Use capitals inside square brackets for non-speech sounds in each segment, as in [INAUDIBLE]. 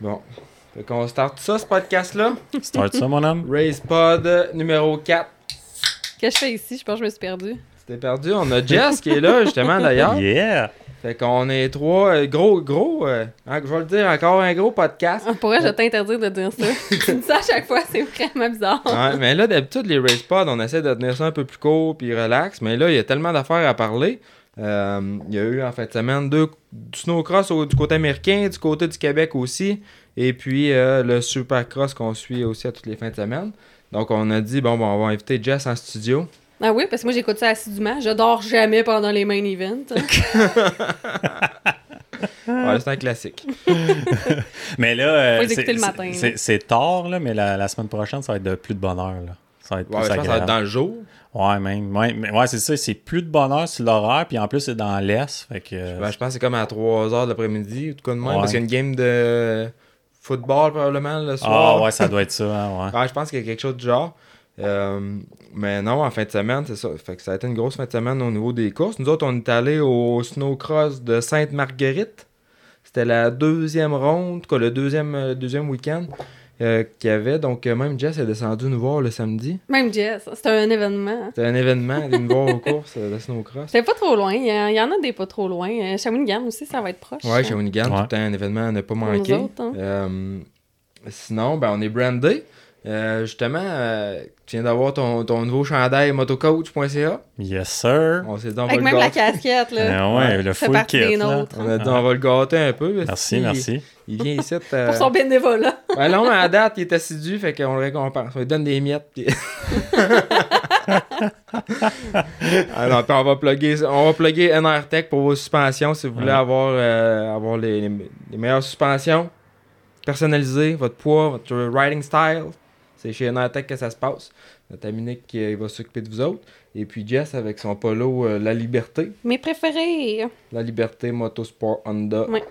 Bon. Fait qu'on start ça, ce podcast-là. Start ça, mon homme. Raise Pod numéro 4. Qu'est-ce que je fais ici? Je pense que je me suis perdue. C'était perdu? On a Jess qui est là, justement, d'ailleurs. Yeah! Fait qu'on est trois. euh, gros, gros. euh, hein, je vais le dire encore, un gros podcast. Ah, Pour vrai, je t'interdire de dire ça. [LAUGHS] tu dis ça à chaque fois, c'est vraiment bizarre. Ouais, mais là, d'habitude, les race pods, on essaie de tenir ça un peu plus court puis relax. Mais là, il y a tellement d'affaires à parler. Euh, il y a eu en fin de semaine deux, du snowcross au- du côté américain, du côté du Québec aussi. Et puis euh, le supercross qu'on suit aussi à toutes les fins de semaine. Donc, on a dit, bon, bon on va inviter Jess en studio. Ah oui, parce que moi, j'écoute ça assidûment. Je dors jamais pendant les main events. [LAUGHS] [LAUGHS] Ouais, c'est un classique. [LAUGHS] Mais là, euh, c'est- tard, là, mais la, la semaine prochaine, ça va être de plus de bonheur. Là. Ça va être Ouais, plus ça va être dans le jour. Ouais, même. Ouais, mais- ouais, c'est ça. C'est plus de bonheur sur l'horaire, puis en plus, c'est dans l'Est. Fait que. Ben, je pense que c'est comme à 3h de l'après-midi, ou tout cas de même, Ouais. parce qu'il y a une game de football probablement le ah, soir. ouais, ça doit être ça. hein, ouais. [LAUGHS] Ouais, je pense qu'il y a quelque chose du genre. Euh, mais non, en fin de semaine, c'est ça. Fait que ça a été une grosse fin de semaine au niveau des courses. Nous autres, on est allés au snowcross de Sainte-Marguerite. C'était la deuxième ronde, cas, le deuxième, euh, deuxième week-end euh, qu'il y avait. Donc, euh, même Jess est descendu nous voir le samedi. Même Jess, c'était un événement. C'était un événement, de nous voir aux courses euh, de snowcross. C'était pas trop loin. Il y, en- il y en a des pas trop loin. Shawinigan aussi, ça va être proche. Ouais, Shawinigan, Ouais. tout le temps un événement à ne pas nous manquer. autres, hein. Euh, sinon, ben, on est brandé. Euh, justement, euh, tu viens d'avoir ton, ton nouveau chandail motocoach.ca. Yes, sir. On s'est dit, on va Avec le même la gâter. casquette, là. Ah ouais, Ouais. le full kit. là. On a dit, on va le gâter un peu. Merci, merci. Il vient ici. [LAUGHS] euh, Pour son bénévolat. Ben non, mais à date, il est assidu, fait qu'on le récompense. On lui donne des miettes. [LAUGHS] Puis... non, puis on va plugger, on va plugger NR Tech pour vos suspensions si vous voulez Ouais. avoir, euh, avoir les, les- les meilleures suspensions personnalisées, votre poids, votre riding style. C'est chez Tech que ça se passe. Notre ami Nick qui euh, va s'occuper de vous autres. Et puis Jess avec son polo euh, La Liberté. Mes préférés. La Liberté Motorsport Honda Ouais.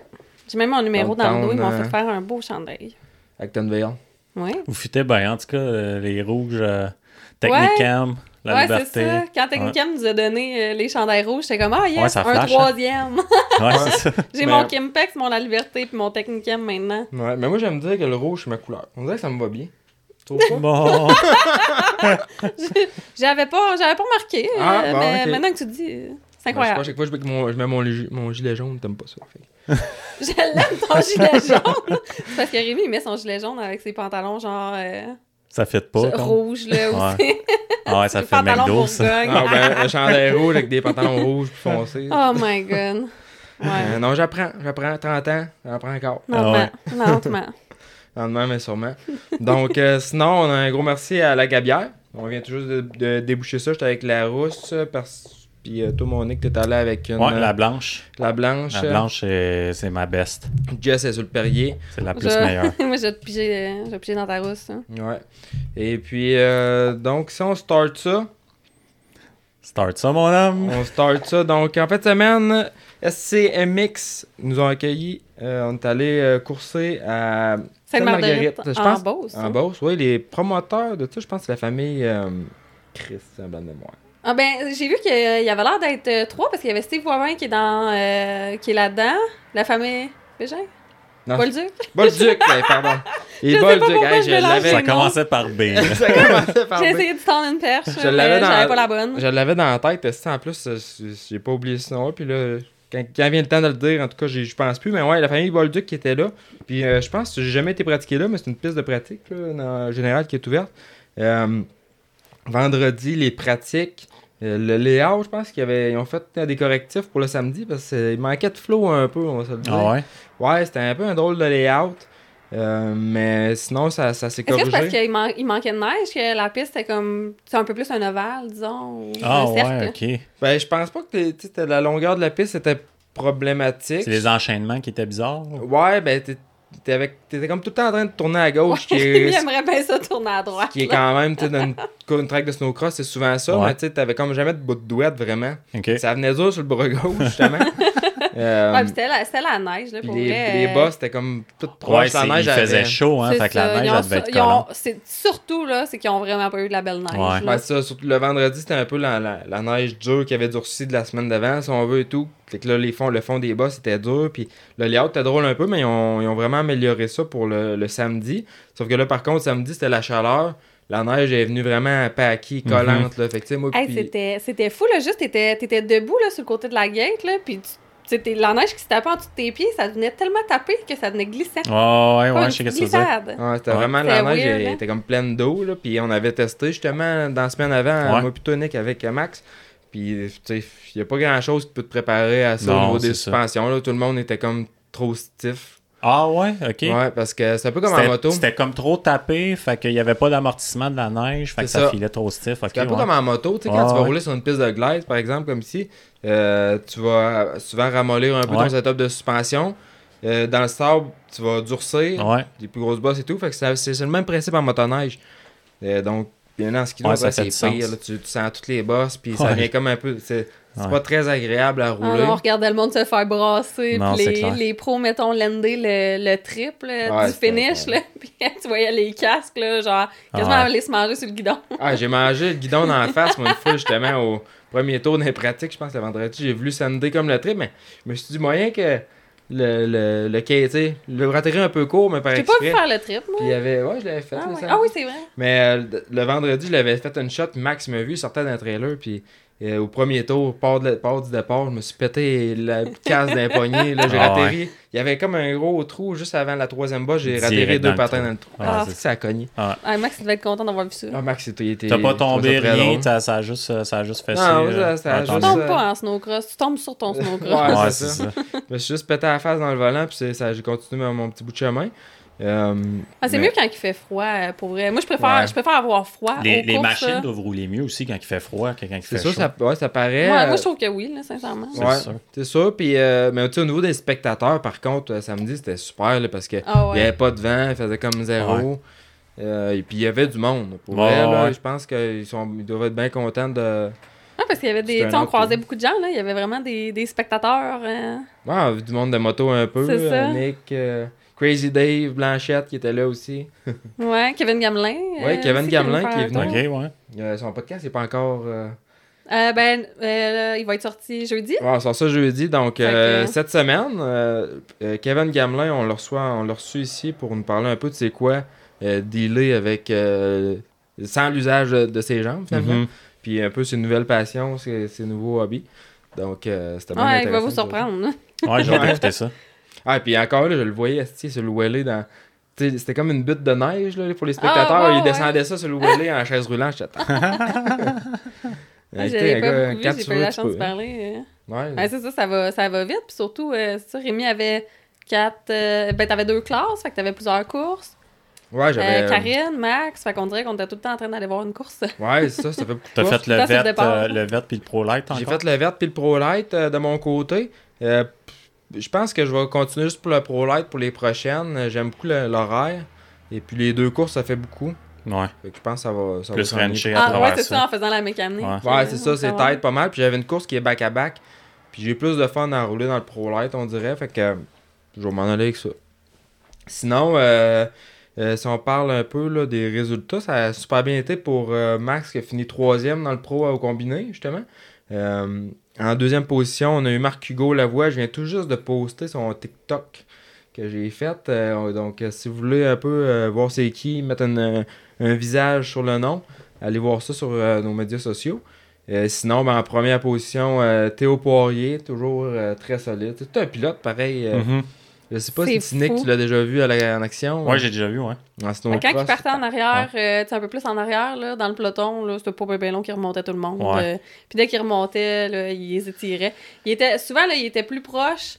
J'ai même mon numéro dans le dos. Ils m'ont fait faire un beau chandail. Actonville. Oui. Vous fitez bien, en tout cas, euh, les rouges euh, Technicam, la ouais, liberté. c'est ça. Quand Technicam nous a donné euh, les chandails rouges, j'étais comme, ah, yes, Ouais, ça un flash, hein. troisième. [LAUGHS] [LAUGHS] J'ai Mais- mon Kimpex, mon La Liberté, puis mon Technicam maintenant. Ouais, mais moi j'aime dire que le rouge c'est ma couleur. On dirait que ça me va bien. Bon. [LAUGHS] J'avais pas, j'avais pas remarqué, euh, Ah, bon, mais maintenant que tu dis, euh, c'est Ben, je sais pas, incroyable. chaque fois que je mets mon, je mets mon, mon gilet jaune, t'aimes pas ça. fait [LAUGHS] Je l'aime ton gilet jaune. C'est parce que Rémi, il met son gilet jaune avec ses pantalons genre euh, ça fit pas. comme. rouge, là, aussi. Ah ouais, ça Ses fait pantalons McDo, ça. Ah ben, le chandail rouge avec des pantalons rouges plus foncés. Oh my god. Ouais. Euh, non, j'apprends, j'apprends, 30 ans, j'apprends encore. Lentement. Lentement. Lentement, mais sûrement. Donc, euh, sinon, on a un gros merci à la Gabière. On vient toujours de, de déboucher ça. J'étais avec la rousse, parce... puis euh, toi, Monique, t'es allé avec une, Ouais, euh, la blanche. la blanche. La blanche, c'est c'est ma best. Jess est sur le Perrier. C'est la plus Je- meilleure. [LAUGHS] Moi, je vais te piger, euh, je vais te piger dans ta rousse. hein. Ouais. Et puis, euh, donc, si on start ça, Start ça, mon homme. On start ça. Donc, en fait, semaine, SCMX nous ont accueillis. Euh, on est allé euh, courser à Sainte-Marguerite, Je en pense- Beauce. En Beauce, oui. Les promoteurs de ça, je pense que c'est la famille euh, Chris, c'est un blanc de mémoire. Ah ben, j'ai vu qu'il y avait l'air d'être euh, trois parce qu'il y avait Steve Wavin qui est dans euh, qui est là-dedans, la famille Bégin, Non, Bolduc? Bolduc, pardon. [LAUGHS] Et Je sais pas Bolduc, hey, je l'avais. [LAUGHS] Ça commençait par B. là. Ça commençait par J'ai B. essayé de tendre une perche, Je mais l'avais dans- j'avais pas la bonne. Je l'avais dans la tête, en plus, j'ai pas oublié ce nom Puis là, quand, quand vient le temps de le dire, en tout cas, je pense plus. Mais ouais, la famille Bolduc qui était là. Puis euh, je pense que j'ai jamais été pratiqué là, mais c'est une piste de pratique, là, en général, qui est ouverte. Euh, vendredi, les pratiques. euh, le layout, je pense qu'ils ils ont fait des correctifs pour le samedi parce qu'il manquait de flow un peu, on va se le dire. Ah ouais? Ouais, c'était un peu un drôle de layout. Euh, mais sinon, ça, ça s'est Est-ce que c'est parce corrigé. qu'il man- il manquait de neige que la piste était comme c'est un peu plus un ovale, disons, Ah un cercle? ouais, ok. Ben, je pense pas que la longueur de la piste était problématique. C'est les enchaînements qui étaient bizarres. Ouais, ben, t'es- t'es avec- t'étais comme tout le temps en train de tourner à gauche, qui [LAUGHS] Lui, est, j'aimerais bien ça tourner à droite. qui est quand même, tu sais, dans une, [LAUGHS] une track de snowcross, c'est souvent ça, Ouais. mais tu sais, t'avais comme jamais de bout de douette, vraiment. Ok. Ça venait dur sur le bras gauche, justement. [LAUGHS] Euh, Ouais, c'était la, neige, là, pour les, vrai. les bas, c'était comme tout proche. c'est- la neige il faisait avait- chaud, hein. Fait que la neige, elle devait être collante. c'est Surtout, là, c'est qu'ils ont vraiment pas eu de la belle neige. Ouais. là. Ben, ça, surtout le vendredi, c'était un peu la, la, la neige dure qui avait durci de la semaine d'avant, si on veut et tout. Fait que là, les fonds, le fond des bas, c'était dur. Puis le layout était drôle un peu, mais ils ont, ils ont vraiment amélioré ça pour le, le samedi. Sauf que là, par contre, samedi, c'était la chaleur. La neige est venue vraiment paquée, collante. là. Fait que, tu sais, moi, Hey, puis- c'était, c'était fou, là. Juste, t'étais, t'étais debout, là, sur le côté de la gate, là. Puis tu- c'était la neige qui se tapait en dessous de tes pieds, ça devenait tellement tapé que ça devenait glissant. Oh, ouais, ouais, je sais que glissade. Ouais, c'était Ouais. vraiment la neige, weird, elle hein? était comme pleine d'eau. là, Puis on avait testé justement dans la semaine avant, Ouais. moi plutôt Nick avec Max. Puis tu sais, il n'y a pas grand chose qui peut te préparer à ça Non, au niveau des ça. suspensions. Là, tout le monde était comme trop stiff. Ah, ouais, ok. Ouais, parce que c'est un peu comme en moto. C'était comme trop tapé, fait qu'il n'y avait pas d'amortissement de la neige, fait que ça. ça. filait trop stiff. C'est un peu comme en moto, tu sais, quand tu vas ouais. rouler sur une piste de glide, par exemple, comme ici, euh, tu vas souvent ramollir un peu Ouais. ton setup de suspension. Euh, dans le sable, tu vas durcir, Ouais, des plus grosses bosses et tout. Fait que c'est le même principe en motoneige. Euh, donc, bien en ski, c'est pire. là, tu, tu sens toutes les bosses, puis ça vient comme un peu. C'est Ouais. pas très agréable à Ah rouler. on regardait le monde se faire brasser, Non, les, clair. les pros, mettons, lander le, le triple Ouais, du finish, là. [LAUGHS] Puis tu voyais les casques, là, genre, quasiment Ah ouais. aller se manger sur le guidon. [LAUGHS] Ah, j'ai mangé le guidon dans la face, moi, une fois, justement, au premier tour des pratiques, je pense, le vendredi. J'ai voulu sander comme le trip, mais je me suis dit, moyen que le, le, le quai, tu sais, le ratterri un peu court, mais par J'ai pas vu exprès. faire le trip, moi. Puis il y avait. Ouais, je l'avais fait. Ah, samedi. Ah oui, c'est vrai. Mais euh, le- le vendredi, je l'avais fait une shot. Max m'a vu, il sortait d'un trailer. Puis euh, au premier tour, part, de la- part du départ, je me suis pété la casse d'un poignet. Là, j'ai Ah ratterri. Il y avait comme un gros trou juste avant la troisième bas. J'ai ratterri deux patins dans le trou. Ah, Ah, ça a cogné. Ah, Max, il devait être content d'avoir vu ça. Ah, Max, il était. T'as pas tombé rien, ça, ça a juste, ça a juste fait Non, ça. moi, ça- ça Tu juste- tombes euh, pas en snowcross, tu tombes sur ton snowcross. Ouais, Ouais, c'est ça. ça. Je me suis juste pété la face dans le volant. Puis ça, j'ai continué mon petit bout de chemin. Euh, Ah, c'est mais- mieux quand il fait froid, euh, pour vrai. Moi, je préfère, Ouais. je préfère avoir froid. Les, aux les courses, machines là. doivent rouler mieux aussi quand il fait froid que quand il C'est fait sûr, chaud. ça, ouais, ça paraît. Ouais, euh, moi, je trouve que oui, là, sincèrement. C'est Ouais, sûr. c'est ça. Puis, euh, mais au niveau des spectateurs, par contre, euh, samedi, c'était super là, parce que Ah n'y avait pas de vent, il faisait comme zéro. Euh, et puis, il y avait du monde. Pour Ouais, vrai, là, je pense qu'ils sont, ils doivent être bien contents de. Ah, parce qu'il y avait des. On croisait beaucoup de gens, là. Il y avait vraiment des, des spectateurs. euh, Ouais, du monde de moto un peu. C'est ça. euh, Nick, euh, Crazy Dave, Blanchette qui était là aussi. Ouais, Kevin Gamelin. Ouais, euh, Kevin Gamelin qui est venu. Ok, ouais. Euh, son podcast n'est pas encore. euh, Euh, ben, euh, il va être sorti jeudi. Ouais, on sort ça jeudi. Donc, euh, cette semaine, Kevin Gamelin, on le reçoit, on l'a reçu ici pour nous parler un peu de c'est quoi euh, dealer avec. euh, sans l'usage de, de ses jambes, finalement. Mhm. Puis un peu ses nouvelles passions, ses, ses nouveaux hobbies. Donc, euh, c'était bien Ouais, il va vous surprendre. Ouais, j'ai hâte [LAUGHS] d'écouter ça. Ah, puis encore, là, je le voyais, sur le Welly dans. C'était comme une butte de neige là, pour les spectateurs. Ah, ouais, il descendait ça sur le Welly en chaise roulante. J'étais [LAUGHS] Ah, J'avais pas beaucoup vu, j'ai pas eu la chance de parler. euh. Ouais. Ouais, c'est ça, ça va, ça va vite. Puis surtout, euh, c'est ça, Rémi avait quatre. euh, ben, t'avais deux classes, fait que t'avais plusieurs courses. Ouais, j'avais. Euh, Karine, Max, fait qu'on dirait qu'on était tout le temps en train d'aller voir une course. [LAUGHS] Ouais, c'est ça, ça fait beaucoup de T'as fait le c'est le vet, départ. euh, le vet puis le pro light encore? J'ai fait le vert puis le Pro Light euh, de mon côté. Euh, je pense que je vais continuer juste pour le Pro Light pour les prochaines. Euh, J'aime beaucoup le- l'horaire. Et puis les deux courses, ça fait beaucoup. Ouais. Fait que je pense que ça va. Ça Plus ranché à Ah, travers ouais, c'est ça. ça, en faisant la mécanique. Ouais. Ouais, c'est ça, c'est va. tête pas mal. Puis j'avais une course qui est back-à-back. Puis j'ai plus de fun à rouler dans le Pro Light, on dirait. Fait que euh, je vais m'en aller avec ça. Sinon, euh, euh, si on parle un peu là, des résultats, ça a super bien été pour euh, Max qui a fini troisième dans le Pro au combiné, justement. En deuxième position, on a eu Marc-Hugo Lavoie. Je viens tout juste de poster son TikTok que j'ai fait. Euh, donc, euh, si vous voulez un peu euh, voir c'est qui, mettre un, visage sur le nom, allez voir ça sur nos médias sociaux. Sinon, ben, en première position, Théo Poirier, toujours très solide. C'est un pilote pareil. Mhm. Je sais pas C'est si Nick, tu l'as déjà vu à la- en action. Ouais, j'ai déjà vu, ouais. Que quand il partait en arrière, euh, tu sais, un peu plus en arrière, là, dans le peloton, là, c'était pas bien long qu'il remontait tout le monde. Ouais. euh, puis dès qu'il remontait, là, il les étirait. Il était, souvent, là, il était plus proche,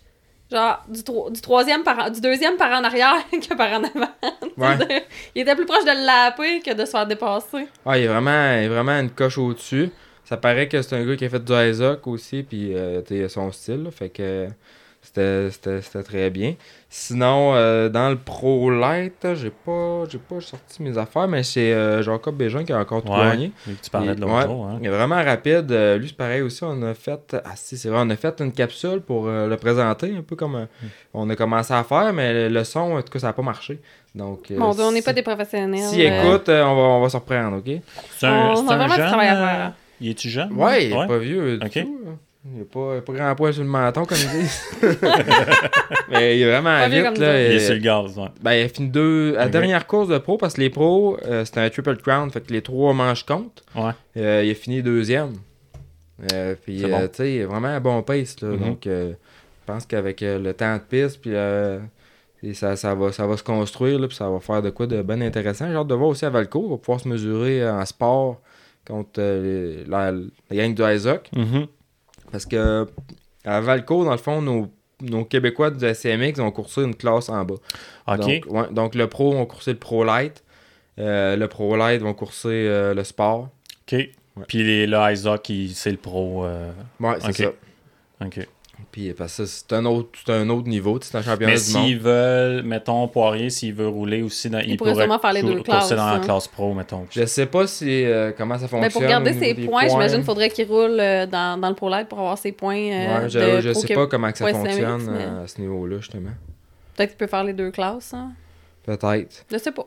genre, du, tro- du troisième par, du deuxième par en arrière [LAUGHS] que par en avant. Ouais. il était plus proche de le laper que de se faire dépasser. Ah, il est vraiment, il est vraiment une coche au-dessus. Ça paraît que c'est un gars qui a fait du Isaac aussi, puis euh, son style. là. fait que euh, c'était très bien. Sinon, euh, dans le Pro Light, j'ai pas, j'ai pas sorti mes affaires, mais c'est euh, Jacob Bégin qui a encore tout Ouais. gagné. Tu parlais de l'autre Ouais. Hein. Il est vraiment rapide. Euh, lui, c'est pareil aussi. On a fait. Ah, si, c'est vrai, on a fait une capsule pour euh, le présenter, un peu comme euh, Hmm. on a commencé à faire, mais le, le son, en tout cas, ça n'a pas marché. Donc, euh, Mon Dieu, on n'est pas des professionnels. Si euh, écoute, euh, on, va, on va se reprendre, OK? C'est un, On c'est a un vraiment du jeune, travail à euh, faire. Il est-tu jeune? Ouais, il est pas vieux. du Ok. tout, là. Il n'y a pas, grand poil sur le menton, comme ils disent. [LAUGHS] mais il est vraiment Pas vieux vite. Là. Il est sur le gaz, ouais. Ben, il a fini deux. À la dernière course de pro, parce que les pros, euh, c'était un triple crown, fait que les trois manches comptent. Ouais. Euh, il a fini deuxième. Euh, puis, euh, bon. tu sais, il est vraiment un bon pace. Là, Mhm. Donc, euh, je pense qu'avec euh, le temps de piste, puis euh, et ça, ça, va, ça va se construire, là, puis ça va faire de quoi de bien intéressant. J'ai hâte de voir aussi à Valco, on va pouvoir se mesurer en sport contre euh, les- la, la gang du Isaac. Mhm. Parce que à Valco, dans le fond, nos, nos Québécois du SCMX ont coursé une classe en bas. OK. Donc, ouais, donc le pro vont courser le Pro Light. Euh, le Pro Light vont courser euh, le sport. OK. Puis les, le Isaac, c'est le pro. euh, Ouais, c'est ça. OK. Puis parce que c'est un autre, c'est un autre niveau. tu sais, C'est un championnat Mais du monde. s'ils veulent, mettons, Poirier, s'il veut rouler aussi, dans, il, pourrait pourrait sûrement faire les deux classes, dans la hein. classe pro, mettons. Je sais pas si euh, comment ça fonctionne. Mais pour garder ses points, j'imagine qu'il faudrait qu'il roule euh, dans, dans le Pro pour avoir ses points. euh, Ouais, je, de je Pro sais pas comment que ça Ouais, fonctionne mais- euh, à ce niveau-là, justement. Peut-être qu'il peut faire les deux classes. hein. Peut-être. Je sais pas.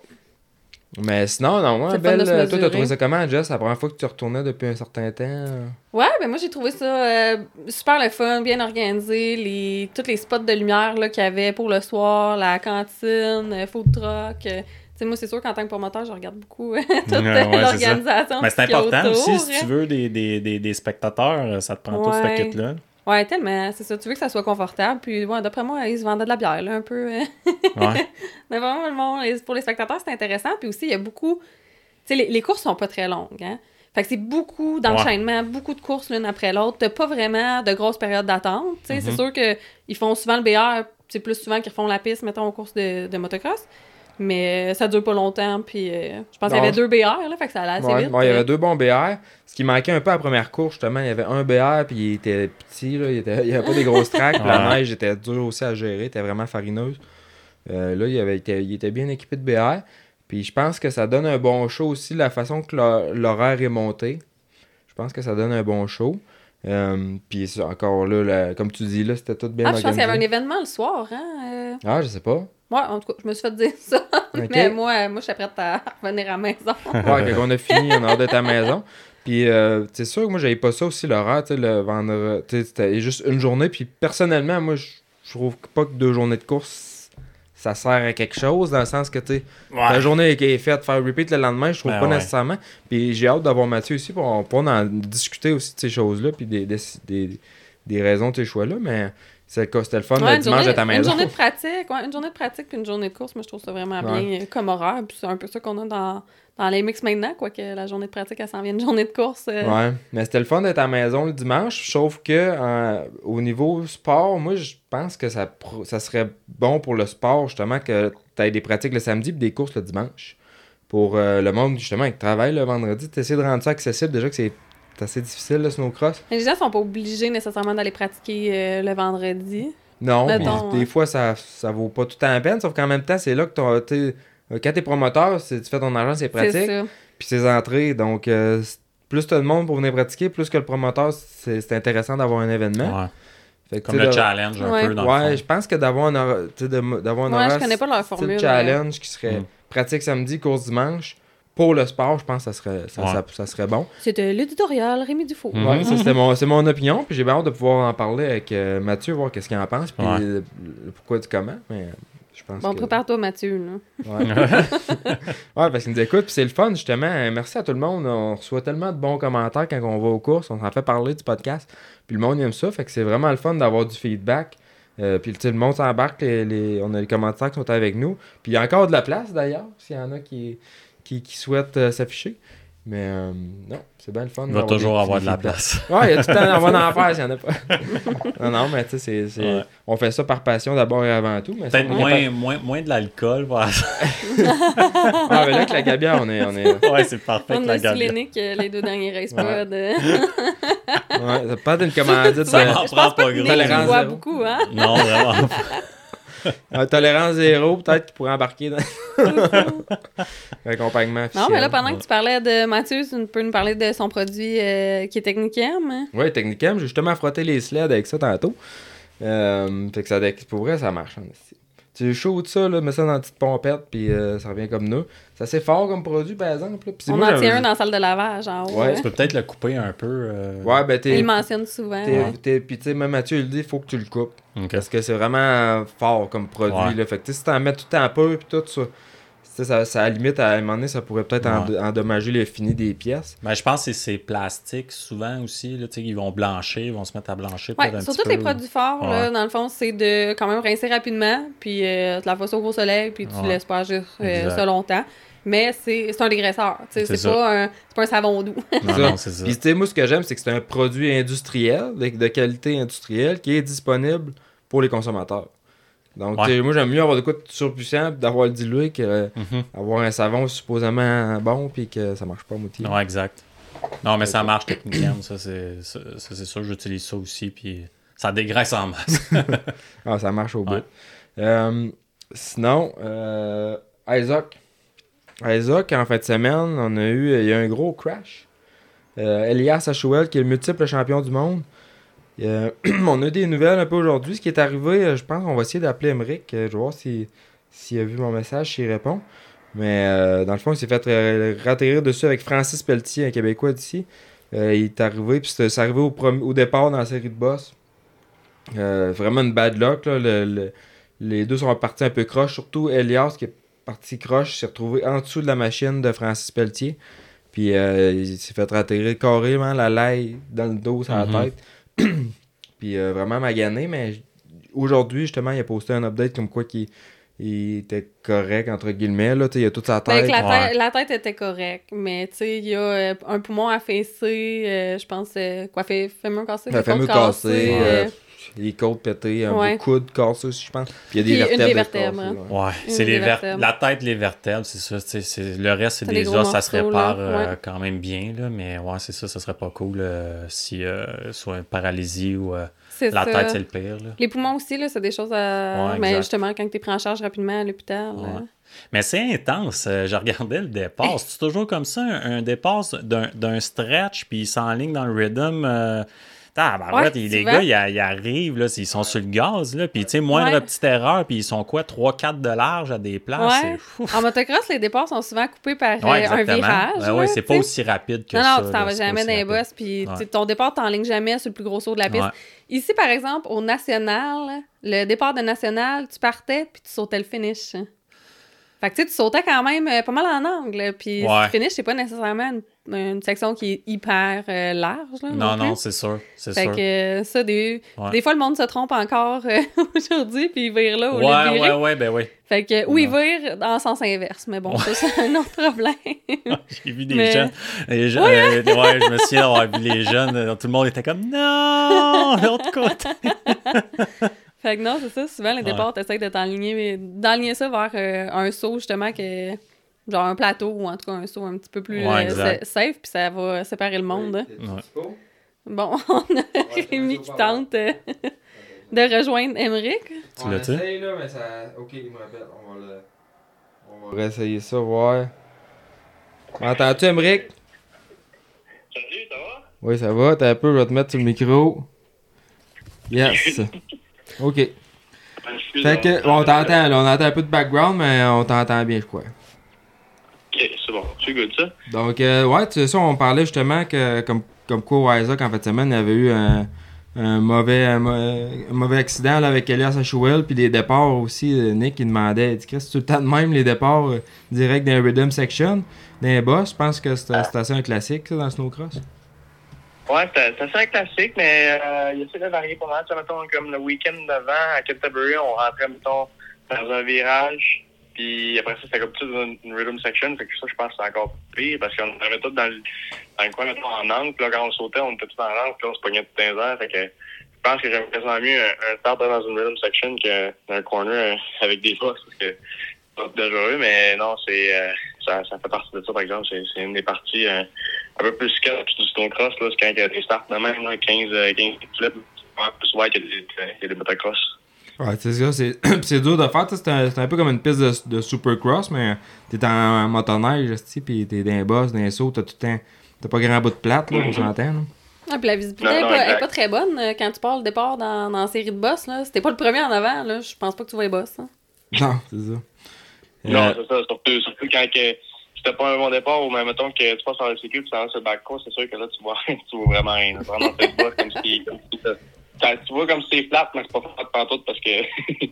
Mais sinon, non, le fun belle. euh, Toi, t'as trouvé ça comment, Jess? C'est la première fois que tu retournais depuis un certain temps? Ouais, ben moi j'ai trouvé ça euh, super le fun, bien organisé, les tous les spots de lumière là qu'il y avait pour le soir, la cantine, food truck. euh, tu sais moi c'est sûr qu'en tant que promoteur, je regarde beaucoup [LAUGHS] toute Ouais, ouais, l'organisation. Mais c'est important autour, aussi, si hein. tu veux des, des, des, des spectateurs, ça te prend tout Ouais. ce kit-là. Ouais, tellement, c'est ça, tu veux que ça soit confortable, puis ouais, d'après moi, ils se vendaient de la bière là un peu. [LAUGHS] Ouais. Mais vraiment, pour les spectateurs, c'est intéressant. Puis aussi, il y a beaucoup. Tu sais, les, les courses sont pas très longues. Hein? Fait que c'est beaucoup d'enchaînements, beaucoup de courses l'une après l'autre. T'as pas vraiment de grosses périodes d'attente. Tu sais, C'est Mhm. sûr qu'ils font souvent le BR, c'est plus souvent qu'ils refont la piste, mettons, aux courses de, de motocross. Mais euh, ça dure pas longtemps. Puis euh, je pense qu'il y avait deux BR, là, fait que ça allait assez Ouais, vite. il y euh. avait deux bons BR. Ce qui manquait un peu à la première course, justement, il y avait un BR, puis il était petit, là, il, était, il y avait pas des grosses tracks, puis la neige était dure aussi à gérer, était vraiment farineuse. Euh, là, il, avait été, il était bien équipé de BR. Puis je pense que ça donne un bon show aussi, la façon que l'hor- l'horaire est monté. Je pense que ça donne un bon show. Euh, puis encore là, comme tu dis, là, c'était tout bien Ah, je pense qu'il y avait un événement le soir, hein? euh. Ah, je sais pas. Ouais, en tout cas, je me suis fait dire ça. [LAUGHS] Mais moi, euh, moi, je suis prête à revenir à la maison. [LAUGHS] Ouais, quand on a fini, on a hâte d'être à la maison. Puis, euh, c'est sûr que moi, j'avais pas ça aussi, l'horaire, tu sais, le vendredi. C'était juste une journée. Puis, personnellement, moi, je trouve pas que deux journées de course, ça sert à quelque chose, dans le sens que, tu sais, la journée qui est faite, faire repeat le lendemain, je trouve Ben pas ouais. nécessairement. Puis, j'ai hâte d'avoir Mathieu ici pour, pour en discuter aussi de ces choses-là, puis des, des, des, des raisons de ces choix-là. Mais c'était le fun Ouais, le une dimanche journée, à ta Une maison. journée de pratique, ouais, une journée de pratique puis une journée de course, moi je trouve ça vraiment Ouais. bien comme horaire. Puis c'est un peu ça qu'on a dans, dans les mix maintenant, quoi, que la journée de pratique, elle s'en vient une journée de course. euh. Ouais, mais c'était le fun d'être à la maison le dimanche, sauf que euh, au niveau sport, moi je pense que ça, ça serait bon pour le sport justement que tu aies des pratiques le samedi et des courses le dimanche. Pour euh, le monde justement qui travaille le vendredi, tu essaies de rendre ça accessible déjà que c'est assez difficile le snowcross. Mais les gens sont pas obligés nécessairement d'aller pratiquer euh, le vendredi. Non, des ouais. fois ça, ça vaut pas tout le temps la peine, sauf qu'en même temps c'est là que t'as- t'es- euh, quand t'es promoteur, c'est- tu fais ton argent, c'est C'est pratique. ça. puis ses entrées. Donc, euh, plus t'as de monde pour venir pratiquer, plus que le promoteur, c'est c'est intéressant d'avoir un événement. Ouais. Fait que, Comme le de- challenge un Ouais. peu dans Ouais, le je pense que d'avoir un, d'avoir un Ouais, horaire je connais pas leur style formule. challenge qui serait Mm. pratique samedi, course dimanche. Pour le sport, je pense que ça serait, ça, Ouais. ça- ça serait bon. C'était l'éditorial Rémi Dufault. Mm. Ouais, mon, c'est mon opinion. Puis j'ai bien hâte de pouvoir en parler avec euh, Mathieu, voir qu'est-ce qu'il en pense. Puis Ouais. le, le pourquoi du comment. Mais je pense Bon, que... prépare-toi, Mathieu. Là. Ouais. [LAUGHS] [LAUGHS] ouais, parce qu'ils nous écoutent, puis c'est le fun, justement. Euh, Merci à tout le monde. On reçoit tellement de bons commentaires quand on va aux courses. On s'en fait parler du podcast. Puis le monde aime ça. Fait que c'est vraiment le fun d'avoir du feedback. Euh, puis le monde s'embarque. Les, les- on a les commentaires qui sont avec nous. Puis il y a encore de la place, d'ailleurs, s'il y en a qui, qui, qui souhaitent euh, s'afficher. Mais euh, non, c'est bien le fun. Il va d'avoir toujours des- avoir des de la place. Ouais, il y a tout le temps, on va en faire s'il n'y en a pas. [LAUGHS] non, non, mais tu sais, Ouais. on fait ça par passion d'abord et avant tout. mais Peut-être moins, moins, moins de l'alcool. voilà. pas- Ah, mais là, avec la gabière, on est. On est... ouais, c'est parfait On que a. Silenic euh, les deux derniers race Ouais. euh. Ouais, ça pas d'une commandite. Ça de- m'en prend pas que gros. boit zéro. beaucoup, hein? Non, vraiment. [LAUGHS] Euh, tolérance zéro, peut-être qu'il pourrait embarquer dans [LAUGHS] l'accompagnement officiel. Non, mais là, pendant que tu parlais de Mathieu, tu peux nous parler de son produit euh, qui est Technicam. hein? Ouais, Technicam, j'ai justement frotté les sleds avec ça tantôt. Euh, fait que ça, pour vrai, ça marche. en esti. Tu shoots ça, là, mets ça dans une petite pompette, puis euh, ça revient comme nous. C'est assez fort comme produit, par exemple. là. On moi, en tient un dans la salle de lavage en haut. Ouais, hein. Tu peux peut-être le couper un peu. euh, Ouais, ben Il t'es. le mentionne souvent. t'es- ouais. t'es- Puis tu sais, même Mathieu, il dit, il faut que tu le coupes. Parce que c'est vraiment fort comme produit. Ouais. Là. Fait que si t'en mets tout le temps peu, puis tout ça. Ça, ça, à la limite, à un moment donné, ça pourrait peut-être Ouais. endommager le fini des pièces. Ben, je pense que c'est ces plastiques souvent aussi. Là, tu sais, ils vont blanchir, ils vont se mettre à blanchir. Ouais, un sur petit tous les peu. produits forts, là, dans le fond, c'est de quand même rincer rapidement, puis euh, tu la fais au gros soleil, puis tu Ouais. laisses pas agir euh, ça longtemps. Mais c'est c'est un dégraisseur. tu sais, C'est pas, un- c'est pas un savon doux. Non, Ça. [LAUGHS] non, c'est ça. Puis moi, ce que j'aime, c'est que c'est un produit industriel, de, de qualité industrielle, qui est disponible pour les consommateurs. Donc, Ouais. sais, moi, j'aime mieux avoir de quoi de surpuissant, puis d'avoir le dilué, que euh, Mhm. avoir un savon supposément bon, puis que ça marche pas moitié. Ouais, exact. Non, mais ça marche techniquement. Ça, c'est ça, ça, c'est sûr. J'utilise ça aussi. Puis ça dégraisse en masse. [LAUGHS] Ah, ça marche au bout. Ouais. Euh, sinon, euh, Isaac. Isaac, en fin de semaine, on a eu, il y a un gros crash. Euh, Elias Achouel, qui est le multiple champion du monde. Euh, [CLEARS THROAT] on a des nouvelles un peu aujourd'hui. Ce qui est arrivé, euh, je pense qu'on va essayer d'appeler Emmerich. euh, je vais voir s'il a vu mon message, s'il répond. Mais euh, dans le fond, il s'est fait ratterrir dessus avec Francis Pelletier, un Québécois d'ici. Euh, il est arrivé, puis c'est arrivé au, départ dans la série de boss. Vraiment une bad luck. Là. Le- le- les deux sont partis un peu croche. Surtout Elias, qui est parti croche, s'est retrouvé en dessous de la machine de Francis Pelletier. Puis il s'est fait ratterrir carrément la laille dans le dos, sur la Mhm. tête. [CLEARS THROAT] Puis euh, vraiment magané, mais aujourd'hui, justement, il a posté un update comme quoi qu'il il était correct, entre guillemets. Là, il a toute sa Ben, tête. la, Ouais. tête, la tête était correcte, mais tu sais, il y a euh, un poumon affaissé, euh, je pense, euh, quoi, fait, fémur cassé, cassé, euh, les côtes pétées, un Ouais. bout de coude cassé aussi, je pense. Puis il y a Puis des une vertèbres. des vertèbres, cassées, hein. ouais. C'est les vertèbres. la tête, les vertèbres, c'est ça. c'est- c'est- Le reste, c'est des os, ça se répare euh, ouais. quand même bien. Là, mais ouais, c'est ça, ça serait pas cool euh, si euh, soit une paralysie ou euh, la ça. tête, c'est le pire. Là. Les poumons aussi, là, c'est des choses à. Ouais, mais justement, quand tu es pris en charge rapidement à l'hôpital. Mais c'est intense. Je regardais le départ. C'est toujours comme ça, un, un départ d'un d'un stretch, puis ils s'enlignent dans le rhythm. Tabarouette, Ouais, et les gars, ils, arrivent, là, ils sont sur le gaz, là, puis tu sais, moindre Ouais. petite erreur, puis ils sont quoi, 3-4 de large à des places. Ouais. En motocross, les départs sont souvent coupés par euh, Ouais, un virage. Ben ouais, là, c'est pas aussi rapide que Non, ça. non, tu t'en vas jamais dans les bosses, puis Ouais. ton départ, t'enlignes jamais sur le plus gros saut de la piste. Ouais. Ici, par exemple, au national, le départ de national, tu partais, puis tu sautais le finish. Fait que tu sais, tu sautais quand même euh, pas mal en angle. Puis Ouais. le finish, c'est pas nécessairement une, une section qui est hyper euh, large. Là, Non, non, c'est sûr. C'est Fait sûr. que euh, ça, des, Ouais. des fois, le monde se trompe encore euh, [LAUGHS] aujourd'hui, puis il vire là au lieu de Ouais, ouais, ouais, ben oui. Fait que, ou il Non. vire dans le sens inverse. Mais bon, ça, c'est un autre problème. [LAUGHS] J'ai vu des Mais- jeunes. Les jeunes euh, ouais, je me souviens d'avoir vu les jeunes. euh, Tout le monde était comme non, l'autre côté. [LAUGHS] Fait que non, c'est ça. Souvent, les Ouais. départs, t'essayes de t'enligner, ça vers euh, un saut, justement, que genre un plateau ou en tout cas un saut un petit peu plus Ouais, euh, safe, puis ça va séparer le monde. hein. Ouais. Bon, [LAUGHS] on a Rémi qui tente euh, de rejoindre Emmerich. Tu On l'as-tu? essaye, là, mais ça... Ok, il me rappelle. On va, le... on va réessayer ça, voir. M'entends-tu, Emmerich? Salut, ça va? Oui, ça va. T'as un peu, je vais te mettre sur le micro. Yes. [LAUGHS] ok. Fait que, on t'entend, là. On entend un peu de background, mais on t'entend bien, je crois. Ok, c'est bon. Tu ça? Donc, euh, ouais, tu sais, ça, on parlait justement que, comme, comme quoi, Isaac, en fait, de semaine, il y avait eu un, un mauvais, un, mauvais accident là, avec Elias Achouel, puis les départs aussi. euh, Nick, il demandait, il dit, Chris, c'est tout le temps de même, les départs euh, direct les rhythm section, les boss. Je pense que c'est assez un classique, ça, dans le snowcross. Ouais, c'est c'est assez un classique, mais euh, il essaie de varier pas mal. Tu sais, mettons, comme le week-end d'avant, à Canterbury, on rentrait, mettons, dans un virage. Puis après ça, c'était comme tout une, une rhythm section. Fait que ça, je pense que c'est encore pire parce qu'on avait tout dans le, dans le coin, mettons, en angle. Puis là, quand on sautait, on était tout en angle. Puis là, on se pognait tout dans les airs. Fait que je pense que j'aime quasiment mieux un, un start dans une rhythm section qu'un corner euh, avec des bosses. Parce que c'est dangereux. Mais non, c'est euh, ça, ça fait partie de ça, par exemple. C'est c'est une des parties euh, un peu plus skate du stone cross. Là, c'est quand il y a des starts de même, là, 15, euh, 15 flips. Ouais, plus y a des, a des motocross. Ouais, c'est ça, c'est [CLEARS THROAT] puis c'est dur de faire, tu sais, c'est un, c'est un peu comme une piste de, de supercross, mais t'es en motoneige, esti, pis t'es dans les bosses, dans les sauts, t'as tout le temps, t'as pas grand bout de plate, là, on s'entend. Ah, puis la visibilité Non, est non, pas, pas très bonne euh, quand tu pars le départ dans, dans la série de boss. Là. C'était pas le premier en avant, là. Je pense pas que tu vois les boss. hein. Non, c'est ça. Non, Euh, c'est ça. Surtout, surtout quand que c'était pas un bon départ ou même mettons que tu passes sur le sécu et tu sur le back course, c'est sûr que là, tu vois, [LAUGHS] tu vois vraiment rien. C'est vraiment bosse comme si, tu vois comme si c'est flat, mais c'est pas flat pantoute parce que [LAUGHS]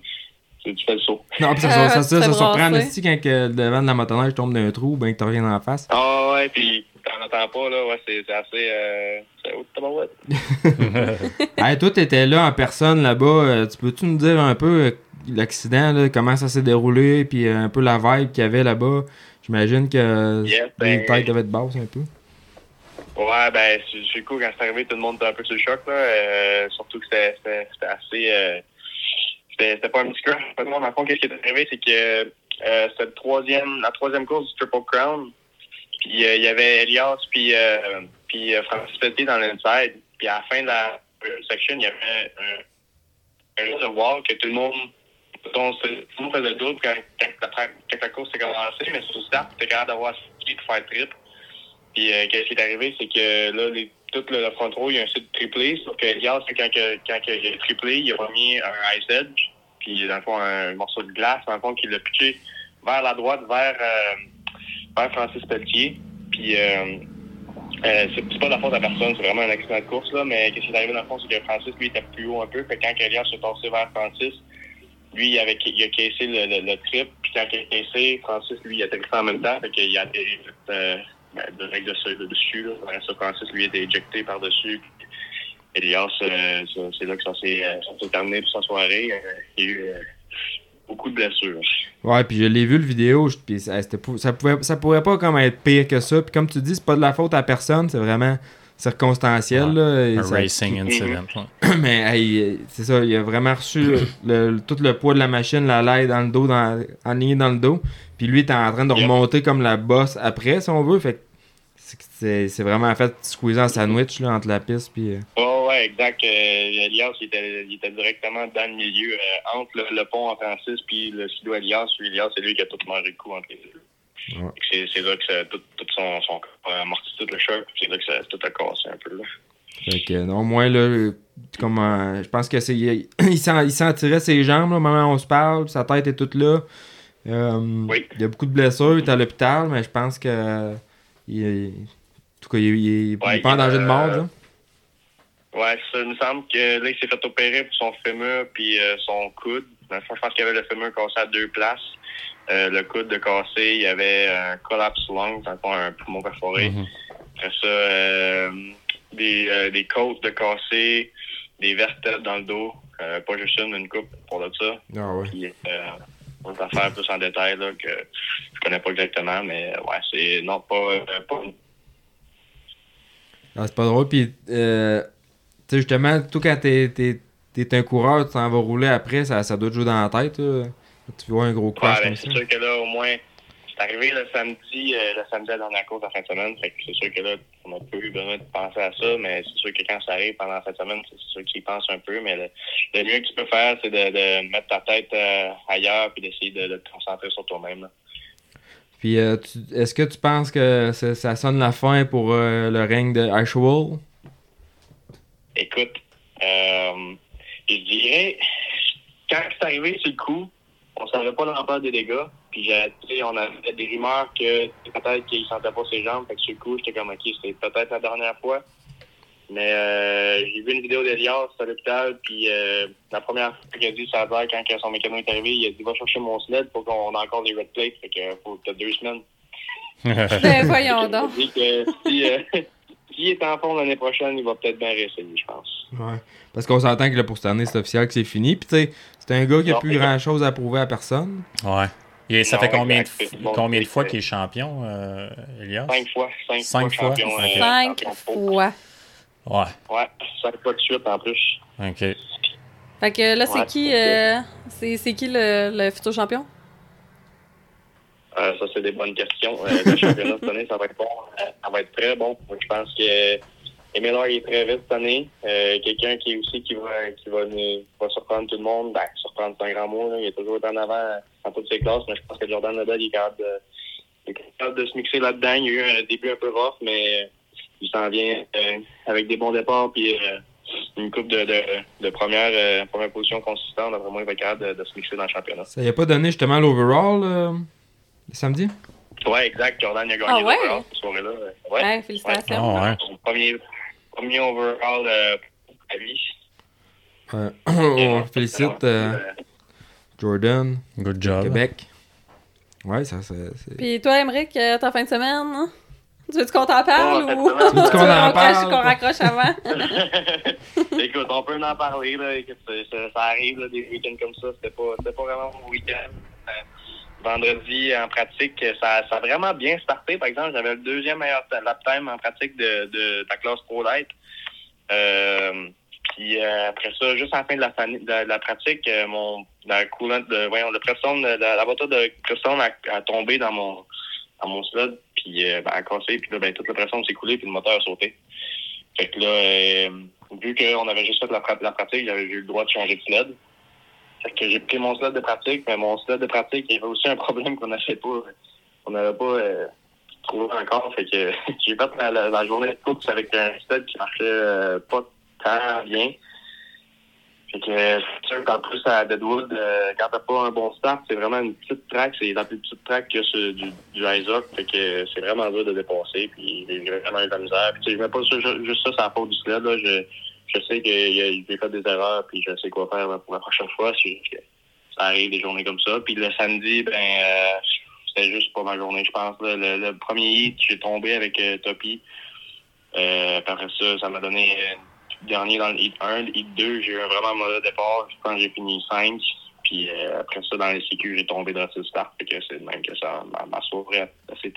tu fais le saut. Non, pis ça, ça, ça, ça, fais surprend aussi quand que le devant de la motoneige tombe d'un trou, ben que t'as rien en face. Ah ouais, puis t'en entends pas, là, ouais, c'est c'est assez... Euh, c'est haut [LAUGHS] de hey, toi, t'étais là en personne là-bas. euh, tu peux-tu nous dire un peu euh, l'accident, là, comment ça s'est déroulé, puis euh, un peu la vibe qu'il y avait là-bas? J'imagine que Yes, les ben- têtes devaient être basses un peu. Ouais, ben, c'est cool quand c'est arrivé, tout le monde était un peu sur le choc, là. euh, surtout que c'était assez. Euh, c'était pas un petit crash. Pas dans le fond, qu'est-ce qui est arrivé, c'est que euh, c'était troisième, la troisième course du Triple Crown. Puis euh, il y avait Elias, puis, puis Francis Pelletier dans l'inside. Puis à la fin de la section, il y avait un, de wall que tout le monde. tout le monde faisait le double quand, quand, la, course s'est commencée, mais sur le start, tu capable d'avoir ski pour faire trip. Puis euh, qu'est-ce qui est arrivé, c'est que là, tout le, le front row, il y a un site triplé, sauf que Elias, quand, quand il a triplé, il a mis un ice edge, puis dans le fond, un morceau de glace, dans le fond, qu'il l'a pitché vers la droite, vers, euh, vers Francis Pelletier. Puis euh, c'est pas la faute à personne, c'est vraiment un accident de course, là, mais qu'est-ce qui est arrivé dans le fond, c'est que Francis, lui, était plus haut un peu, fait quand Elias s'est passé vers Francis, lui, il, avait, il a caissé le, trip, puis quand il a caissé, Francis, lui, il a atterrissé en même temps, fait qu'il a direct de dessus là. Après ça, Francis, lui, a été éjecté par-dessus. Elias, euh, c'est là que ça s'est euh, ça s'est terminé pour sa soirée. Euh, il y a eu euh, beaucoup de blessures. Ouais, puis je l'ai vu le vidéo, je- puis ça, pouvait ça pourrait pas comme être pire que ça. Puis comme tu dis, c'est pas de la faute à personne, c'est vraiment circonstanciel Ouais. là, et Un ça- racing [LAUGHS] incident. ouais. [COUGHS] mais hey, c'est ça, il a vraiment reçu le, le- tout le poids de la machine, la laille dans le dos, dans, enlignée dans le dos. Puis lui, il était en train de Yep. remonter comme la bosse après, si on veut. Fait que c'est- vraiment fait squeezer en sandwich là, entre la piste puis. euh, Ouais, ouais, exact. Euh, Elias, il était, il était directement dans le milieu, euh, entre le, le pont en Francis puis le skido Elias. Elias, c'est lui qui a tout mangé le coup entre les deux. Ouais. C'est là que ça, tout, tout son, son corps a amorti tout le choc. C'est là que ça tout a cassé un peu. Là. Fait que non, moi là, comme euh, je pense que c'est. Il, il s'en il s'en tirait ses jambes, là, au moment où on se parle, sa tête est toute là. Euh, Oui. Il y a beaucoup de blessures, il est à l'hôpital, mais je pense que. Il, est- en tout cas, il, il- il est Ouais, pas en danger de mort, euh, là. Ouais, ça il me semble que là, il s'est fait opérer pour son fémur puis euh, son coude. Dans le fond, je pense qu'il y avait le fémur cassé à deux places. Euh, le coude de cassé, il y avait un collapse lung, dans le fond, un poumon perforé. Mhm. Après ça, euh, des, des côtes de cassé, des vertèbres dans le dos. Pas juste une, une coupe pour de ça. Ah ouais. Puis, on va faire plus en détail là, que je connais pas exactement, mais ouais, c'est non pas, euh, pas Ah, c'est pas drôle. Puis, euh, tu sais, justement, tout quand t'es, t'es, t'es un coureur, tu t'en vas rouler après, ça, ça doit te jouer dans la tête. là. Tu vois un gros Ouais, crash ben, c'est sûr que là, au moins, c'est arrivé le samedi, euh, le samedi à la dernière course de la fin de semaine. Fait que c'est sûr que là, on n'a pas eu besoin de penser à ça, mais c'est sûr que quand ça arrive pendant la fin de semaine, c'est sûr qu'il y pense un peu. Mais le, le mieux que tu peux faire, c'est de, de mettre ta tête euh, ailleurs puis d'essayer de, de te concentrer sur toi-même. Puis, euh, est-ce que tu penses que ça, ça sonne la fin pour euh, le règne de Ashwell? Écoute, je dirais, quand c'est arrivé sur le coup, on savait pas l'ampleur des dégâts. Puis, j'ai- tu sais, on avait des rumeurs que peut-être qu'il sentait pas ses jambes. Fait que sur le coup, j'étais comme, OK, c'est peut-être la dernière fois. Mais euh, j'ai vu une vidéo d'Elias à l'hôpital. Puis, euh, la première fois qu'il a dit, ça a l'air quand son mécano est arrivé, il a dit, va chercher mon sled pour qu'on ait encore des red plates. Fait que faut peut-être deux semaines. [LAUGHS] Ben, voyons donc. Il a dit que si, euh, [LAUGHS] s'il est en fond l'année prochaine, il va peut-être bien réessayer, je pense. Ouais. Parce qu'on s'entend que là, pour cette année, c'est officiel que c'est fini. Puis, tu sais, c'est un gars qui a Non, plus c'est grand chose à prouver à personne. Ouais. Et ça Non, fait combien de, combien de fois qu'il est champion, euh, Elias? Cinq fois. Cinq, Cinq fois. champion, euh, Cinq fois. Ouais, Ouais, cinq fois de suite en plus. ok. Fait que là, c'est Ouais, qui, c'est euh, c'est qui le, le futur champion? Euh, ça, c'est des bonnes questions. Euh, le championnat cette année, ça va être bon. Ça va être très bon. Moi, je pense que Emile Hart est très vite cette année. Euh, Quelqu'un qui aussi qui va qui va, nous- va surprendre tout le monde. Ben, surprendre, c'est un grand mot. Là. Il est toujours été en avant dans toutes ses classes, mais je pense que Jordan Nadal il est capable de, il est capable de se mixer là-dedans. Il y a eu un début un peu rough, mais euh, il s'en vient euh, avec des bons départs puis euh, une coupe de, de, de première, euh, première position consistante. D'après moi, il va être capable de, de se mixer dans le championnat. Ça y a pas donné justement l'overall euh, samedi? Ouais, exact. Jordan a gagné Ah ouais? l'overall cette soirée-là. Ouais. Ouais, félicitations. Ah ouais. Premier, premier overall euh, à lui. Ouais. [COUGHS] [COUGHS] On félicite euh, Jordan, Good job. Québec. Ouais, ça, ça c'est. Puis toi, Emmerich, euh, ta fin de semaine, hein? Tu veux-tu qu'on t'en parle Ouais, ou. Tu veux-tu qu'on en parle? qu'on raccroche avant? [LAUGHS] [LAUGHS] Écoute, on peut en parler. Là. Ça, ça- arrive là, des week-ends comme ça. C'était pas, c'était pas vraiment mon week-end. Vendredi, en pratique, ça, ça a vraiment bien starté. Par exemple, j'avais le deuxième meilleur lap en pratique de, de, de la classe Pro Light. Euh, puis euh, après ça, juste la fin de la, de, la pratique, euh, mon la coulante de voyons, le la, la voiture de pression a, a tombé dans mon dans mon sled, puis euh, ben, a cassé, puis là, ben, toute la pression s'est coulée, puis le moteur a sauté. Fait que là, euh, vu qu'on avait juste fait la, la pratique, j'avais eu le droit de changer de sled. Fait que j'ai pris mon sled de pratique, mais mon sled de pratique, il y avait aussi un problème qu'on n'avait pas, on n'avait pas euh, trouvé encore. Fait que [LAUGHS] j'ai fait la, journée de course avec un sled qui marchait euh, pas tant bien. Fait que euh, c'est sûr qu'en plus à Deadwood, quand t'as pas un bon start, c'est vraiment une petite track, c'est la plus petite track que ce, du, du Isaac, fait que c'est vraiment dur de dépasser, puis j'ai vraiment eu de la misère. Puis je mets pas ça, ju- juste ça, c'est la faute du sled, là. Je sais que j'ai fait des erreurs, puis je sais quoi faire là, pour la prochaine fois, ça arrive des journées comme ça. Puis le samedi, ben euh, c'était juste pas ma journée, je pense. Le, premier hit, j'ai tombé avec euh, Topi. Euh, après ça, ça m'a donné dernier dans le hit 1. Le hit 2, j'ai eu un vraiment mauvais départ. Je pense j'ai fini 5. Puis après ça, dans les sécu, j'ai tombé dans le start. Fait c'est même que ça, ma, ma soirée s'est.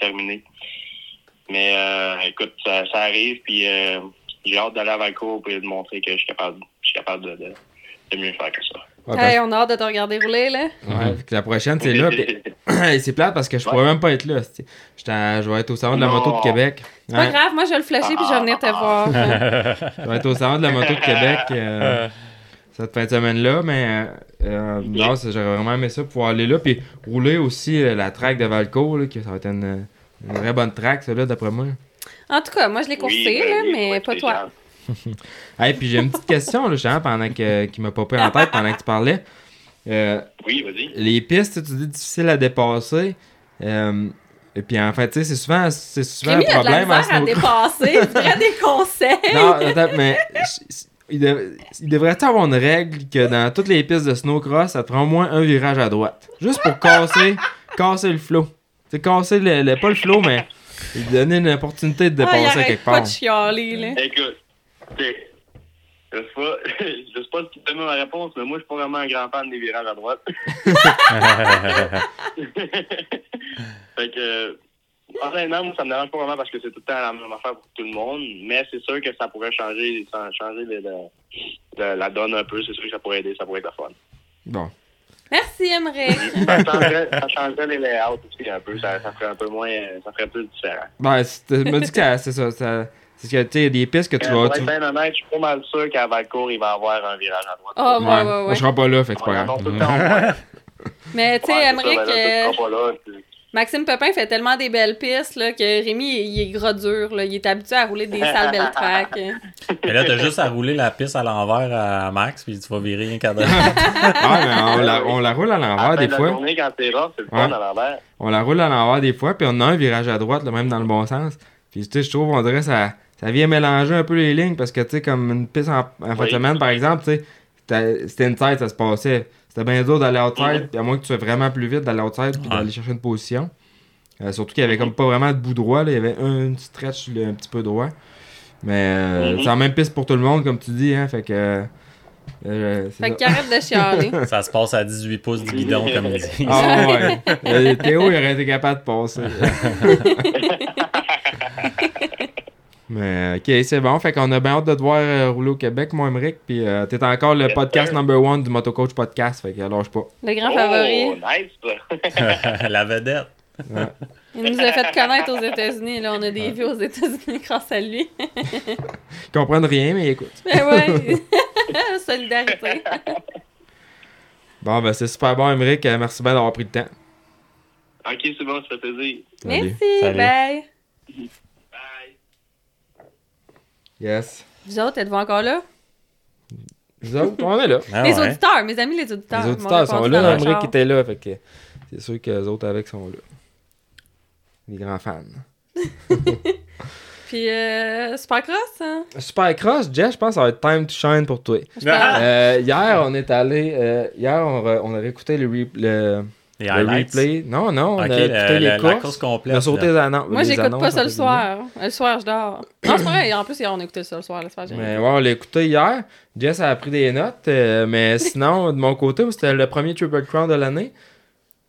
Mais écoute, ça, ça arrive. Puis j'ai hâte d'aller à Valcourt et de montrer que je suis capable, je suis capable de, de, de mieux faire que ça. Ouais, Hey, on a hâte de te regarder rouler, là. ouais, la prochaine, c'est là. [LAUGHS] [CLEARS THROAT] c'est plate parce que je pourrais même pas être là. Je vais être au salon de la Non. moto de Québec. C'est pas Ouais, grave, moi je vais le flasher puis je vais venir te voir. [LAUGHS] je vais être au salon de la moto de Québec euh, [LAUGHS] cette fin de semaine-là. Mais euh, euh, non, j'aurais vraiment aimé ça pouvoir aller là. Puis rouler aussi euh, la track de Valco, là, que ça va être une, une vraie bonne track, ça là, d'après moi. En tout cas, moi je l'ai Oui, ben là, mais pas toi. [LAUGHS] Hey, puis j'ai une petite question, là, justement, pendant que, qui m'a popé en tête pendant que tu parlais. Euh, Oui, vas-y. les pistes, tu dis difficiles à dépasser. Euh, et puis en fait, tu sais, c'est souvent, c'est souvent un Rémi a de la problème à snow- dépasser. Je voudrais des [LAUGHS] conseils. Non, attends, mais il, dev- il devrait avoir une règle que dans toutes les pistes de snowcross, ça te prend au moins un virage à droite? Juste pour casser, casser le flow. C'est casser le, le- pas le flow, mais lui donner une opportunité de Ah, il dépasser arrête quelque pas part. de chialer, là. Écoute, je sais pas, [LAUGHS] je sais pas si tu donnes ma réponse, mais moi, je suis pas vraiment un grand fan des virages à droite. [LAUGHS] fait que, honnêtement, moi, ça me dérange pas vraiment parce que c'est tout le temps la même affaire pour tout le monde, mais c'est sûr que ça pourrait changer, changer le- le- le- la donne un peu. C'est sûr que ça pourrait aider, ça pourrait être le fun. Bon. Merci, Emmerich. Ça changerait, ça changerait les layouts aussi un peu, ça, ça ferait un peu moins, ça ferait plus différent. Ben, c'est- je me dis que c'est ça. ça c'est que, tu sais, il y a des pistes que tu Euh, vas. pour être bien honnête, je suis pas mal sûr qu'à Valcourt, il va y avoir un virage à droite. Oh, ouais, ouais, On ouais. sera pas là, fait que c'est pas grave. ouais. Mais tu sais, Ouais, Emmerich, Maxime Pepin fait tellement des belles pistes là, que Rémi, il est gros dur. Là. Il est habitué à rouler des sales belles tracks. [LAUGHS] Et là, t'as juste à rouler la piste à l'envers à Max, puis tu vas virer. [LAUGHS] Ouais, mais on la, [LAUGHS] on la roule à l'envers des la fois. journée, quand c'est rough, c'est le Ouais. fun à l'envers. On la roule à l'envers des fois, puis on a un virage à droite, là, même dans le bon sens. Puis tu sais, je trouve, on dirait ça, ça vient mélanger un peu les lignes, parce que tu sais, comme une piste en, en fin de semaine, par exemple, tu sais, c'était c'était inside, ça se passait. C'était bien dur d'aller outside, à moins que tu sois vraiment plus vite d'aller outside, puis Ouais. d'aller chercher une position. Euh, surtout qu'il y avait comme pas vraiment de bout droit, là. il y avait un stretch là, un petit peu droit. Mais euh, Mhm. c'est la même piste pour tout le monde, comme tu dis, hein, fait que... Euh, c'est Fait ça. qu'il arrête de [LAUGHS] chialer. Ça se passe à 18 pouces du guidon, comme ils disent. Ah ouais. Euh, Théo, il aurait été capable de passer. [LAUGHS] Mais ok, c'est bon. Fait qu'on a bien hâte de te voir euh, rouler au Québec, moi, Emmerich. Puis euh, t'es encore le Yes, podcast sir. number one du Motocoach Podcast. Fait que lâche pas. Le grand Oh, favori. nice, ça. [LAUGHS] La vedette. Il nous a fait connaître aux États-Unis. Là, on a des vues aux États-Unis [LAUGHS] grâce à lui. Ils comprennent rien, mais ils écoutent. Mais [LAUGHS] ouais. Solidarité. Bon, ben c'est super bon, Emmerich. Euh, Merci bien d'avoir pris le temps. ok, c'est bon, ça fait plaisir. Merci. Salut. Bye. Yes. Vous autres, êtes-vous encore là? Vous autres, on est là. Ah les ouais. auditeurs, mes amis, les auditeurs. Les auditeurs sont là. Emmerich char. était là. Fait que c'est sûr que les autres avec sont là. Les grands fans. [LAUGHS] Puis, euh, Supercross, hein? Supercross, Jess, je pense que ça va être time to shine pour toi. Ah! Euh, hier, on est allé. euh, hier, on, re- on avait écouté le, re- le, Les le replay. Non, non, on a écouté les la- la courses. course on complète. a sauté là. les annon- Moi, j'écoute pas ça le soir. Le soir, je dors. Non, c'est vrai. En plus, hier, on a écouté ça le soir. Mais ouais, on l'a écouté hier. Jess a pris des notes. euh, mais [LAUGHS] sinon, de mon côté, c'était le premier Triple Crown de l'année.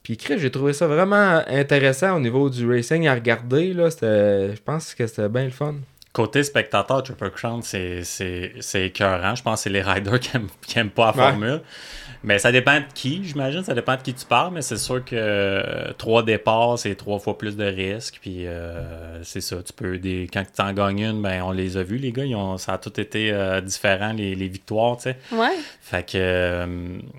Puis, Chris, j'ai trouvé ça vraiment intéressant au niveau du racing à regarder. Là. C'était- Je pense que c'était bien le fun. Côté spectateur, Triple Crown, c'est, c'est, c'est écœurant. Je pense que c'est les riders qui aiment, qui aiment pas la Ouais. formule. Mais ça dépend de qui, j'imagine. Ça dépend de qui tu parles. Mais c'est sûr que euh, trois départs, c'est trois fois plus de risques. Puis euh, c'est ça. Tu peux des... Quand tu en gagnes une, ben, on les a vus, les gars. Ils ont... Ça a tout été euh, différent, les, les victoires. tu sais. Ouais. Fait que. euh,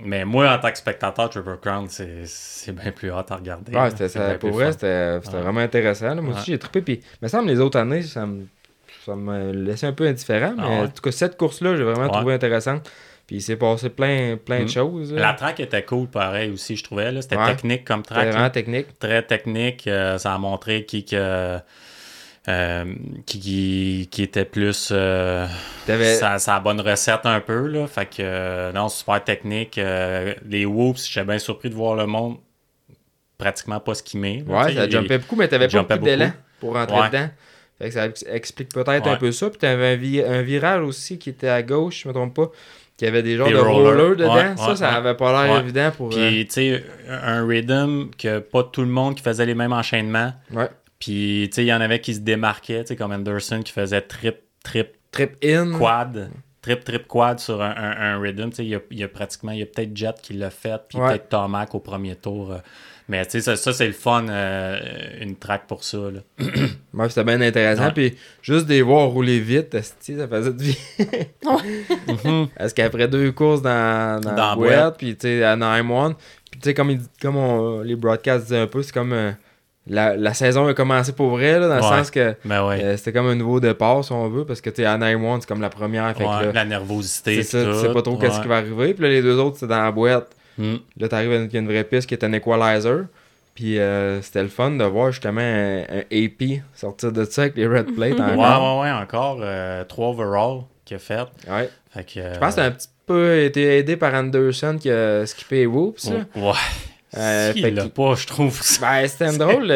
mais moi, en tant que spectateur, Triple Crown, c'est, c'est bien plus hot à regarder. Ouais, c'était ça. Pour vrai, c'était Ouais. vraiment intéressant. là. Moi Ouais. aussi, j'ai trippé. Puis, il me semble les autres années, ça me, ça me laissait un peu indifférent. Mais Ah ouais? en tout cas, cette course-là, j'ai vraiment Ouais. trouvé intéressante. Puis, il s'est passé plein, plein de Mm. choses. là. La track était cool, pareil aussi, je trouvais. C'était Ouais. technique comme track. vraiment technique. très technique. euh, ça a montré qui, que, euh, qui, qui, qui était plus. Euh, T'avais- sa, sa bonne recette un peu. Là. Fait que, euh, non, super technique. euh, les whoops, j'étais bien surpris de voir le monde pratiquement pas skimmer. là, Ouais, ça jumpait beaucoup, mais t'avais pas beaucoup d'élan pour rentrer Ouais. dedans. Fait que ça ex- explique peut-être un peu ça. Puis t'avais un, vi- un virage aussi qui était à gauche, je me trompe pas, qui avait des genres Des de rollers. rollers dedans. Ouais, ça, ouais, ça avait pas l'air Ouais. évident pour. euh, Puis, tu sais, un rhythm que pas tout le monde qui faisait les mêmes enchaînements. euh, ouais. Puis, tu sais, il y en avait qui se démarquaient, tu sais, comme Anderson qui faisait trip, trip, Trip in. quad, trip, trip, quad sur un, un, un rhythm. Tu sais, il y a, y pratiquement, il y a peut-être Jet qui l'a fait, puis peut-être Tomac au premier tour. euh. Mais tu sais, ça, ça, c'est le fun, euh, une track pour ça. Là. [CLEARS THROAT] Ouais, c'était bien intéressant. Puis juste de les voir rouler vite, ça faisait bien. Mhm. [LAUGHS] Parce qu'après deux courses dans, dans, Dans boîte, puis tu sais, à 9-1, puis tu sais, comme, il comme on- les broadcasts disaient un peu, c'est comme. euh, la, la saison a commencé pour vrai, là, dans le sens que Ben ouais. euh, c'était comme un nouveau départ, si on veut, parce que tu sais, à 9-1, c'est comme la première. Fait que, Ouais, là, la nervosité. c'est ça, tu sais pas trop qu'est-ce qui va arriver. Puis là, les deux autres, c'est dans la boîte. Mm. Là, t'arrives à une vraie piste qui est un equalizer. Puis euh, c'était le fun de voir justement un, un AP sortir de ça avec les red plates Ouais, encore. ouais, ouais, encore. euh, trois overall qu'il a fait. Ouais. Fait que, euh, Je pense que t'as un petit peu été aidé par Anderson qui a skippé whoops. là. Ouais. Euh, Si, fait il l'a pas, je trouve. Ben, c'était une [LAUGHS] drôle,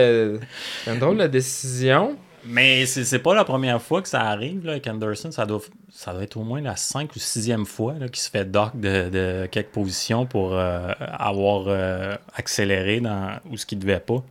une drôle de décision. Mais c'est c'est pas la première fois que ça arrive là, avec Anderson. Ça doit, ça doit être au moins la cinq ou sixième fois là, qu'il se fait dock de, de quelques positions pour euh, avoir euh, accéléré dans où ce qu'il devait pas.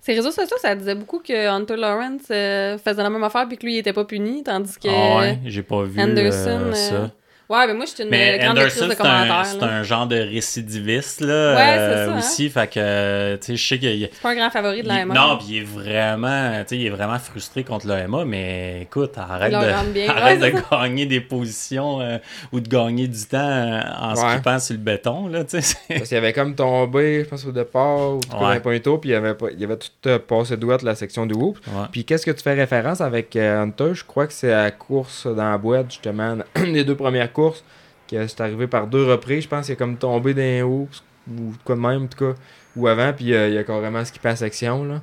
Ces réseaux sociaux, ça disait beaucoup que Hunter Lawrence euh, faisait la même affaire puis que lui, il était pas puni, tandis que. Ah ouais, j'ai pas vu Anderson, ça. Ouais, mais moi, je suis une Mais grande Anderson, lectrice de un, commentaires. c'est un genre de récidiviste là, Ouais, c'est euh, ça, hein. aussi. Fait que, euh, tu sais, je sais qu'il C'est pas un grand favori de la il- MA. non, puis il est vraiment, tu sais, il est vraiment frustré contre le MA, mais écoute, arrête, de, bien. [LAUGHS] arrête Ouais, de gagner des positions euh, ou de gagner du temps euh, en Ouais. skippant sur le béton, là, tu sais. Parce qu'il avait comme tombé, je pense, au départ, ou tout Ouais. les points tôt, puis il avait, pas- il avait tout euh, passé droite la section du whoop. Ouais. Puis qu'est-ce que tu fais référence avec euh, Hunter? Je crois que c'est à la course dans la boîte, justement, [CLEARS THROAT] les deux premières courses, que c'est arrivé par deux reprises. Je pense qu'il est comme tombé les hoops, ou de quoi de même, en tout cas, ou avant, puis euh, il a carrément skippé la section, là.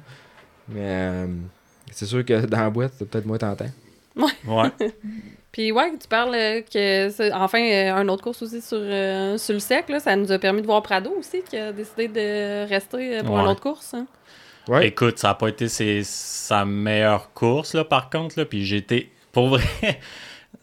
Mais euh, c'est sûr que [LAUGHS] dans la boîte, c'est peut-être moins tentant. Ouais. [LAUGHS] Puis ouais, tu parles euh, que c'est enfin euh, un autre course aussi sur, euh, sur le sec, là, ça nous a permis de voir Prado aussi qui a décidé de rester pour Ouais. une autre course. hein. Ouais. Écoute, ça n'a pas été ses- sa meilleure course, là, par contre, là, puis j'ai été, pour vrai,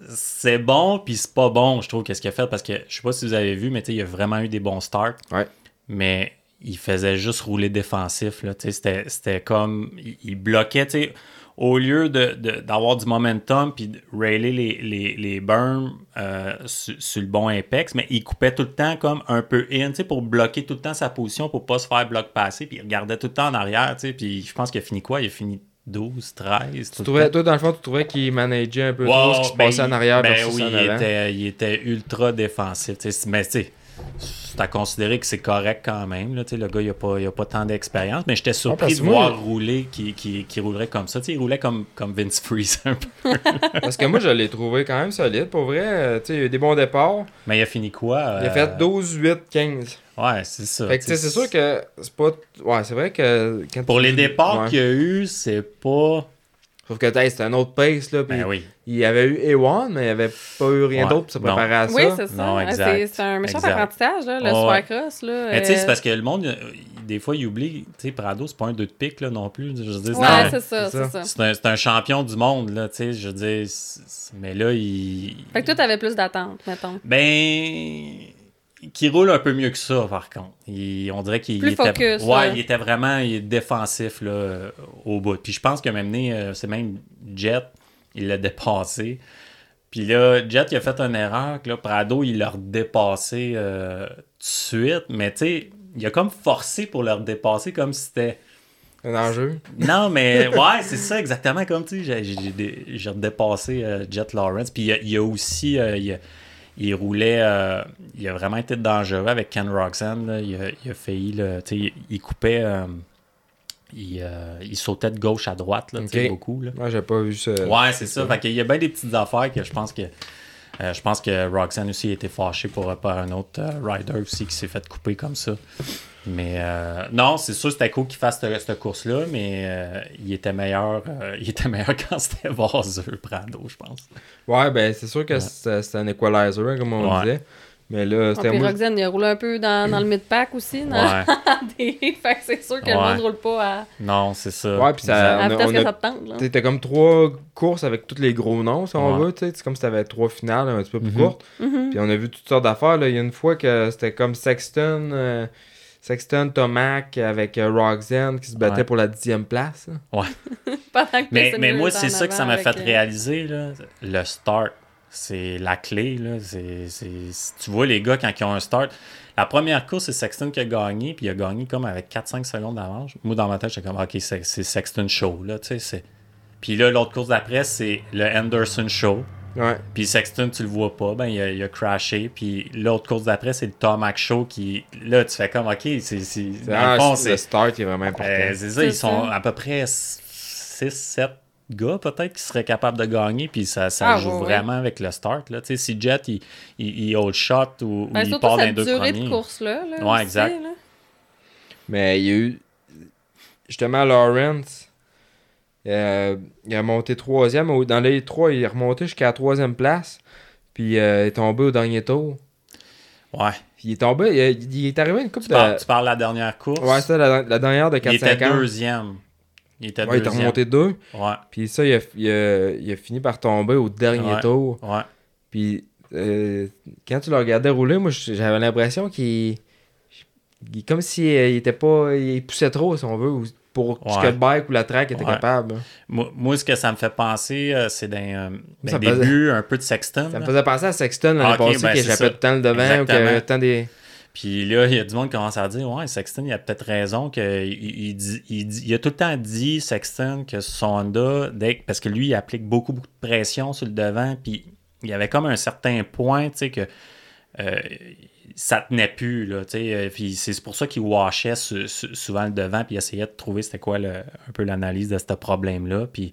c'est bon, puis c'est pas bon, je trouve, qu'est-ce qu'il a fait, parce que je sais pas si vous avez vu, mais il a vraiment eu des bons starts. Ouais. Mais il faisait juste rouler défensif, c'était, comme, il, il bloquait, au lieu de, de- d'avoir du momentum puis de railer les, les, les burns euh, sur, sur le bon apex, mais il coupait tout le temps comme un peu in, pour bloquer tout le temps sa position pour pas se faire bloc passer, puis il regardait tout le temps en arrière, puis je pense qu'il a fini quoi? Il a fini 12, 13. Tu trouvais, toi, dans le fond, tu trouvais qu'il manageait un peu Wow, trop ce qui se ben, passait en arrière ben versus oui, en il était, il était ultra défensif. tu sais. Mais tu sais, c'est à considérer que c'est correct quand même. Là, le gars, il n'a pas, il a pas tant d'expérience. Mais j'étais surpris de moi- voir rouler qui, qui, qui roulerait comme ça. Il roulait comme, comme Vince Freeze un peu. [LAUGHS] Parce que moi, je l'ai trouvé quand même solide. Pour vrai, euh, il y a eu des bons départs. Mais il a fini quoi Il a fait 12, 8, 15. Ouais, c'est ça. Fait que, tu tu sais, c'est sûr que c'est pas. Ouais, c'est vrai que. Quand Pour tu- les départs Ouais. qu'il y a eu, c'est pas. Sauf que, c'était un autre pace, là. Puis Ben oui. il y avait eu A1, mais il n'y avait pas eu rien Ouais, d'autre pour se non. préparer à ça. Oui, c'est ça. Non, Ouais, exact. C'est c'est un méchant Exact. apprentissage, là, le supercross. Là, Mais tu sais, euh, c'est parce que le monde, euh, des fois, il oublie. Tu sais, Prado, c'est pas un 2 de pique là, non plus. Je c'est Ouais, un- c'est ça, c'est c'est ça. ça. C'est un, c'est un champion du monde, là, tu sais, je veux dire, c'est- c'est- mais là, il... Fait que toi, t'avais plus d'attente, mettons. Ben... Qui roule un peu mieux que ça, par contre. Il- on dirait qu'il était... focus, ouais, ouais. il était vraiment il est défensif, là, au bout. Puis je pense qu'il a même mené, euh, c'est même Jet, il l'a dépassé. Puis là, Jet, il a fait une erreur, que là, Prado, il l'a redépassé euh, tout de suite, mais tu sais, il a comme forcé pour le redépasser, comme si c'était... Un enjeu. Non, mais [LAUGHS] ouais, c'est ça exactement comme tu sais. J'ai, redépassé euh, Jet Lawrence. Puis il y a, il y a aussi. euh, il, a- il roulait. euh, il a vraiment été dangereux avec Ken Roxanne. là. Il, a, il a failli. là, tu sais, il, il coupait. euh, il, euh, il sautait de gauche à droite, là, tu sais, Ok. beaucoup. Là. Moi, j'ai pas vu ça. Ouais, c'est ça. Fait qu'il y a bien des petites affaires que je pense que. je pense que Roxanne aussi a été fâché pour, par un autre rider aussi qui s'est fait couper comme ça. Mais euh, non, c'est sûr c'était cool qu'il fasse cette, cette course-là, mais euh, il était meilleur euh, [LAUGHS] il était meilleur quand c'était vaseux, Prado, je pense. Ouais, ben, c'est sûr que Ouais. c'est c'est un equalizer, hein, comme on Ouais. disait. Mais là, Ah, c'était puis moi. Roxanne, il a roulé un peu dans, dans le mid-pack aussi. Dans Ouais. [LAUGHS] des... Fait que c'est sûr que le monde roule pas à, Non, c'est ça. Ouais, puis ça- à on a- que te tente. Comme trois courses avec tous les gros noms, si on veut. C'est comme si t'avais trois finales un petit peu plus Mhm. courtes. Mhm. Puis on a vu toutes sortes d'affaires. là. Il y a une fois que c'était comme Sexton, euh, Sexton, Tomac avec euh, Roxanne qui se battait Ouais. pour la dixième place. là. [LAUGHS] Que Mais, mais moi, est c'est ça que ça m'a fait euh, réaliser. Là. Le start, c'est la clé. Là. C'est, c'est- c'est- Tu vois, les gars, quand ils ont un start, la première course, c'est Sexton qui a gagné, puis il a gagné comme avec 4-5 secondes d'avance. Moi, dans ma tête, j'étais comme, OK, c'est, c'est Sexton Show. Là, tu sais, c'est... Puis là, l'autre course d'après, c'est le Anderson Show. Ouais. Puis Sexton, tu le vois pas, ben il a, il a crashé. Puis l'autre course d'après, c'est le Tomac Show qui. Là, tu fais comme, OK, c'est. ah, le c'est. start est vraiment important. Euh, c'est ça, ils sont à peu près 6-7 gars peut-être qui seraient capables de gagner, puis ça, ça Ah, joue ouais, ouais. vraiment avec le start. Là. Tu sais, Si Jet, il, il, il hold shot ou, ou Ben, il part dans les cette deux durée premiers. de course-là. Là, Ouais, aussi, exact. là. Mais il y a eu. Justement, Lawrence. Euh, il a monté troisième. Dans les trois, il est remonté jusqu'à la troisième place. Puis euh, il est tombé au dernier tour. Ouais. Il est tombé. Il, est- il est arrivé une coupe Tu, de. parles, tu parles de la dernière course? Ouais, c'était la, la dernière de il était 4-5 ans. deuxième. Il était Ouais, il est remonté deux. Ouais, Puis ça, il a, il a- il a fini par tomber au dernier Ouais. tour. ouais. Puis euh, quand tu le regardais rouler, moi j'avais l'impression qu'il. il- Comme s'il il était pas. Il poussait trop, si on veut, ou pour Ouais. ce que le bike ou la track était Ouais. capable. Moi, moi, ce que ça me fait penser, euh, c'est d'un euh, faisait- début un peu de Sexton. Ça me faisait penser à Sexton l'année Ah, ok, passée ben, qui échappait tout le temps le devant ou qu'il y avait tant des. Puis là, il y a du monde qui commence à dire Ouais, Sexton, il a peut-être raison. Que il, il il a tout le temps dit, Sexton, que son Honda, dès, parce que lui, il applique beaucoup, beaucoup de pression sur le devant. Puis il y avait comme un certain point, tu sais, que euh, ça tenait plus. Là, tu sais, euh, puis c'est pour ça qu'il washait su- su- souvent le devant. Puis essayait de trouver c'était quoi le- un peu l'analyse de ce problème-là. Puis.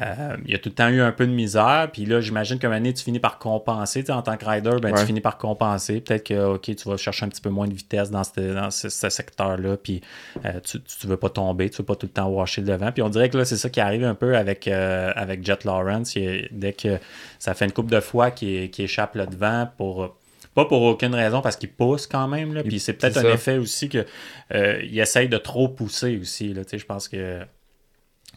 euh, il y a tout le temps eu un peu de misère, puis là, j'imagine qu'à un moment donné, tu finis par compenser. En tant que rider, ben, Ouais. tu finis par compenser. Peut-être que, OK, tu vas chercher un petit peu moins de vitesse dans ce, dans ce, ce secteur-là, puis euh, tu, tu veux pas tomber, tu veux pas tout le temps washer le devant. Puis on dirait que là, c'est ça qui arrive un peu avec, euh, avec Jet Lawrence. Il dès que ça fait une couple de fois qu'il qu'il échappe le devant pour. Pas pour aucune raison, parce qu'il pousse quand même. Là. Puis c'est peut-être un effet aussi que euh, il essaye de trop pousser aussi. Là. Tu sais, Je pense que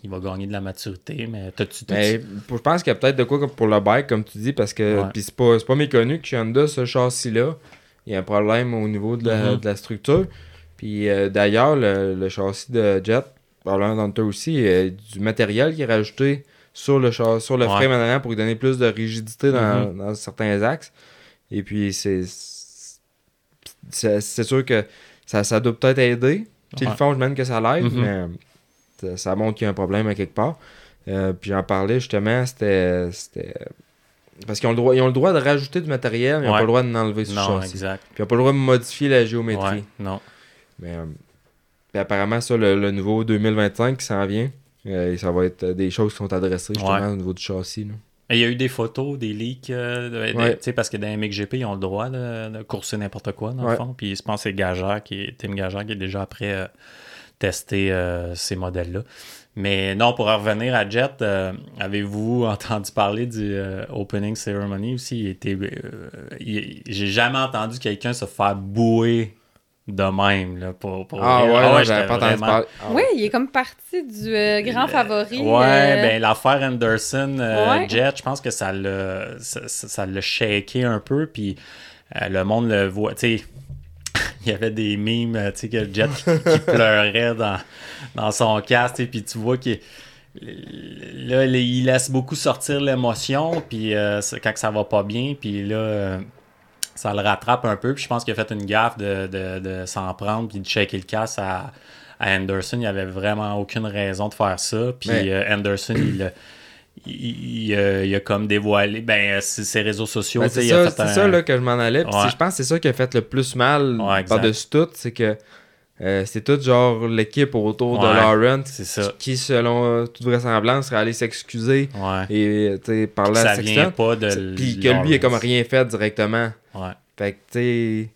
il va gagner de la maturité, mais t'as-tu... Je pense qu'il y a peut-être de quoi pour le bike, comme tu dis, parce que Ouais. puis c'est pas, c'est pas méconnu que chez Honda, ce châssis-là, il y a un problème au niveau de la, Mhm. de la structure. Puis euh, d'ailleurs, le, le châssis de Jet, parlant d'Hunter aussi, il y a du matériel qui est rajouté sur le, sur le Ouais. frame en pour lui donner plus de rigidité dans, Mhm. dans certains axes. Et puis, c'est. C'est sûr que ça, ça doit peut-être aider. Puis Ouais. le fond, je mène que ça l'aide, Mhm. mais ça, montre qu'il y a un problème à quelque part. Euh, puis j'en parlais justement, c'était. c'était- Parce qu'ils ont, le droit- ils ont le droit de rajouter du matériel, mais ils n'ont Ouais. pas le droit de l'enlever sur Non, châssis. exact. Puis ils n'ont pas le droit de modifier la géométrie. Ouais, non. Mais euh, puis apparemment, ça, le, le nouveau 2025 qui s'en vient, euh, ça va être des choses qui sont adressées justement au niveau du châssis. là. Et il y a eu des photos, des leaks, euh, Ouais. parce que dans MXGP, ils ont le droit de, de courser n'importe quoi, dans Ouais. le fond. Puis je pense que c'est Gagère, qui est, Tim Gagère, qui est déjà après euh, tester euh, ces modèles-là. Mais non, pour en revenir à Jet, euh, avez-vous [LAUGHS] entendu parler du opening ceremony aussi? J'ai jamais entendu quelqu'un se faire bouer de même. Là, pour, pour Ah ouais, non, j'étais j'avais pas entendu vraiment- parler. Ah Oui, il est comme parti du euh, grand favori. Ouais, euh, ben l'affaire Anderson euh, Ouais. Jet, je pense que ça l'a ça, ça- ça l'a shaké un peu puis euh, le monde le voit, tu sais [LAUGHS] il y avait des mimes, tu sais que Jet qui, qui [LAUGHS] pleurait dans, dans son casque, tu sais, puis tu vois qu'il là il laisse beaucoup sortir l'émotion puis euh, quand ça va pas bien puis là euh, ça le rattrape un peu. Puis je pense qu'il a fait une gaffe de, de, de s'en prendre puis de shaker le casse à, à Anderson. Il n'y avait vraiment aucune raison de faire ça. Puis Mais- euh, Anderson, il, a- il, il a, il a comme dévoilé ben, ses, ses réseaux sociaux. Ben, c'est il a ça, fait c'est un- ça là, que je m'en allais. Puis Ouais. je pense que c'est ça qui a fait le plus mal Ouais, par-dessus tout. C'est que euh, c'est tout genre l'équipe autour de Ouais, ça. qui, selon toute vraisemblance, serait allé s'excuser Ouais. et parler à ça vient Sexton. pas de. C'est- Puis que lui, il a comme rien fait directement. Ouais. Fait que, tu sais,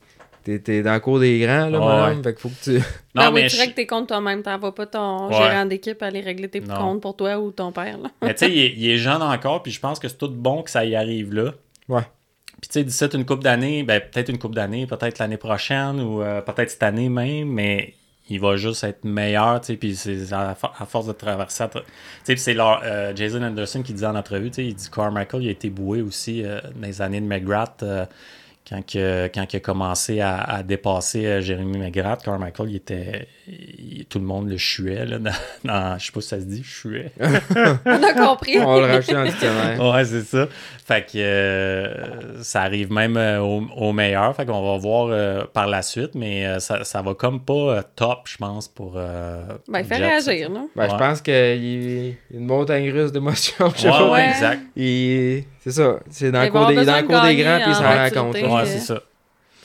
t'es- t'es dans le cours des grands, là, Ouais, mon homme. Fait que faut que tu. [LAUGHS] Non, ben oui, mais tu je- règles tes comptes toi-même. T'envoies pas ton Ouais. gérant d'équipe aller régler tes Non. comptes pour toi ou ton père. Là. Mais tu sais, il, est- il est jeune encore, puis je pense que c'est tout bon que ça y arrive là. Ouais. Puis tu sais, d'ici une coupe d'années, ben peut-être une coupe d'années, peut-être l'année prochaine ou euh, peut-être cette année même, mais il va juste être meilleur, tu sais, puis c'est à, fo- à force de traverser. Tu sais, c'est euh, Jason Anderson qui dit en entrevue, tu sais, il dit Carmichael, il a été boué aussi euh, dans les années de McGrath. Quand, que- quand il a commencé à, à dépasser euh, Jérémy McGrath, Carmichael, il était. il- tout le monde le chuait, là. [LAUGHS] Dans, dans- je sais pas si ça se dit, chuait. [LAUGHS] On a compris. On va le dans le dictionnaire. Ouais, c'est ça. Fait que euh, ça arrive même euh, au, au meilleur. Fait qu'on va voir euh, par la suite, mais euh, ça, ça va comme pas euh, top, je pense, pour. euh, Ben, il fait réagir, non? Ben, je pense qu'il y a une montagne russe d'émotions. Ouais, ouais, Ouais. exact. Il- C'est ça. C'est dans Il le cours des, dans le cours des grands, puis il s'en en rend maturité. compte. Ouais, euh, c'est ça.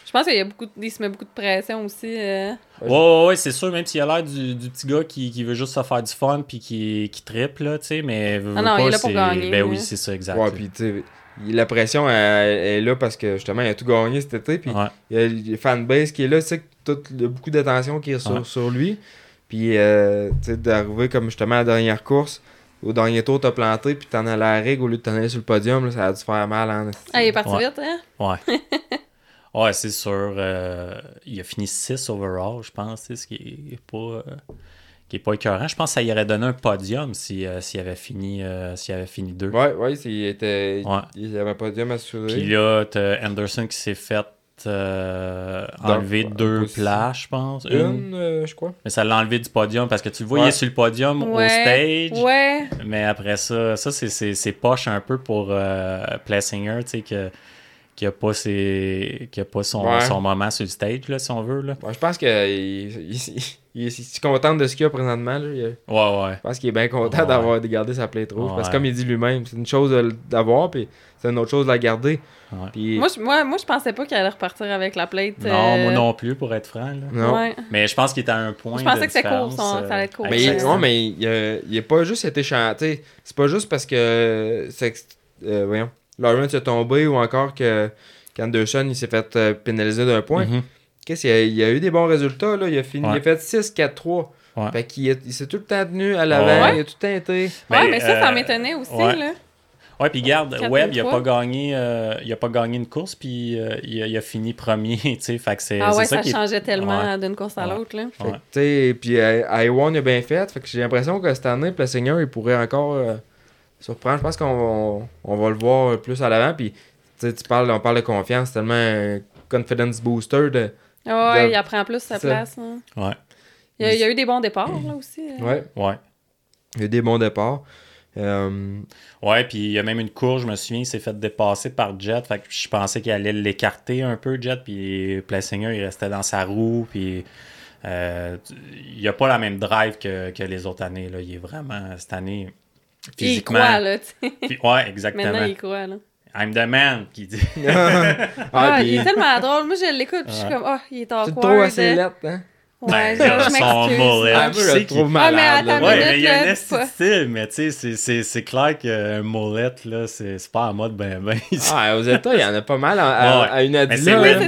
Je pense qu'il y a beaucoup, il se met beaucoup de pression aussi. euh. Ouais, ouais, ouais, c'est sûr, même s'il a l'air du, du petit gars qui, qui veut juste se faire du fun puis qui, qui triple, là, tu sais, mais. veut- Ah veut non, il pas, est là pour c'est- gagner, Ben oui, c'est ça, exact. Ouais, puis tu sais, il- la pression est là parce que justement, il a tout gagné cet été. Puis Ouais. il y a le fanbase qui est là, tu sais, il y a beaucoup d'attention qui est sur, Ouais. sur lui. Puis, euh, tu sais, d'arriver comme justement à la dernière course, au dernier tour, t'as planté, puis t'en as la règle au lieu de t'en aller sur le podium, là, ça a dû faire mal. Hein, Ah, il est parti Ouais. vite, hein? Ouais. [LAUGHS] ouais, c'est sûr. euh, il a fini 6 overall, je pense, ce qui est pas. euh, qui est pas écœurant. Je pense que ça y aurait donné un podium si, euh, s'il avait fini euh, s'il avait fini deux. Ouais, ouais, il était. Ouais. Il avait un podium assuré. Puis là, t'as Anderson qui s'est fait euh, Dans- enlever en deux position. places, je pense. Une. Une, euh, je crois. Mais ça l'a enlevé du podium parce que tu le vois, il Ouais. est sur le podium au stage. Ouais. Mais après ça, ça c'est- c'est c'est poche un peu pour euh, Plessinger, tu sais, que qui a pas, ses, qui a pas son, Ouais. son moment sur le stage, là, si on veut. Là. Ouais, je pense qu'il il, il, il- il est content de ce qu'il a présentement. Là. Il- Ouais, ouais. Je pense qu'il est bien content Ouais. d'avoir gardé sa plate rouge. Parce que comme il dit lui-même, c'est une chose d'avoir, puis c'est une autre chose de la garder. Ouais. Puis, Moi, je, moi, moi, je pensais pas qu'il allait repartir avec la plate. Non, euh, moi non plus, pour être franc. là. non. Ouais. Mais je pense qu'il était à un point. Je pensais de que c'était court, ça allait être court. euh, Mais, ouais, mais il, a- il a pas juste été chanté. C'est pas juste parce que c'est euh, voyons, Lawrence est tombé ou encore que qu'Anderson il s'est fait euh, pénaliser d'un point. Mhm. Qu'est-ce qu'il y a, il y a eu des bons résultats là, il a fini Ouais. il a fait 6-4-3. Ouais. Fait qu'il il s'est tout le temps tenu à l'avant, Ouais. il a tout le temps été. Ouais, Mais, mais ça, ça euh, m'étonnait aussi, ouais. là. Ouais, puis garde, Webb, il a trois. pas gagné, euh, il a pas gagné une course, puis euh, il, a, il a fini premier, [LAUGHS] tu sais, fait que c'est Ah ouais, ça, ça, qui est- changeait tellement Ouais. d'une course à Ouais. l'autre. là. Fait que, Ouais. tu sais, puis euh, I1 a bien fait. Fait que j'ai l'impression que cette année, le Seigneur, il pourrait encore euh, surprendre. Je pense qu'on va, on va le voir plus à l'avant. Puis, tu sais, tu parles, on parle de confiance, c'est tellement un confidence booster. De, Ah ouais, De- il apprend plus sa ça. place. hein. Ouais, Il, y a, il y a eu des bons départs là aussi. euh. ouais, ouais. il y a eu des bons départs. Euh, Ouais, puis il y a même une course, je me souviens, il s'est fait dépasser par Jet. Fait que je pensais qu'il allait l'écarter un peu, Jet. Puis Plessinger, il restait dans sa roue. Puis euh, il a pas la même drive que, que les autres années. Là. Il est vraiment, cette année, Puis il physiquement. croit, là, tu sais. Puis- ouais, exactement. [LAUGHS] Maintenant, il croit, là. I'm the man, qui dit. [LAUGHS] ah, Ah, puis, il est tellement drôle. Moi, je l'écoute, puis je suis comme, oh, il est tu awkward. le trouves assez lettre, hein? Ouais, Ben, genre, son m'excuse. mullet. Ah, Ah, moi, tu je sais le trouve qu'il- Ah, mais malade. là. attends, Ouais, minute, mais il y a un style, mais tu sais, c'est- c'est c'est clair qu'un mollet, là, c'est c'est pas en mode ben ben. Ah, aux États, il y en a pas mal à, à, Ouais. à une c'est Oui, ça.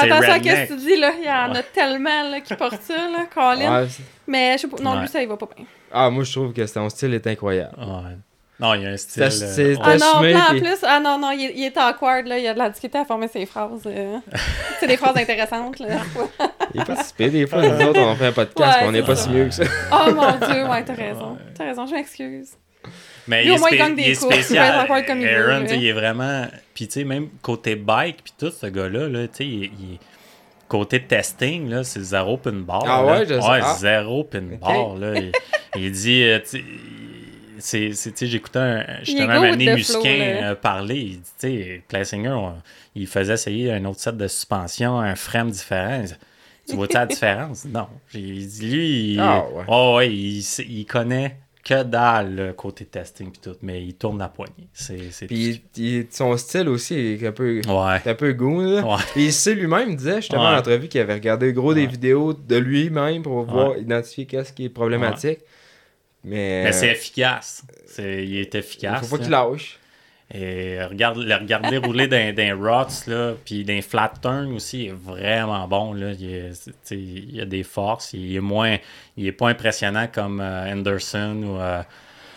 Fais attention à ce que tu dis, là. Il y en a tellement là, qui portent ça, là, Colin. Ouais, Mais je sais pas. Non, Ouais. lui, ça, il va pas bien. ah, moi, je trouve que son style est incroyable. Ouais. Non, il y a un style. Euh. Ah non, en puis- plus, ah non, non, il est, il est awkward, là. Il a de la difficulté à former ses phrases. euh. [LAUGHS] c'est des phrases intéressantes, là. Il est pas si pire. Des fois, nous autres, on fait un podcast, Ouais, on n'est pas si mieux que ça. Oh mon dieu, ouais, t'as raison. T'as raison, je m'excuse. Mais Lui, il au est, moins, il gagne des il est courses, il peut spécial. comme il veut, Aaron, il est vraiment. Puis, tu sais, même côté bike, puis tout, ce gars-là, là, tu sais, il, il- Côté testing, là, c'est zéro pin bar. Ah là. ouais, je sais. Ouais, Ah. zéro pin bar, là. Il, il dit. euh, c'est, c'est- tu sais, j'écoutais un, justement un the flow, euh, parler. Il dit, tu sais, Plessinger, on- il faisait essayer un autre set de suspension, un frame différent. Tu vois-tu la [LAUGHS] différence? Non. J'ai dit, lui, il, Ah ouais. oh, ouais, il, sait- il connaît que dalle le côté testing puis tout, mais il tourne la poignée. C'est, c'est Puis il- son style aussi est un peu. Ouais. un peu goût, là. Il sait lui-même, disait justement Ouais. en entrevue qu'il avait regardé gros des vidéos de lui-même pour voir, identifier qu'est-ce qui est problématique. Mais, Mais c'est efficace. C'est, il est il efficace. faut pas là. qu'il lâche. Et regarde, le regarder rouler dans, rots, là, puis dans flat turns aussi, il est vraiment bon. Là. Il, est- il a des forces. Il est moins. Il est pas impressionnant comme euh, Anderson ou. euh,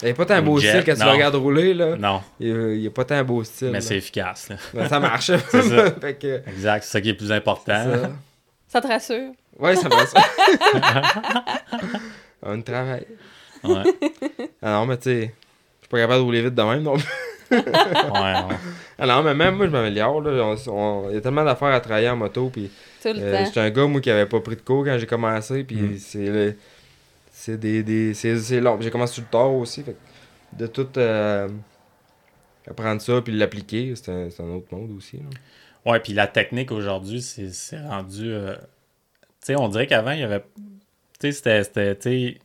Il a pas tant un beau Jet, style quand tu le regardes rouler, là. non, Il a pas tant un beau style. mais là. c'est efficace. là. Mais ça marche. [LAUGHS] C'est ça. [LAUGHS] fait que, Exact, c'est ça qui est le plus important. ça. Ça te rassure? Ouais, ça marche. [LAUGHS] On travaille. Ouais, [LAUGHS] Ah non, mais tu sais, je suis pas capable de rouler vite de même. Donc... [LAUGHS] ouais, ouais. Ah non, mais même moi, je m'améliore. Il y a tellement d'affaires à travailler en moto. Puis, Tout le euh, temps. J'étais un gars, moi, qui avait pas pris de cours quand j'ai commencé. Puis Mm. c'est le- c'est des, des c'est c'est long. J'ai commencé sur le tard aussi. Fait que de tout euh, apprendre ça puis l'appliquer, c'est un, c'est un autre monde aussi. là. Ouais, puis la technique aujourd'hui, c'est c'est rendu. euh, Tu sais, on dirait qu'avant, il y avait. Tu sais, c'était.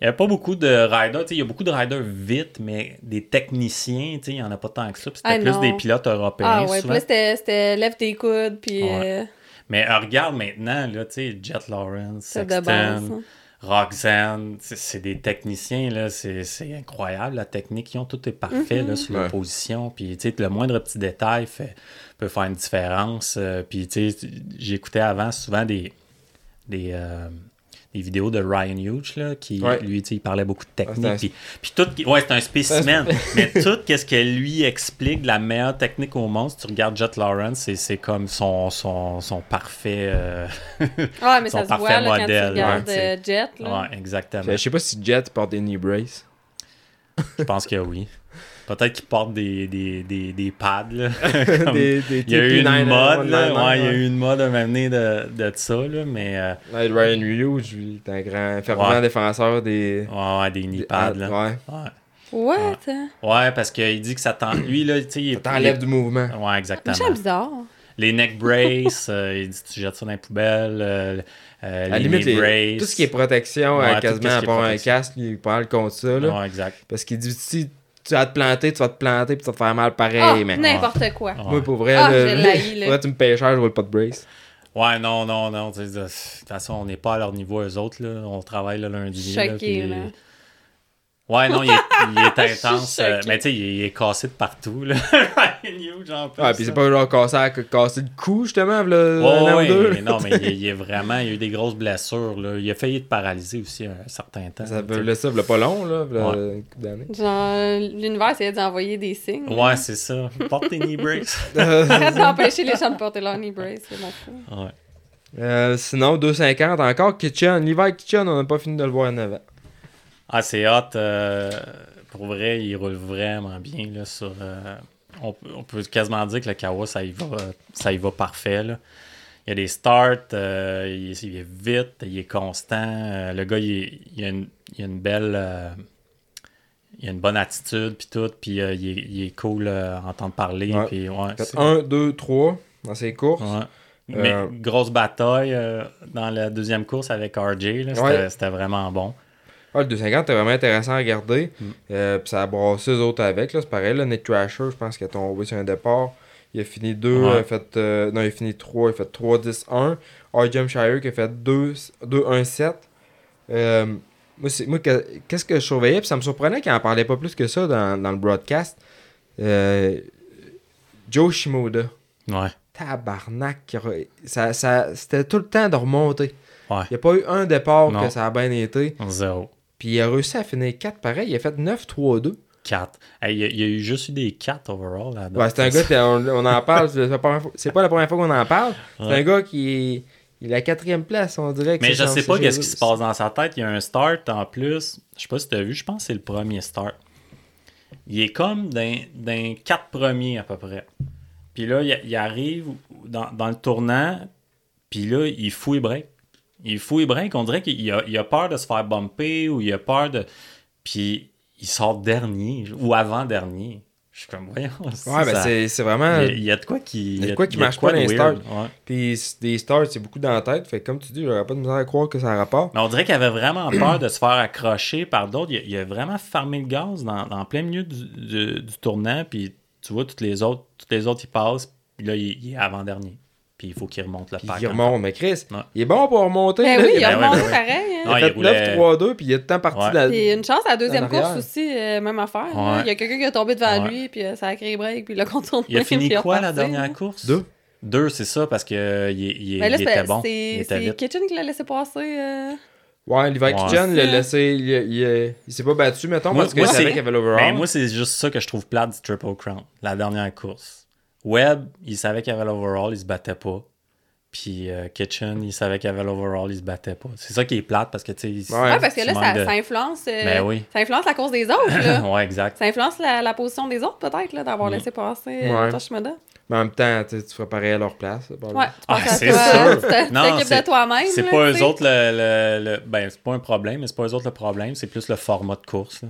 Il n'y avait pas beaucoup de riders. Tu sais, Il y a beaucoup de riders vite, mais des techniciens, tu sais, il n'y en a pas tant que ça. C'était Ah, plus non. des pilotes européens. Ah ouais, puis souvent. là, c'était- c'était lève tes coudes, puis Ouais. euh, Mais euh, regarde maintenant, là, tu sais, Jet Lawrence, base. Sexton, hein. Roxanne, c'est c'est des techniciens, là, c'est c'est incroyable la technique. Ils ont tout est parfait là, sur Ouais. leur position. Puis, tu sais, le moindre petit détail fait, peut faire une différence. Euh, puis, tu sais, j'écoutais avant souvent des, des, euh, des vidéos de Ryan Hughes, là, qui, Ouais. lui, il parlait beaucoup de Ah, c'est un- technique. puis, puis tout, qui- ouais, c'est un spécimen. [LAUGHS] mais tout, qu'est-ce que lui explique de la meilleure technique au monde, si tu regardes Jet Lawrence, c'est- c'est comme son, son, son parfait. euh, Ah, mais Son ça se voit là, quand tu modèle, regardes ouais, euh, Jet. Là. ouais, exactement. Je sais pas si Jet porte des knee braces. Je pense que oui. Peut-être qu'il porte des, des, des, des pads. Là. [LAUGHS] [LAUGHS] Comme- des, des il y a eu une TP9, mode, là. 199, Ouais, il y a eu une mode à m'amener de, de ça, là. Mais euh, Ouais, Ryan Hughes, lui, est un grand fervent Ouais. défenseur des. ouais, ouais, des knee des- pads, là. Ouais. Ouais. What? Ouais, parce qu'il dit que ça t'en... Lui, là, tu sais, t'enlève du mouvement. Ouais, exactement. c'est bizarre. Les neck braces, euh, il dit tu jettes ça dans euh, euh, À la les limite, knee les- braces. tout ce qui est protection, Ouais, euh, quasiment à part un casque, il parle contre ça. Là. Ouais, exact. Parce qu'il dit si tu vas te planter, tu vas te planter puis tu vas te faire mal pareil. Ah, mais n'importe quoi. Ouais. moi, pour vrai, Ah, faudrait [LAUGHS] que tu me payes cher, je roule pas de brace. Ouais, non, non, non. De toute façon, on n'est pas à leur niveau, eux autres. Là. On travaille le lundi. là, Choqué, là. Ouais, non, il est, il [LAUGHS] intense. euh, mais tu sais, il, est- il est cassé de partout. Là. [LAUGHS] Ryan Hughes, en plus. Ouais, puis c'est pas genre casser, à- casser le cou, justement, le Ouais, ouais, deux. mais non, mais il, est- il est [LAUGHS] vraiment. Il a eu des grosses blessures. Là. Il a failli être paralysé aussi un certain temps. Ça veut ça, pas long, là, couple d'années. Genre, l'univers essayait d'envoyer des signes. Ouais, c'est ça. Porte tes knee braces. Arrête d'empêcher les gens de porter leur knee brace, c'est mon fou. Ouais. Euh, sinon, 2,50 encore. Kitchen, l'hiver Kitchen, on n'a pas fini de le voir en avant. Ah, c'est hot. euh, pour vrai, il roule vraiment bien là, sur. euh, on, peut- on peut quasiment dire que le Kawa, ça y va, ça y va parfait. Là. Il y a des starts, euh, il, est- il est vite, il est constant. euh, le gars, il, il a, une, il a une belle. euh, il a une bonne attitude, puis tout, puis euh, il, est, il est cool euh, à entendre parler. Ouais. c'est- 1, 2, 3 dans ses courses. Ouais. Mais Euh, grosse bataille euh, dans la deuxième course avec RJ. là, C'était Ouais. c'était vraiment bon. Ouais, le 250 était vraiment intéressant à regarder. Mm. Euh, puis ça a brassé les autres avec. là. C'est pareil, là, Nick Trasher, je pense qu'il a tombé sur un départ. Il a fini 2, Ouais. il a fait. euh, non, il a fini 3, il a fait 3, 10, 1. R. Shire qui a fait 2, 2 1, 7. Euh, moi, qu'est-ce que je surveillais, puis ça me surprenait qu'il en parlait pas plus que ça dans, dans le broadcast. Joe Shimoda. Ouais. Tabarnak. Ça, ça, C'était tout le temps de remonter. Ouais. Il n'y a pas eu un départ Non. que ça a bien été. Zéro. Puis il a réussi à finir 4 pareil. Il a fait 9-3-2. 4. il, y a, il y a eu juste eu des 4 overall là Ouais, c'est un gars, on, on en parle. c'est pas la première fois qu'on en parle. C'est Ouais. un gars qui est. Il est à quatrième place, on dirait. que Mais je sais pas qu'est-ce qui se passe dans sa tête. Il y a un start en plus. Je sais pas si tu as vu, je pense que c'est le premier start. Il est comme d'un, d'un 4 premiers à peu près. Puis là, il, il arrive dans, dans le tournant, puis là, il fouille break. Il fouille break, on dirait qu'il a, il a peur de se faire bumper ou il a peur de. Puis il sort dernier ou avant-dernier. Je suis comme, voyons. Ouais, ben c'est c'est vraiment. il, y a, il y a de quoi qui. Il y a de quoi qui marche quoi pas dans les. Ouais. Puis des starts, c'est beaucoup dans la tête. Fait comme tu dis, j'aurais pas de misère à croire que ça a rapport. Mais on dirait qu'il avait vraiment [CLEARS THROAT] peur de se faire accrocher par d'autres. Il, a- il a vraiment fermé le gaz dans, dans plein milieu du, du- du tournant. Puis tu vois, toutes les autres, toutes les autres, ils passent. Puis là, il, il est avant-dernier. Puis il faut qu'il remonte le Puis pack. il remonte. Mais Chris, Ouais. il est bon pour remonter. Ben là. oui, il ben ouais, remonté ben ouais. pareil. hein. il a Ouais, fait il roulait- 9-3-2, puis il le temps parti Ouais. de la. Puis une chance à la deuxième course aussi, euh, même affaire. Il y a quelqu'un qui est tombé devant Ouais. lui, puis euh, ça a créé break, puis il a contourné. Il a fini [LAUGHS] puis quoi la dernière course? Deux. Deux, c'est ça, parce qu'il il, il, Ben là, il c'est était bon. Il c'est-. Kitchen qui l'a laissé passer. euh. Ouais, Levi. Kitchen, il a C'est- laissé. Il, il, il s'est pas battu, mettons, Moi- parce c'est- qu'il y avait l'overall. Moi, c'est juste ça que je trouve plate du Triple Crown, la dernière course. Webb, il savait qu'il y avait l'overall, il se battait pas. Puis euh, Kitchen, il savait qu'il y avait l'overall, il se battait pas. C'est ça qui est plate parce que, tu sais, Ouais. Ouais, parce que là, ça, de- influence. euh, Ben oui. Ça influence la course des autres, là. [LAUGHS] ouais, exact. ça influence la, la position des autres, peut-être, là, d'avoir Mm. laissé passer Ouais. euh, Toshimada. Mais en même temps, tu ferais pareil à leur place. Ouais, Ah, c'est sûr. Tu t'occupes c'est- de toi-même. C'est pas eux autres le, le, le- Ben, c'est pas un problème, mais c'est pas eux autres le problème, c'est plus le format de course. Là.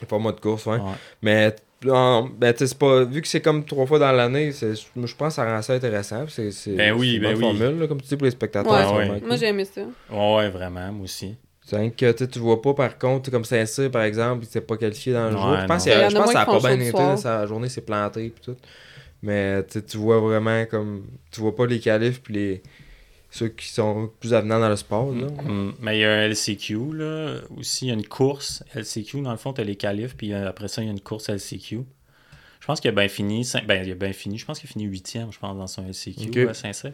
C'est pas mode course, ouais. Ouais. Mais en- ben, tu sais, c'est pas, vu que c'est comme trois fois dans l'année, c'est- moi, je pense que ça rend ça intéressant. C'est, c'est, Ben oui, c'est une ben bonne oui. formule, là, comme tu dis, pour les spectateurs. Ouais. c'est Ouais. vraiment cool. Moi, j'ai aimé ça. Ouais, ouais, vraiment, moi aussi. C'est que tu sais, tu vois pas, par contre, comme Saint-Cyr, par exemple, il s'est pas qualifié dans le Ouais, jour. Je pense, non. que ça a pas bien été, sa journée s'est plantée puis tout. Mais tu vois vraiment comme. Tu vois pas les qualifs puis les. Ceux qui sont plus avenants dans le sport. Là. Mm. Mais il y a un LCQ, là, aussi, il y a une course LCQ, dans le fond, tu as les qualifs, puis euh, après ça, il y a une course LCQ. Je pense qu'il a bien fini, ben, il a bien fini, je pense qu'il a fini huitième, je pense, dans son LCQ, Ok. euh, sincère.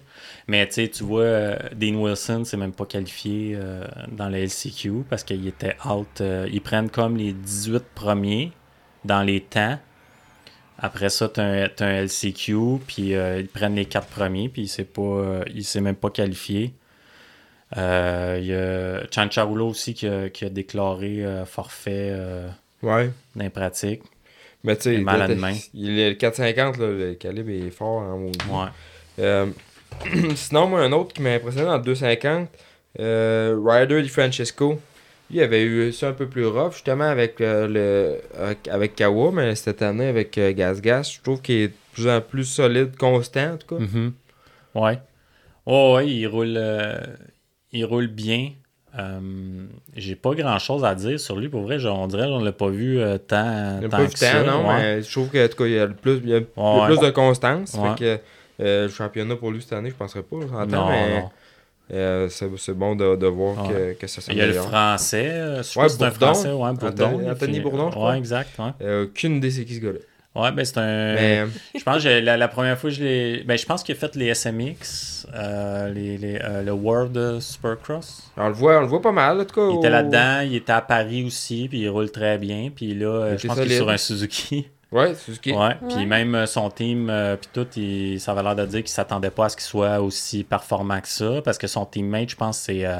Mais tu sais, tu vois, euh, Dean Wilson, c'est même pas qualifié euh, dans le LCQ parce qu'il était out. euh, ils prennent comme les 18 premiers dans les temps. Après ça, tu as, un LCQ, puis euh, ils prennent les quatre premiers, puis il pas, euh, il s'est même pas qualifié. Euh, Il y a Chancharoula aussi qui a, qui a déclaré euh, forfait Ouais. pratiques. Mais tu sais, le 450, là, le calibre est fort en maudit. Ouais. [CLEARS THROAT] Sinon, moi, un autre qui m'a impressionné dans le 250, euh, Ryder Di Francesco. Il avait eu ça un peu plus rough, justement, avec, euh, le, avec, avec Kawa, mais cette année, avec euh, Gas Gas, je trouve qu'il est de plus en plus solide, constant, en tout cas. Mhm. Ouais. Oh, ouais, il roule, euh, il roule bien. Euh, J'ai pas grand chose à dire sur lui. Pour vrai, genre, on dirait qu'on l'a pas vu euh, tant, tant pas que de ça. temps, non, ouais. mais je trouve qu'il y a le plus, il y a, Ouais. plus de constance. Ouais. Fait que le championnat pour lui cette année, je penserais pas, Non, mais non. Euh, c'est bon de, de voir que, que ça Il y a le s'améliore. français. euh, je Ouais, que c'est un Bourdon. français, ouais, Bourdon. Anthony- Puis- Bourdon, je crois. Ouais, exact. Ouais, Euh, aucune idée c'est qui ce gars-là. ouais ben c'est un. Mais Je pense que la, la première fois, je l'ai. Ben, je pense qu'il a fait les SMX, euh, les, les, euh, le World Supercross. on le voit, on le voit pas mal, en tout cas. Il était là-dedans, il était à Paris aussi, puis il roule très bien. Puis là, euh, Il je pense qu'il est sur un Suzuki. Ouais, c'est ce qui Ouais. Puis même euh, son team, euh, puis tout, il, ça avait l'air de dire qu'il s'attendait pas à ce qu'il soit aussi performant que ça, parce que son teammate, je pense, c'est. euh,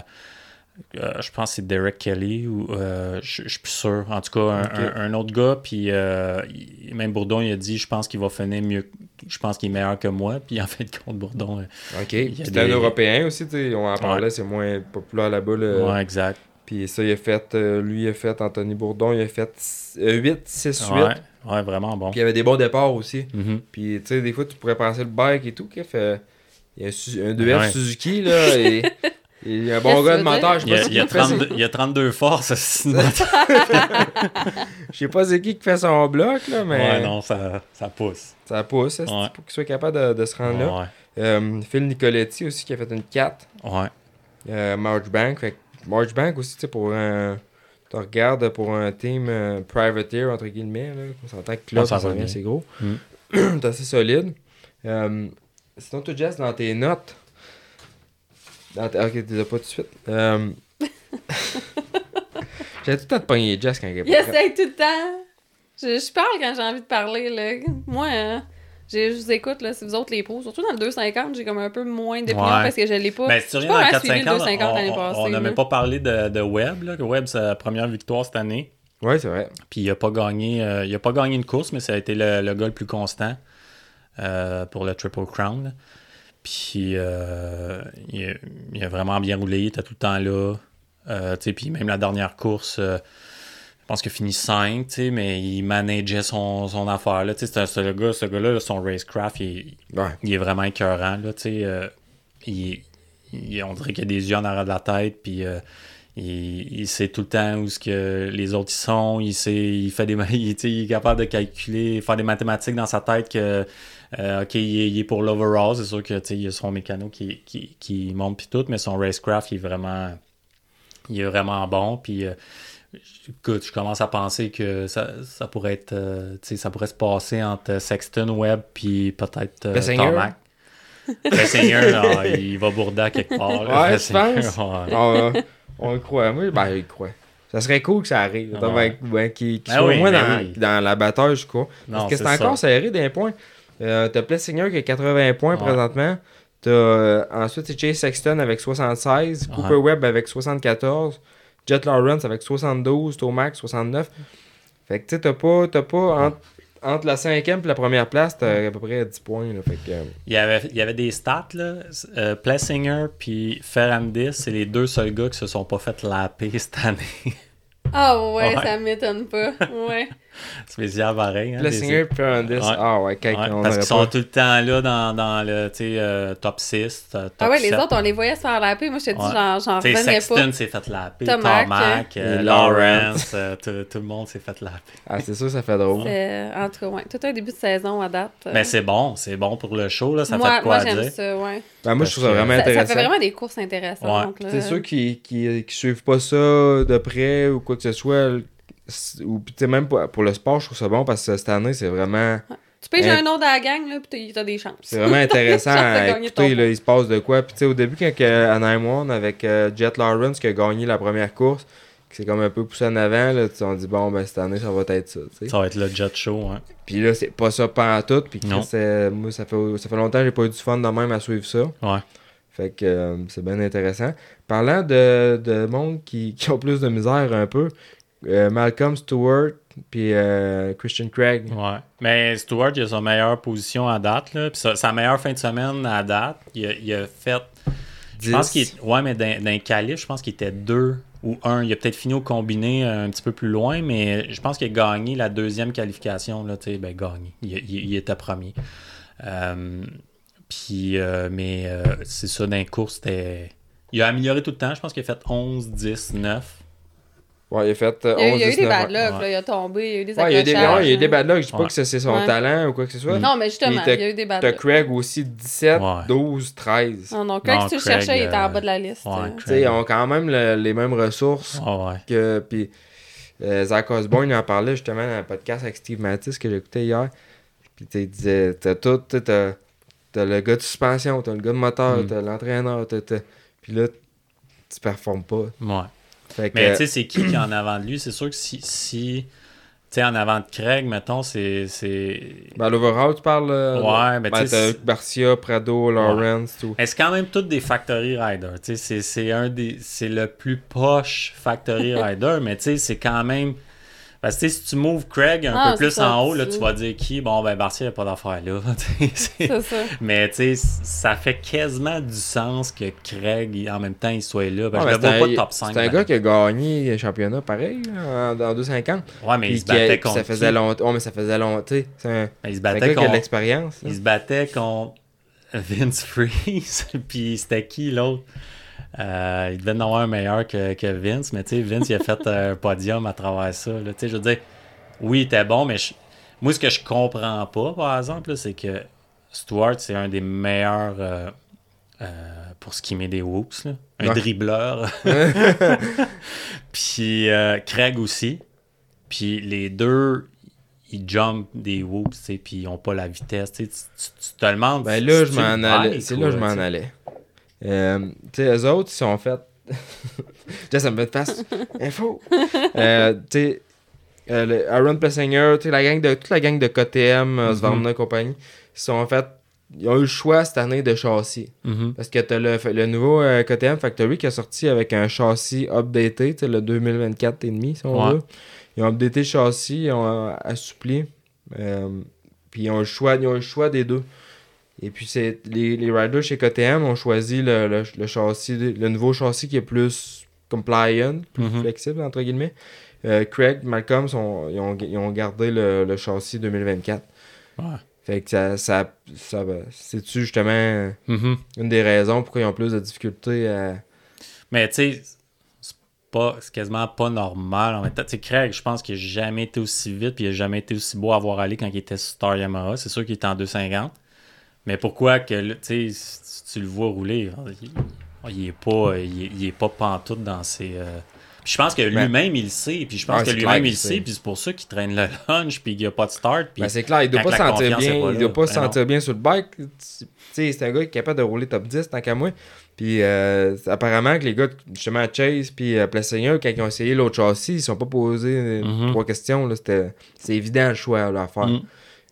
euh, je pense que c'est Derek Kelly ou euh, je je suis plus sûr. En tout cas, un, Ok. un- un autre gars, puis euh, il- même Bourdon, il a dit Je pense qu'il va finir mieux. Je pense qu'il est meilleur que moi. Puis en fait, compte Bourdon. Ok. C'était un Européen aussi, tu. On en parlait, c'est moins populaire là-bas. là. ouais, exact. Puis ça, il a fait, euh, lui, il a fait Anthony Bourdon, il a fait 8, 6, 8. Ouais, ouais, vraiment bon. Puis il y avait des bons départs aussi. Mhm. Puis tu sais, des fois, tu pourrais penser le bike et tout, fait. Il y a un, Su- un 2F Ouais. Suzuki, là, et. [LAUGHS] et il y a un bon gars de moteur, je Il sais pas il y a. 32, il y a 32 forces. [LAUGHS] Je sais pas c'est qui qui fait son bloc, là, mais Ouais, non, ça, ça pousse. ça pousse, Ouais. pour qu'il soit capable de, de se rendre là? Ouais. Euh, Phil Nicoletti aussi qui a fait une 4. Ouais. Euh, Marchbank. Fait que Marchbank aussi, tu sais, pour un. Tu regardes pour un team euh, privateer, entre guillemets, là. On s'entend que là, Ah, ça revient bien. assez gros. Mm. [CLEARS THROAT] C'est assez solide. Euh, sinon, toi, Jess, dans tes notes. Dans tes- Ok, tu les as pas tout de suite. Euh... [LAUGHS] J'ai tout le temps de pogner Jess quand elle essaye tout le temps. Je, je parle quand j'ai envie de parler, là. Moi, hein, j'ai- je vous écoute, là, c'est vous autres les pros. Surtout dans le 250, j'ai comme un peu moins d'opinion Ouais. parce que je l'ai pas. Ben, si tu reviens dans le vraiment suivi le 450, 250 l'année on- on- passée, on n'a même pas parlé de, de Webb. Là. Webb, c'est sa première victoire cette année. Ouais, c'est vrai. Puis il a pas gagné euh, il a pas gagné une course, mais ça a été le, le gars le plus constant euh, pour le Triple Crown. Puis euh, il, a, il a vraiment bien roulé, il était tout le temps là. Euh, tu sais, puis même la dernière course, euh, je pense qu'il a fini 5, tu sais, mais il manageait son, son affaire. Là, tu sais, c'est un- gars, ce gars-là, là, son racecraft, il, Ouais. il est vraiment écœurant. Là, tu sais, euh, il, il- on dirait qu'il a des yeux en arrière de la tête, puis euh, il, il sait tout le temps où ce que les autres ils sont. Il sait, il fait des, [LAUGHS] il, il est capable de calculer, faire des mathématiques dans sa tête que, euh, ok, il est, il est pour l'overall. C'est sûr que tu sais, il a son mécano qui, qui, qui monte puis tout, mais son racecraft il est vraiment, il est vraiment bon. Puis euh, écoute, je commence à penser que ça, ça pourrait être, euh, ça pourrait se passer entre Sexton, Webb, puis peut-être euh. Bessinger, [LAUGHS] là, il va bourder quelque part. Ouais, penses? ouais. on, on le croit. Moi, ben, il croit. Ça serait cool que ça arrive. Ah ouais. Ben, ben, qu'il Ben soit oui, moins dans, oui. dans la bataille, je crois. Parce que c'est encore serré d'un point. Euh, T'as Plessinger qui a 80 points Ouais. présentement. Euh, ensuite, c'est Chase Sexton avec 76. Cooper. Webb avec 74. Jet Lawrence avec 72. Tomac 69. Fait que tu sais, t'as pas, t'as pas entre, entre la cinquième et la première place, t'as à peu près 10 points. Là, fait que, euh, Il y, avait, il y avait des stats, là. Euh, Plessinger puis Ferrandis, c'est les deux seuls gars qui se sont pas fait laper cette année. Ah ouais, [LAUGHS] Ouais. ça m'étonne pas. Ouais. Spécial pareil. Hein, Plessinger et Ferrandis. Ouais. Ah ouais, parce qu'ils sont tout le temps là dans, dans le tu sais, euh, top 6, euh, top Ah ouais, les 7. autres, on les voyait se faire laper. Moi, je te dis, Ouais. j'en, revenais Sexton pas. s'est fait laper, Tomac, Tomac, euh, Lawrence, euh, tout, tout le monde s'est fait laper. Ah, c'est sûr, ça fait drôle. En tout cas, ouais. Tout un début de saison à date. Mais c'est bon, c'est bon pour le show, là, ça moi, fait quoi moi à j'aime dire. ça, ouais. Ben, moi, je trouve ça vraiment Ça, ça intéressant. fait vraiment des courses intéressantes. C'est ceux qui, qui, qui suivent pas ça de près ou quoi que ce soit, ou tu sais, même pour, pour le sport, je trouve ça bon parce que cette année, c'est vraiment, Tu peux jouer Hein. un autre à la gang, là, pis t'as- des chances. c'est vraiment intéressant [LAUGHS] à écouter. Là, il se passe de quoi. Puis tu sais, au début, quand que, à 9-1 avec euh, Jet Lawrence qui a gagné la première course, qui s'est comme un peu poussé en avant, là, tu on dit bon, ben cette année, ça va être ça. tu. Ça va être le jet show, hein. Puis là, c'est pas ça pas tout. Puis euh, moi, ça fait, ça fait longtemps que j'ai pas eu du fun de même à suivre ça. Ouais. Fait que euh, c'est bien intéressant. Parlant de, de monde qui, qui ont plus de misère un peu, euh, Malcolm Stewart puis euh, Christian Craig. Ouais. Mais Stewart, il a sa meilleure position à date. Là. Puis sa, sa meilleure fin de semaine à date, il a, il a fait. Je pense qu'il Ouais, mais les qualifs, je pense qu'il était deux ou un. Il a peut-être fini au combiné euh, un petit peu plus loin, mais je pense qu'il a gagné la deuxième qualification. Là, ben, gagné. Il, il- il était premier. Euh, puis, mais c'est ça, dans les courses, c'était. Il a amélioré tout le temps. Je pense qu'il a fait 11, 10, 9. Ouais, il a fait euh, Il y a, eu- 11, il y a eu des 19 bad luck, Ouais. là, il a tombé, il y a eu des Ouais, il y a des, accrochages, ouais, il y a des là. bad luck. Je dis pas Ouais. que c'est son Ouais. talent ou quoi que ce soit. Non, mais justement, t'as- il y a eu des bad T'as luck. Craig aussi 17, Ouais. 12, 13. Non, non, quand Non, tu le Craig, cherchais, il était euh, en bas de la liste. ouais, euh. Craig. Tu sais, ils ont quand même le- les mêmes ressources Ah ouais. que. Puis euh, Zach Osborne, il en parlait justement dans un podcast avec Steve Mattis que j'écoutais hier. Puis tu sais, il disait T'as tout, tu sais, t'as t'as le gars de suspension, t'as le gars de moteur, Mm. t'as l'entraîneur, t'as. t'as- Puis là, tu performes pas. Ouais. Fait que. Mais tu sais, c'est qui qui est en avant de lui? C'est sûr que si. si tu sais, en avant de Craig, mettons, c'est. c'est... Ben, l'overall, tu parles. euh, Ouais, mais ben, tu Garcia, Prado, Lawrence, tout. Mais c'est quand même toutes des factory riders? Tu sais, c'est, c'est un des. C'est le plus poche factory [LAUGHS] rider, mais tu sais, c'est quand même. Parce que si tu moves Craig un Ah, peu plus ça, en haut, là, tu- vas dire qui? Bon, ben, Barcia n'a pas d'affaire là. [LAUGHS] C'est- ça. Mais tu sais, ça fait quasiment du sens que Craig, en même temps, il soit là. Parce Ouais, je le vois c'est pas un- top 5. C'est un gars qui a gagné le championnat pareil en, en 250. Ouais, mais il se battait contre. ça faisait longtemps. Ouais, mais ça faisait longtemps. C'est Il se battait de contre. l'expérience. Il se battait contre Vince Freeze. [LAUGHS] Puis c'était qui l'autre? Euh, Il devait en avoir un meilleur que, que Vince, mais tu sais, Vince, il a [LAUGHS] fait un podium à travers ça. là. Je veux dire, oui, il était bon, mais je- moi, ce que je comprends pas, par exemple, c'est que Stewart, c'est un des meilleurs euh, euh, pour ce qui met des whoops. là. Un Ouais. dribbleur. [LAUGHS] Puis Craig aussi. Puis les deux, ils jump des whoops, tu sais, puis ils ont pas la vitesse. tu. Tu, te demandes. Ben là, je m'en allais. C'est là, je m'en allais. Euh, tu sais, eux autres, ils sont fait. [LAUGHS] Ça me fait de face. [LAUGHS] Info. Euh, tu sais, euh, Aaron Plessinger, tu sais, la gang de, toute la gang de KTM, euh, Svarna et compagnie, ils sont fait. Ils ont eu le choix cette année de châssis. Mhm. Parce que t'as le, le nouveau euh, KTM Factory qui a sorti avec un châssis updaté, tu le 2024 et demi, si on Ouais. veut. Ils ont updaté le châssis, ils ont euh, assoupli. puis ils ont, le choix, ils ont le choix des deux. Et puis c'est les, les riders chez KTM ont choisi le, le, le châssis, le nouveau châssis qui est plus compliant, plus Mhm. flexible entre guillemets. Euh, Craig, Malcolm, sont, ils, ont, ils ont gardé le, le châssis 2024. Ouais. Fait que ça, ça, ça va- c'est-tu justement Mhm. une des raisons pourquoi ils ont plus de difficultés à. Mais tu sais, c'est pas, c'est quasiment pas normal. En même temps, Craig, je pense qu'il n'a jamais été aussi vite, puis il n'a jamais été aussi beau à voir aller quand il était sur Star Yamaha. C'est sûr qu'il était en 250. Mais pourquoi que, tu si tu le vois rouler, il, il est pas, il est, il est pas pantoute dans ses. euh, Puis je pense que Ben- lui-même, il le sait. Puis je pense Ouais, que c'est lui-même, il le sait. Puis c'est pour ça qu'il traîne le [LAUGHS] lunch, puis qu'il n'y a pas de start. Puis Ben, c'est clair, il doit quand pas se sentir bien. pas il doit pas se ben non. sentir bien sur le bike. C'est un gars qui est capable de rouler top 10 tant qu'à moi. Puis euh, apparemment que les gars, justement, Chase puis euh, Plessinger, quand ils ont essayé l'autre châssis, ils sont pas posés euh, Mhm. trois questions. C'était, c'est évident le choix là, à faire. Mm.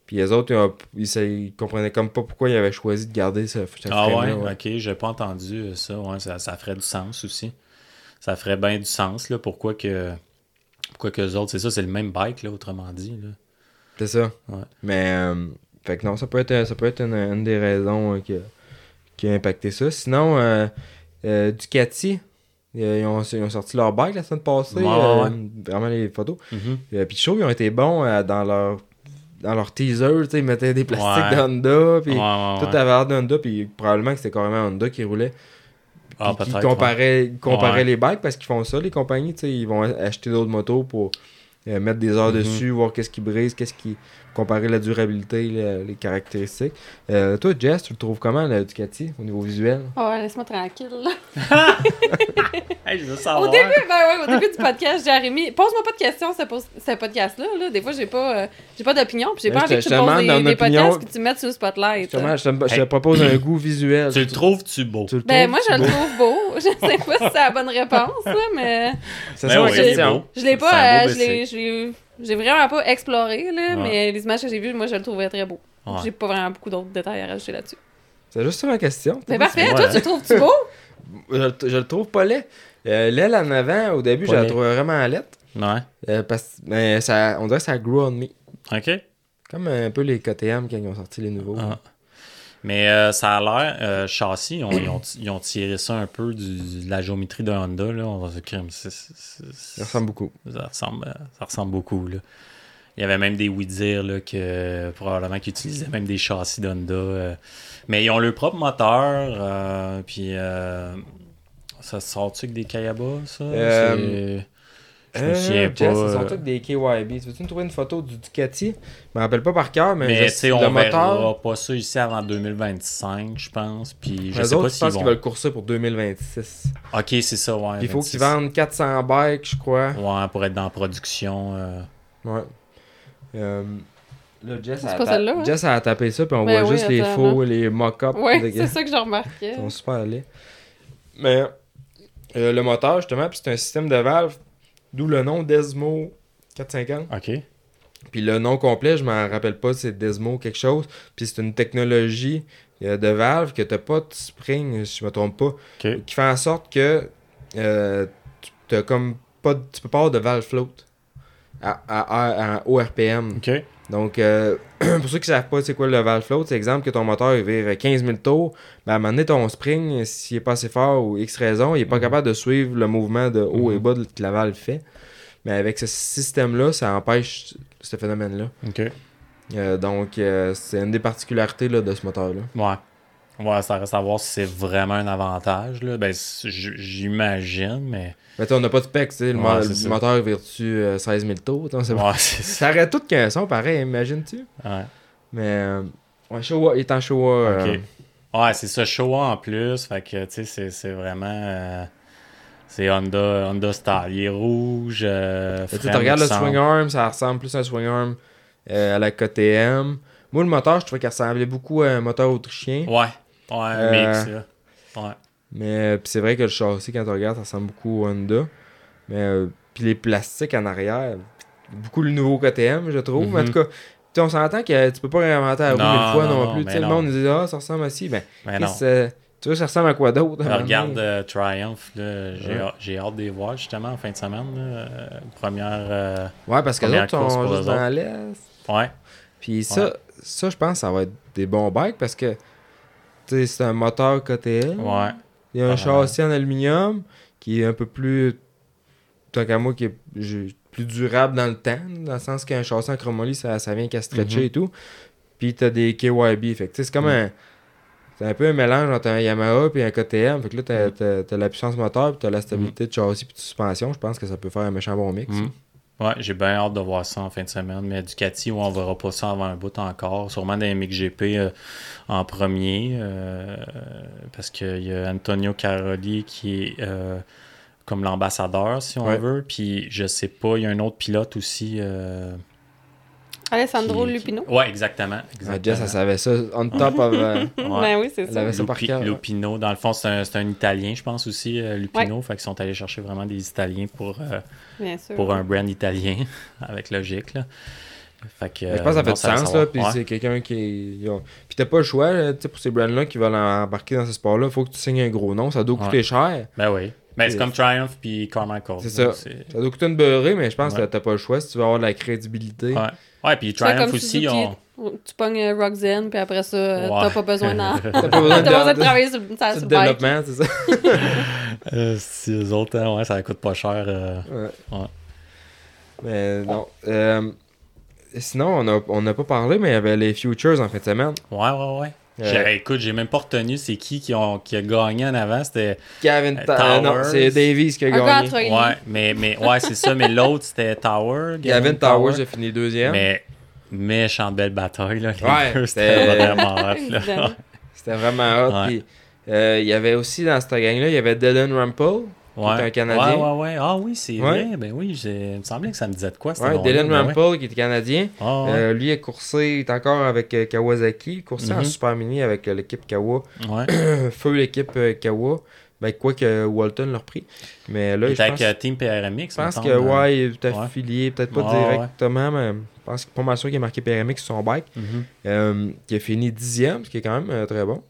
Puis les autres, ils, comprenaient comme pas pourquoi ils avaient choisi de garder ce, Ah ouais, ok, j'ai pas entendu ça. Ouais, ça, ça ferait du sens aussi. Ça ferait bien du sens, là. Pourquoi que. Pourquoi que les autres, c'est ça, c'est le même bike, là, autrement dit. Là. C'est ça. Ouais. Mais, euh, fait que non, ça peut être, ça peut être une, une des raisons euh, qui, a, qui a impacté ça. Sinon, euh, euh, Ducati, ils ont, ils ont sorti leur bike la semaine passée. Ouais. Vraiment les photos. Euh, Puis je trouve qu'ils ont été bons dans leur dans leur teaser, tu sais, ils mettaient des plastiques Ouais. de Honda, puis tout avait l'air de Honda, puis probablement que c'était carrément Honda qui roulait. Ah, Puis qui comparaient les bikes parce qu'ils font ça, les compagnies, tu sais, ils vont acheter d'autres motos pour euh, mettre des heures Mhm. dessus, voir qu'est-ce qui brise, qu'est-ce qui. Comparer la durabilité, le- les caractéristiques. Euh, toi, Jess, tu le trouves comment, le Ducati, au niveau visuel? Ouais, laisse-moi tranquille. là. [LAUGHS] Hey, je veux Au début, ben ouais, au début du podcast, Jérémy, pose-moi pas de questions, ce, ce podcast-là. Là. Des fois, j'ai pas, euh, j'ai pas d'opinion, puis j'ai pas je envie te- que tu poses des, des podcasts puis tu me mettes sur le spotlight. Justement, je te, je te Hey. propose un goût visuel. Tu le trouves-tu beau? tu Ben, moi, je le trouve beau. [LAUGHS] Je sais pas si c'est la bonne réponse, là, mais C'est Ben ça oui, est question. je l'ai pas, j'ai vraiment pas exploré, là, Ouais. mais les images que j'ai vues, moi, je le trouvais très beau. Ouais. J'ai pas vraiment beaucoup d'autres détails à rajouter là-dessus. C'est juste ça ma question. Mais parfait, Ouais. toi, tu le trouves-tu beau? [LAUGHS] Je, le- je le trouve pas laid. Euh, L'aile en avant, au début, Pas je la trouvais vraiment laide. Ouais. Euh, parce, mais ça, on dirait que ça grew on me. OK. Comme un peu les KTM quand ils ont sorti les nouveaux. Ah. Mais euh, ça a l'air, euh, châssis, on- ils, ont, ils ont tiré ça un peu du- de la géométrie d'un Honda. Là. On va se crime. Ça ressemble beaucoup. Ça ressemble, euh, ça ressemble beaucoup. Là. Il y avait même des oui-dire là, que probablement qu'ils utilisaient même des châssis d'Honda. euh. Mais ils ont leur propre moteur. puis ça sort-tu avec des Kayaba, ça? Euh, Je me Euh, souviens Jess, pas. ils sont tous des KYB. Tu veux-tu me trouver une photo du Ducati? Je me rappelle pas par cœur, mais, Mais tu sais, le on moteur. verra pas ça ici avant 2025, je pense. Puis je Les sais autres, pas je s'ils pense vont. qu'ils veulent courser pour 2026. Ok, c'est ça, ouais. Puis il faut 26. qu'ils vendent 400 bikes, je crois. Ouais, pour être dans la production. euh, Ouais. Euh, là, Jess, C'est a pas ta- celle-là, hein? Jess a tapé ça, puis on Ben voit oui, juste les faux, les mock-ups. Ouais, de- c'est ça que je remarquais. Ils sont super laids. Mais euh, le moteur, justement, puis c'est un système de valve, d'où le nom Desmo 450. Ok. Puis le nom complet, je m'en rappelle pas, c'est Desmo quelque chose. Puis c'est une technologie euh, de valve que t'as pas de spring, si je me trompe pas, Ok. qui fait en sorte que euh, tu t'as comme pas, de- tu peux pas avoir de valve float à, à, à- à- au RPM. Ok. Donc, euh, [CLEARS THROAT] pour ceux qui savent pas c'est quoi le valve float, c'est exemple que ton moteur il vire 15 000 tours, ben à un moment donné, ton spring, s'il est pas assez fort ou X raison, il est pas Mhm. capable de suivre le mouvement de haut et Mhm. bas de- que la valve fait. Mais avec ce système-là, ça empêche ce phénomène-là. Ok. Euh, donc, euh, c'est une des particularités là, de ce moteur-là. Ouais. Ouais, ça reste à voir si c'est vraiment un avantage. Là. Ben, j'imagine, mais. Mais on n'a pas de specs, tu sais, le, Ouais, mo- c'est le moteur vire-tu euh, 16 000 tours? Ouais, ça. Ça aurait tout qu'un son pareil, imagines-tu? Ouais. Mais, euh, ouais, Showa, il est en Showa. euh. Ouais, c'est ça, Showa en plus. Fait que, tu sais, c'est- vraiment. euh, c'est Honda, Honda Style. Il est rouge. Tu regardes le swing arm, ça ressemble plus à un swing arm à la KTM. Moi, le moteur, je trouvais qu'il ressemblait beaucoup à un moteur autrichien. Ouais. Ouais, Euh, mix, là. Ouais. Mais puis c'est vrai que le châssis, quand tu regardes, ça ressemble beaucoup au Honda. Mais euh, puis les plastiques en arrière, beaucoup le nouveau KTM, je trouve. Mais en tout cas, on s'entend que tu peux pas réinventer la roue mille fois non, plus. Le monde nous dit Ah, ça ressemble à ci. Ben, Mais non. Chris, euh, tu vois, ça ressemble à quoi d'autre? Regarde euh, Triumph, là, j'ai, Ouais. hâte- j'ai hâte de les voir justement en fin de semaine. là, euh, première. euh, Ouais, parce que les autres sont juste dans l'Est. Ouais. Puis ça, ça, je pense, ça va être des bons bikes parce que c'est un moteur KTM. Ouais. Il y a un Ah, châssis en aluminium qui est un peu plus, tant qu'à moi, qui est plus durable dans le temps, dans le sens qu'un châssis en chromoly, ça, ça vient qu'à stretcher Mhm. et tout. Puis t'as des KYB. Fait c'est comme Mhm. un. C'est un peu un mélange entre un Yamaha et un KTM. Fait que là, t'as, Mhm. t'as la puissance moteur, puis t'as la stabilité de châssis puis de suspension. Je pense que ça peut faire un méchant bon mix. Ouais, j'ai bien hâte de voir ça en fin de semaine. Mais Ducati, où on verra pas ça avant un bout encore. Sûrement des MXGP euh, en premier. euh, parce qu'il y a Antonio Caroli qui est euh, comme l'ambassadeur, si on Ouais. veut. Puis je sais pas, il y a un autre pilote aussi. Alessandro qui- Lupino. qui- Ouais, exactement. Ah, exactement. Jess, elle savait ça. On top of. euh, [LAUGHS] Ouais. Ben oui, c'est Elle ça. avait ça par cœur. Lupino, dans le fond, c'est un, c'est un Italien, je pense aussi, euh, Lupino. Fait qu'ils sont allés chercher vraiment des Italiens pour, euh, Bien sûr. pour un brand italien, [LAUGHS] avec logique. Là. Fait que, je pense que ça fait non, du sens, là. Puis Ouais. c'est quelqu'un qui. ont- Puis t'as pas le choix, là, tu sais, pour ces brands-là qui veulent embarquer dans ce sport-là. Faut que tu signes un gros nom. Ça doit coûter Ouais. cher. Ben oui. Ben, c'est comme Triumph puis Carmichael. C'est ça. Ça doit coûter une beurrée, mais je pense Ouais. que t'as pas le choix si tu veux avoir de la crédibilité. Ouais. ouais, puis Triumph aussi, on... Tu pognes euh, Roxanne, puis après ça, euh, Ouais. t'as pas besoin d'en. [LAUGHS] T'as pas besoin de, pas besoin de de- travailler sur, le bike. développement, c'est ça. [LAUGHS] Euh, si eux autres, hein, ouais, ça coûte pas cher. euh, Ouais. Ouais. Mais non. Euh, sinon, on a, on a pas parlé, mais il y avait les Futures en fin de semaine. Ouais, ouais, ouais. J'ai- Écoute, j'ai même pas retenu c'est qui qui, ont, qui a gagné en avant. C'était. Gavin Euh, Ta- euh, non, Towers. c'est Davies qui a gagné. Ouais, mais, mais ouais, c'est ça. Mais l'autre, c'était Tower. Gavin Towers a fini deuxième. Mais méchante belle bataille, là. Les Ouais, deux, c'était- vraiment hot. C'était vraiment hot. Ouais. euh, il y avait aussi dans cette gang-là, il y avait Dylan Rumpel. Ouais. un Canadien. Ouais, ouais, ouais. Ah oui, c'est vrai. Ben oui, il me semblait que ça me disait de quoi. Ouais. Dylan Ben ouais. Rumpel qui était canadien. Ah. Euh, lui a coursé, il est encore avec euh, Kawasaki, il coursait en Mhm. Super Mini avec euh, l'équipe Kawa. ouais. [CLEARS THROAT] Feu l'équipe Kawa. Ben, quoi que Walton l'a repris. Mais là, Il je pense, avec Team PRMX. je pense que semble. ouais, il est affilié, peut-être pas directement, mais je pense que pas mal sûr qu'il a marqué PRMX sur son bike. Mhm. Qui a fini dixième, ce qui est quand même très bon.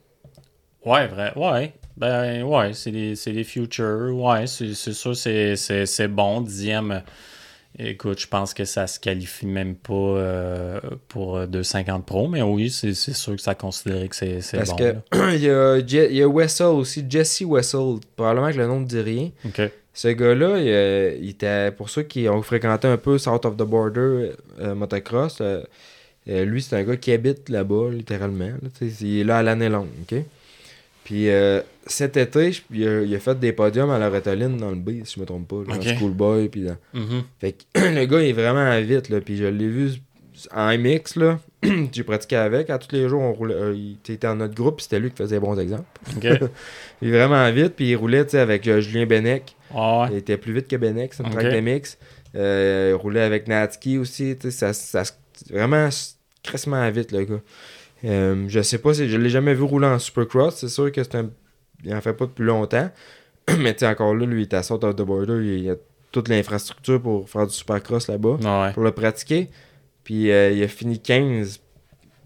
Ouais, vrai. Ouais. Ben ouais, c'est les, c'est les futures. Ouais, c'est sûr, c'est- bon. Dixième. Écoute, je pense que ça se qualifie même pas euh, pour euh, 250 Pro, mais oui, c'est sûr que ça considérait que c'est Parce bon. que là. [CLEARS THROAT] il, y a, y a Wessel aussi, Jesse Wessel. Probablement que le nom ne dit rien. Ce gars-là, il, euh, il était, pour ceux qui ont fréquenté un peu South of the Border euh, motocross, euh, euh, lui, c'est un gars qui habite là-bas, littéralement. là. Il est là à l'année longue, OK? Puis euh, cet été, je- il a, il a fait des podiums à la Retoline dans le B, si je me trompe pas. Là, Ok. Dans Schoolboy. Puis dans- Mhm. Fait que [CLEARS THROAT] le gars il est vraiment vite, là. Puis je l'ai vu en MX, là. [CLEARS THROAT] J'ai pratiqué avec. À tous les jours, on roulait. euh, il était dans notre groupe, puis c'était lui qui faisait les bons exemples. [LAUGHS] Il est vraiment vite, puis il roulait, avec euh, Julien Bennec. Ah ouais. Il était plus vite que Bennec, c'est une Ok. track. Euh, il roulait avec Natski aussi, ça, ça, vraiment crissement vite, le gars. Euh, je sais pas, si je l'ai jamais vu rouler en Supercross, c'est sûr que c'est un... Il en fait pas depuis longtemps. [CLEARS THROAT] Mais tu sais, encore là, lui, il est à Salt of the Border, il y a toute l'infrastructure pour faire du Supercross là-bas, Ah ouais. pour le pratiquer. Puis euh, il a fini 15.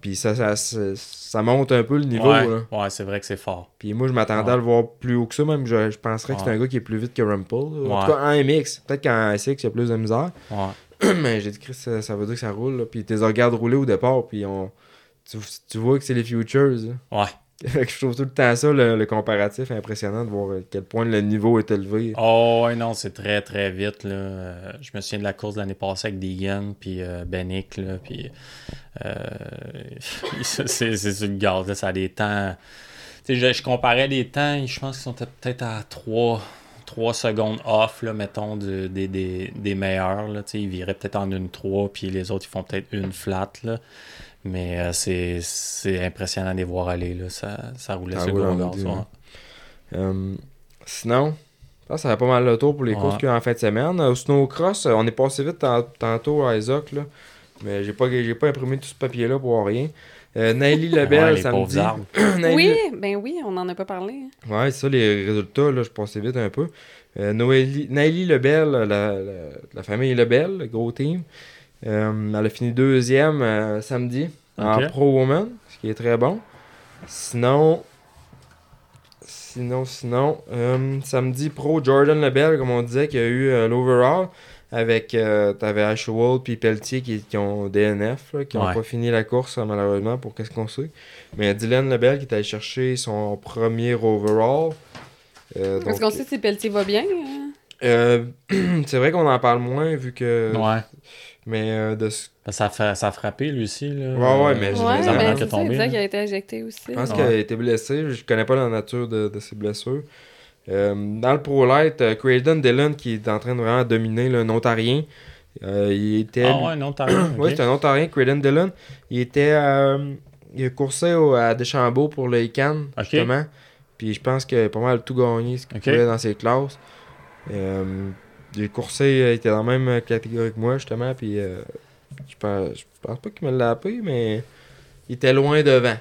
Puis ça, ça, ça, ça monte un peu le niveau, ouais, là. ouais, c'est vrai que c'est fort. Puis moi, je m'attendais Ouais. à le voir plus haut que ça. Même, je, je penserais que c'est un gars qui est plus vite que Rumple. En tout cas, en MX. Peut-être qu'en SX, il y a plus de misère. Ouais. [CLEARS THROAT] Mais j'ai dit, Chris, ça, ça veut dire que ça roule. là. Puis tu les regardes rouler au départ. Puis on... tu, tu vois que c'est les futures. là. Ouais. [LAUGHS] Fait que je trouve tout le temps ça, le, le comparatif, impressionnant de voir à quel point le niveau est élevé. Oh, ouais, non, c'est très, très vite. Là. Euh, Je me souviens de la course de l'année passée avec Deegan, puis euh, Benick, là, puis euh, [LAUGHS] c'est gaz, là, ça a des temps... Je, je comparais les temps, je pense qu'ils sont peut-être à 3, 3 secondes off, là, mettons, de- des, meilleurs. Là, ils viraient peut-être en une 3, puis les autres, ils font peut-être une flat. Là. Mais euh, c'est c'est impressionnant de les voir aller. Là. Ça, ça roulait sur le ouais. Euh, sinon, ça, ça va pas mal le tour pour les Ouais. courses qu'il y a en fin de semaine. Au snowcross, euh, on est passé vite tant- tantôt à Isaac, là. Mais j'ai pas, j'ai pas imprimé tout ce papier-là pour voir rien. Euh, Nelly [LAUGHS] Lebel, Ouais, samedi. [COUGHS] Nelly- Oui, ben oui, on en a pas parlé. hein. Ouais, c'est ça, les résultats, là, je passais vite un peu. Euh, Noélie- Nelly Lebel, la, la, la famille Lebel, le gros team. Euh, elle a fini deuxième euh, samedi en. Pro Woman, ce qui est très bon. Sinon, sinon, sinon, euh, samedi Pro Jordan Lebel, comme on disait, qui a eu euh, l'overall avec euh, t'avais Ashwell puis Pelletier qui, qui ont DNF, là, qui n'ont Ouais. pas fini la course malheureusement pour qu'est-ce qu'on sait. Mais Dylan Lebel qui est allé chercher son premier overall. Euh, Est-ce qu'on sait si Pelletier va bien? hein? euh, [CLEARS THROAT] c'est vrai qu'on en parle moins vu que. Ouais. Mais euh, de ce- Ça, fait, ça a frappé lui aussi. Là. Ouais, ouais, mais j'ai Ouais, ben c'est disait qu'il a été éjecté aussi. Je pense Ouais. qu'il a été blessé. Je connais pas la nature de, de ses blessures. Euh, dans le Pro Light, euh, Craydon Dillon qui est en train de vraiment dominer le Ontarien. Euh, il était. Ah ouais, non, t'as rien. Oui, c'est un Ontarien, Craydon Dillon. Il était. euh, il a coursé au- à Deschambault pour le ICANN, justement. Puis je pense qu'il a pas mal tout gagné ce qu'il Ok. pouvait dans ses classes. Euh, a coursé, euh, il était dans la même catégorie que moi, justement. Puis euh, je, pense, je pense pas qu'il me l'a appris, mais il était loin devant.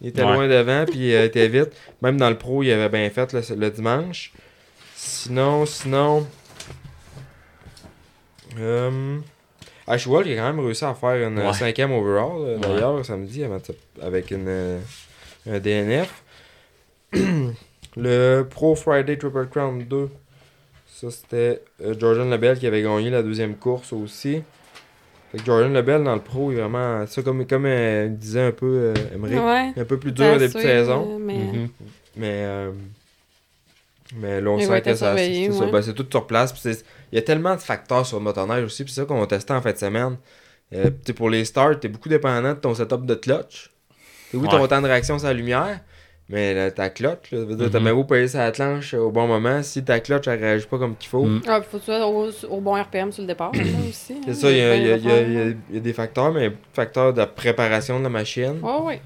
Il était Ouais. loin devant, puis il était vite. Même dans le pro, il avait bien fait le, le dimanche. Sinon, sinon. Euh, Ashwell, il a quand même réussi à faire une Ouais. cinquième overall, euh, Ouais. d'ailleurs, samedi, avec une, euh, un DNF. [CLEARS THROAT] le Pro Friday Triple Crown 2, ça c'était euh, Jordan Lebel qui avait gagné la deuxième course aussi. Fait que Jordan Lebel dans le pro, il est vraiment. Ça, comme, comme euh, il disait un peu, euh, Emery, Ouais. un peu plus c'est dur au début de saison. Mais... Mhm. Mais, euh, mais là, on sent que ça, c'est ouais. Ben, c'est tout sur place. puis c'est- Il y a tellement de facteurs sur le motoneige aussi. Puis c'est ça qu'on va tester en fin de semaine. Euh, pour les starts, t'es beaucoup dépendant de ton setup de clutch. T'sais, oui, ton Ouais. temps de réaction sur la lumière. Mais là, ta clutch, là, ça veut dire, t'as Mhm. même beau payer sa planche au bon moment. Si ta clutch, elle réagit pas comme qu'il faut. Mm. Ah, faut que tu sois au, au bon RPM sur le départ, là, [CLEARS THROAT] aussi. C'est hein, ça, il y a, il y a- il y a- plein il y a- des facteurs, mais facteurs de préparation de la machine. là. Ouais, ouais.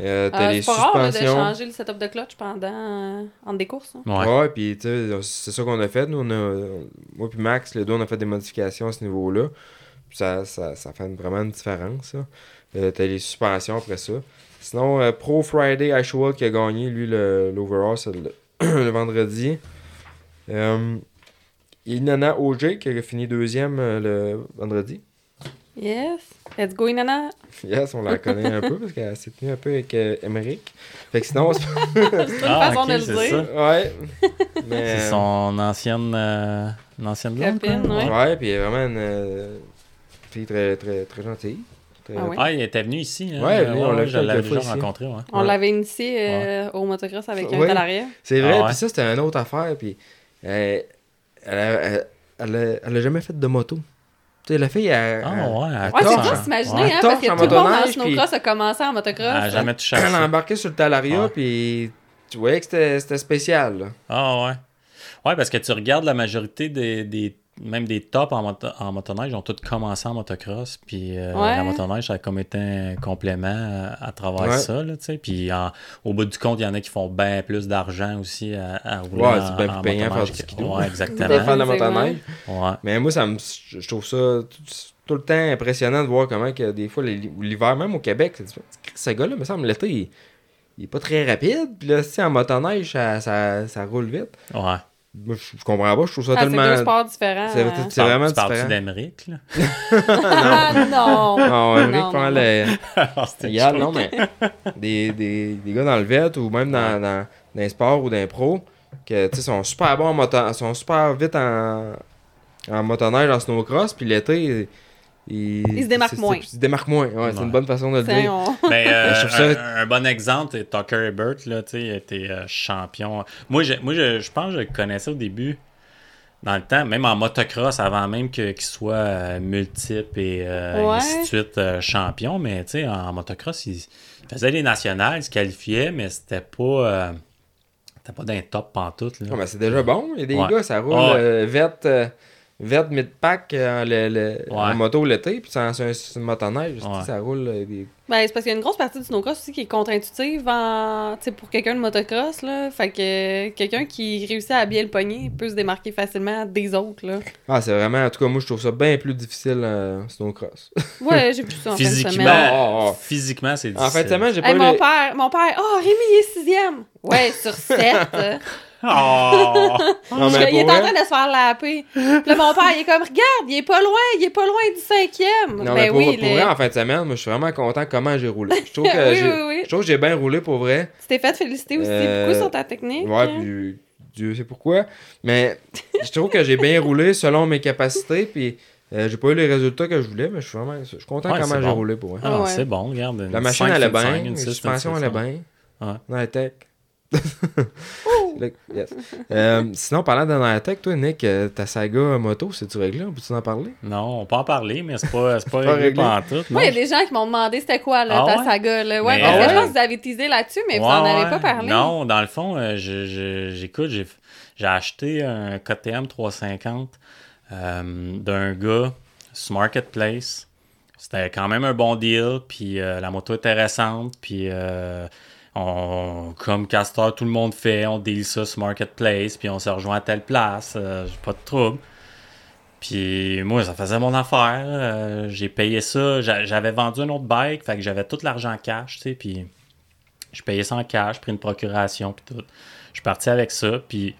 Euh, t'as Euh, les c'est pas rare de changer le setup de clutch pendant euh, entre des courses. hein. Ouais. Ouais, puis tu sais, c'est ça qu'on a fait. Nous, on a, moi puis Max, les deux, on a fait des modifications à ce niveau-là. Puis ça, ça, ça fait vraiment une différence. Euh, T'as les suspensions après ça. Sinon, euh, Pro Friday, Ashwell qui a gagné, lui, le- l'overall, c'est le, [CLEARS THROAT] le vendredi. Euh, Inanna OJ qui a fini deuxième euh, le vendredi. Yes. Let's go, Inanna. Yes, on la connaît un peu parce qu'elle s'est tenue un peu avec euh, Emmerich. Fait que sinon, c'est [LAUGHS] C'est une façon de le c'est dire. ça. Ouais. [LAUGHS] Mais, C'est son ancienne, euh, une ancienne blonde. Copine, quoi? ouais. Ouais, puis elle est vraiment une fille très, très, très gentille. Très- Ah oui. Ah, il était venu ici. Hein? Ouais, on l'a déjà rencontré. Ouais. On Ouais. l'avait initié euh, au motocross avec un Ouais. talariat. C'est vrai, Ah ouais. puis ça, c'était une autre affaire. Puis euh, elle, a, elle, elle, a, elle a jamais fait de moto. Tu sais, la fille, elle, Ah, elle- ouais. Ouais, elle c'est torche, dur torche. de s'imaginer, Ouais. hein, parce que tout le monde en snowcross a commencé en motocross. Elle a jamais touché à elle a embarqué sur le Talaria, Ouais. puis tu voyais que c'était c'était spécial. Là. Ah ouais. Ouais, parce que tu regardes la majorité des, des même des tops en, moto- en motoneige ont tous commencé en motocross. Puis euh, Ouais. la motoneige, ça a comme été un complément à, à travers Ouais. ça. Là, tu sais. puis en- au bout du compte, il y en a qui font bien plus d'argent aussi à, à rouler. Ouais, c'est bien en plus payant faire du skidoo. Ouais, [LAUGHS] exactement. fans de motoneige. Ouais. Mais moi, ça me, je trouve ça tout, tout le temps impressionnant de voir comment que des fois, l'hiver, même au Québec, ce gars-là, me semble, l'été, il, il est pas très rapide. Puis là, si en motoneige, ça, ça, ça roule vite. Ouais. Moi, je, je comprends pas, je trouve ça Ah, c'est tellement. deux sports différents. C'est- hein. c'est vraiment tu parles-tu différent. d'Amérique, là? [LAUGHS] Ah non! Ah Non, prend non, le- [LAUGHS] Ah, c'était Regarde, non, mais des, des, des gars dans le VET ou même dans, dans, dans les sports ou dans les pros que, tu sais, sont super bons en moto, sont super vite en, en motoneige, en snowcross, puis l'été, ils, Ils se démarquent c'est- moins. c'est- Ils se démarquent moins, ouais, c'est une bonne façon de le dire. on- Ben, euh, Je trouve ça- un, un bon exemple, c'est Tucker Hebert, là, tu il été euh, champion. Moi, je, moi je, je pense que je le connaissais au début, dans le temps, même en motocross, avant même qu'il soit euh, multiple et euh, Ouais. ainsi de suite euh, champion. Mais tu sais, en motocross, il, il faisait les nationales, il se qualifiait, mais c'était pas. euh, c'était pas d'un top pantoute. Là. Ah, ben, c'est déjà bon. Il y a des Ouais. gars, ça roule ouais. Euh, vert, euh, vert mid-pack euh, le, le- en moto l'été, puis c'est en- c'est un- c'est une motoneige, Ouais. ça roule euh, des... Ben, c'est parce qu'il y a une grosse partie du snowcross aussi qui est contre-intuitive en... pour quelqu'un de motocross. Là. Fait que quelqu'un qui réussit à bien le pogner peut se démarquer facilement des autres. Là. Ah, c'est vraiment, en tout cas, moi, je trouve ça bien plus difficile euh, snowcross. [LAUGHS] Ouais, j'ai vu ça en fin de Physiquement. Ah, ah. physiquement, c'est En difficile. de semaine, j'ai pas Hey, eu mon les- père, mon père, oh, Rémi, il est sixième. Ouais, sur sept. [LAUGHS] Oh! [LAUGHS] Non, Je- mais il est en train de se faire laper. Puis là, mon père, il est comme, regarde, il est pas loin, il est pas loin du cinquième. Non, ben mais pour, oui, pour vrai, en fin de semaine, moi, je suis vraiment content comment j'ai roulé. Je trouve [LAUGHS] que Oui, j'ai oui, oui. je trouve que j'ai bien roulé pour vrai. tu t'es fait féliciter aussi Euh, beaucoup sur ta technique. Ouais, puis Dieu sait pourquoi. Mais je trouve que j'ai bien roulé selon mes capacités, puis euh, j'ai pas eu les résultats que je voulais, mais je suis vraiment je suis content Ouais, comment j'ai bon. roulé pour vrai. Ah, Ouais. c'est bon, regarde. La machine allait bien, la suspension allait bien. Ouais. Dans la tech. Le- yes. [LAUGHS] Euh, sinon, parlant de dans la tech, toi, Nick, euh, ta saga moto, c'est-tu réglé? On peut-tu en parler? Non, on peut en parler, mais c'est pas, c'est pas Pas réglé réglé. pantoute. Moi, il y a des gens qui m'ont demandé c'était quoi là, Ah ta ouais? saga. Là. Ouais, Mais, parce que je pense que vous avez teasé là-dessus, mais vous en avez ouais. pas parlé. Non, dans le fond, euh, je- je- j'écoute, j'ai, j'ai acheté un KTM 350 euh, d'un gars sur Marketplace. C'était quand même un bon deal, puis euh, la moto était récente, puis euh, on, comme Castor, tout le monde fait, on deal ça sur Marketplace, puis on se rejoint à telle place, euh, j'ai pas de trouble. Puis moi, ça faisait mon affaire. euh, j'ai payé ça. J'a- J'avais vendu un autre bike, fait que j'avais tout l'argent cash, tu sais, puis je payais ça en cash, pris une procuration, puis tout. Je suis parti avec ça, puis...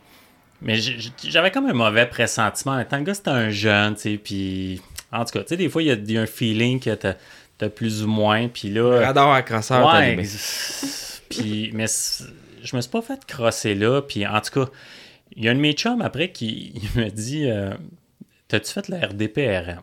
Mais j'avais comme un mauvais pressentiment. En temps, le gars, c'était un jeune, tu sais, puis... En tout cas, tu sais, des fois, il y, a- il y a un feeling que t'as plus ou moins, puis là... Radar à crosseur, t'as Ouais, puis, mais je me suis pas fait crosser là. Puis, en tout cas, il y a un de mes chums après qui [LAUGHS] il me dit euh, T'as-tu fait la RDPRM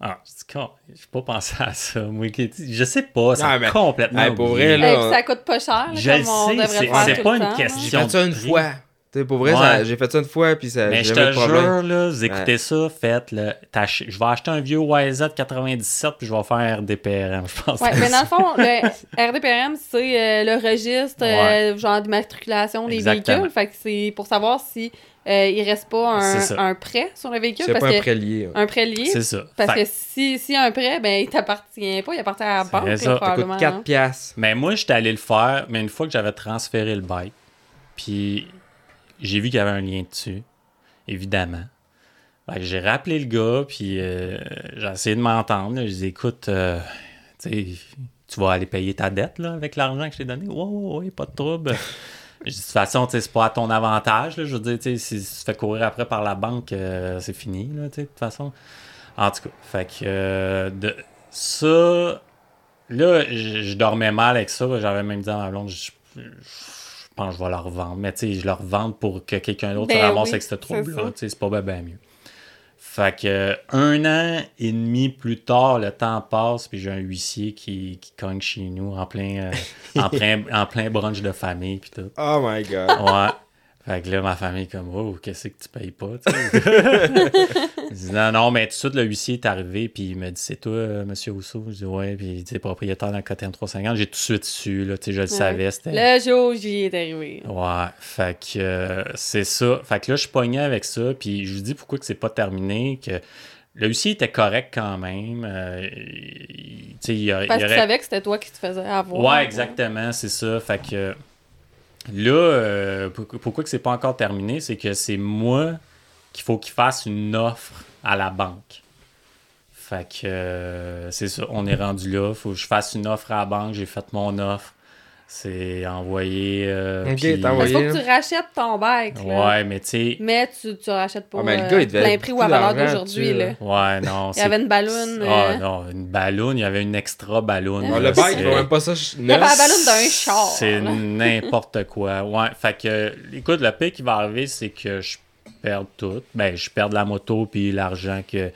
Ah, je j'ai pas pensé à ça. Moi, je sais pas, c'est mais- complètement. Hey, pour oublié. vrai, là, Hey, ça coûte pas cher, là, Je comme le on sais, devrait c'est- le faire c'est tout pas le une temps, question. J'ai là. fait ça une prix. fois. Tu sais, pour vrai, Ouais. j'ai fait ça une fois, puis ça Mais je te jure, là, vous écoutez ça, faites le. t'ach- Je vais acheter un vieux YZ 97 puis je vais faire un RDPRM, je pense. Ouais, mais dans le fond, [LAUGHS] le RDPRM, c'est euh, le registre euh, genre d'immatriculation des Exactement. véhicules. Fait que c'est pour savoir si euh, il reste pas C'est un, un prêt sur le véhicule. C'est pas un prêt lié. ouais. un prêt lié. C'est ça. Parce Fait- que si, si un prêt, ben il t'appartient pas, il appartient à la C'est banque, là, ça. Ça Ça probablement. coûte 4 hein. piastres. Mais moi, j'étais allé le faire, mais une fois que j'avais transféré le bike, puis j'ai vu qu'il y avait un lien dessus, évidemment. J'ai rappelé le gars, puis euh, j'ai essayé de m'entendre. Je dis, écoute, euh, tu vas aller payer ta dette là, avec l'argent que je t'ai donné? Ouais, ouais, ouais, pas de trouble. [LAUGHS] De toute façon, c'est pas à ton avantage. Je veux dire, si tu te fais courir après par la banque, euh, c'est fini, de toute façon. En tout cas, fait euh, ça, Là, je, dormais mal avec ça. J'avais même dit à ma blonde, je pense que je vais la revendre. Mais tu sais, je la revends pour que quelqu'un d'autre Ben se ramasse oui, avec ce c'est trouble-là. ça. Tu sais, C'est pas bien, mieux. Fait que un an et demi plus tard, le temps passe, puis j'ai un huissier qui, qui cogne chez nous en plein, euh, en plein, en plein brunch de famille, puis tout. [LAUGHS] Oh my god. Ouais. Fait que là, ma famille est comme, oh, qu'est-ce que tu payes pas? Je dis, non, non, mais tout de suite, le huissier est arrivé, puis il m'a dit, c'est toi, euh, monsieur Rousseau? Je dis, ouais, puis il dit, propriétaire le KTM 350. J'ai tout de suite su, là, tu sais, je le savais. C'était... Le jour où j'y est arrivé. Ouais, fait que euh, c'est ça. Fait que là, je suis pogné avec ça, puis je vous dis pourquoi que c'est pas terminé, que le huissier était correct quand même. Euh, il- il, Parce il que tu savais que c'était toi qui te faisais avoir. Ouais, exactement, c'est ça. Fait que là, euh, pour- pourquoi que c'est pas encore terminé, c'est que c'est moi qu'il faut qu'il fasse une offre à la banque. Fait que euh, c'est ça, on est rendu là. Faut que je fasse une offre à la banque. J'ai fait mon offre. C'est envoyé. euh, Ok, Parce envoyé. qu'il faut que tu rachètes ton bike. Là. Ouais, mais tu sais. Mais tu, tu rachètes pas Ah, mais le euh, gars, il devait plein prix ou à valeur d'aujourd'hui. là. Ouais, non. Il y avait une balloune. Ah euh, non, une balloune. Il y avait une extra balloune. Ah, Ah, le bike, c'est- il va même pas ça. Il y avait la balloune d'un char. C'est n'importe quoi. Ouais, fait que, écoute, le pire qui va arriver, c'est que je perds tout. Ben, je perds la moto puis l'argent que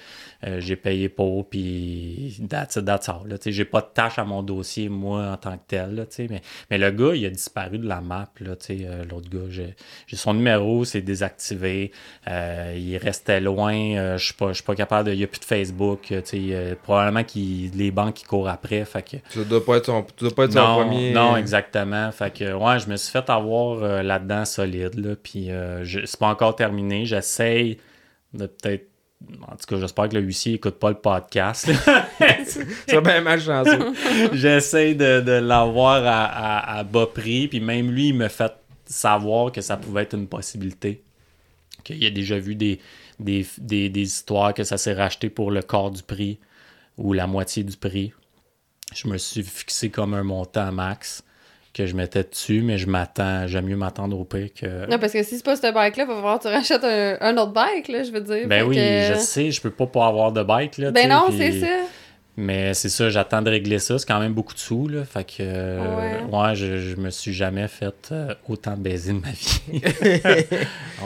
euh, j'ai payé pour, puis that's that's all. J'ai pas de tâche à mon dossier, moi, en tant que tel. Là, mais, mais le gars, il a disparu de la map. Euh, L'autre gars, j'ai son numéro, c'est désactivé. Euh, il restait loin. je suis pas, je suis pas capable de. Il n'y a plus de Facebook. probablement qu'il les banques qui courent après. Fait que Ça doit pas être son, doit pas être son non, premier. non, exactement. Fait que, ouais, je me suis fait avoir là-dedans solide, là. Puis, c'est pas encore terminé. J'essaye de peut-être. En tout cas, j'espère que le huissier écoute pas le podcast. [LAUGHS] [LAUGHS] C'est bien mal chanceux. [LAUGHS] J'essaye de, de l'avoir à, à- à bas prix. Puis, même lui, il me fait savoir que ça pouvait être une possibilité. Qu'il a déjà vu des, des, des, des histoires que ça s'est racheté pour le quart du prix ou la moitié du prix. Je me suis fixé comme un montant max que je mettais dessus, mais je m'attends, j'aime mieux m'attendre au pire que. Non, parce que si c'est pas ce bike-là, il va falloir que tu rachètes un, un autre bike, là, je veux dire. ben oui, que- je sais, je peux pas pas avoir de bike là. Ben non, c'est ça. Mais c'est ça, j'attends de régler ça. C'est quand même beaucoup de sous, là. Fait que. euh, ouais, je, je me suis jamais fait euh, autant baiser de ma vie. [LAUGHS] ouais.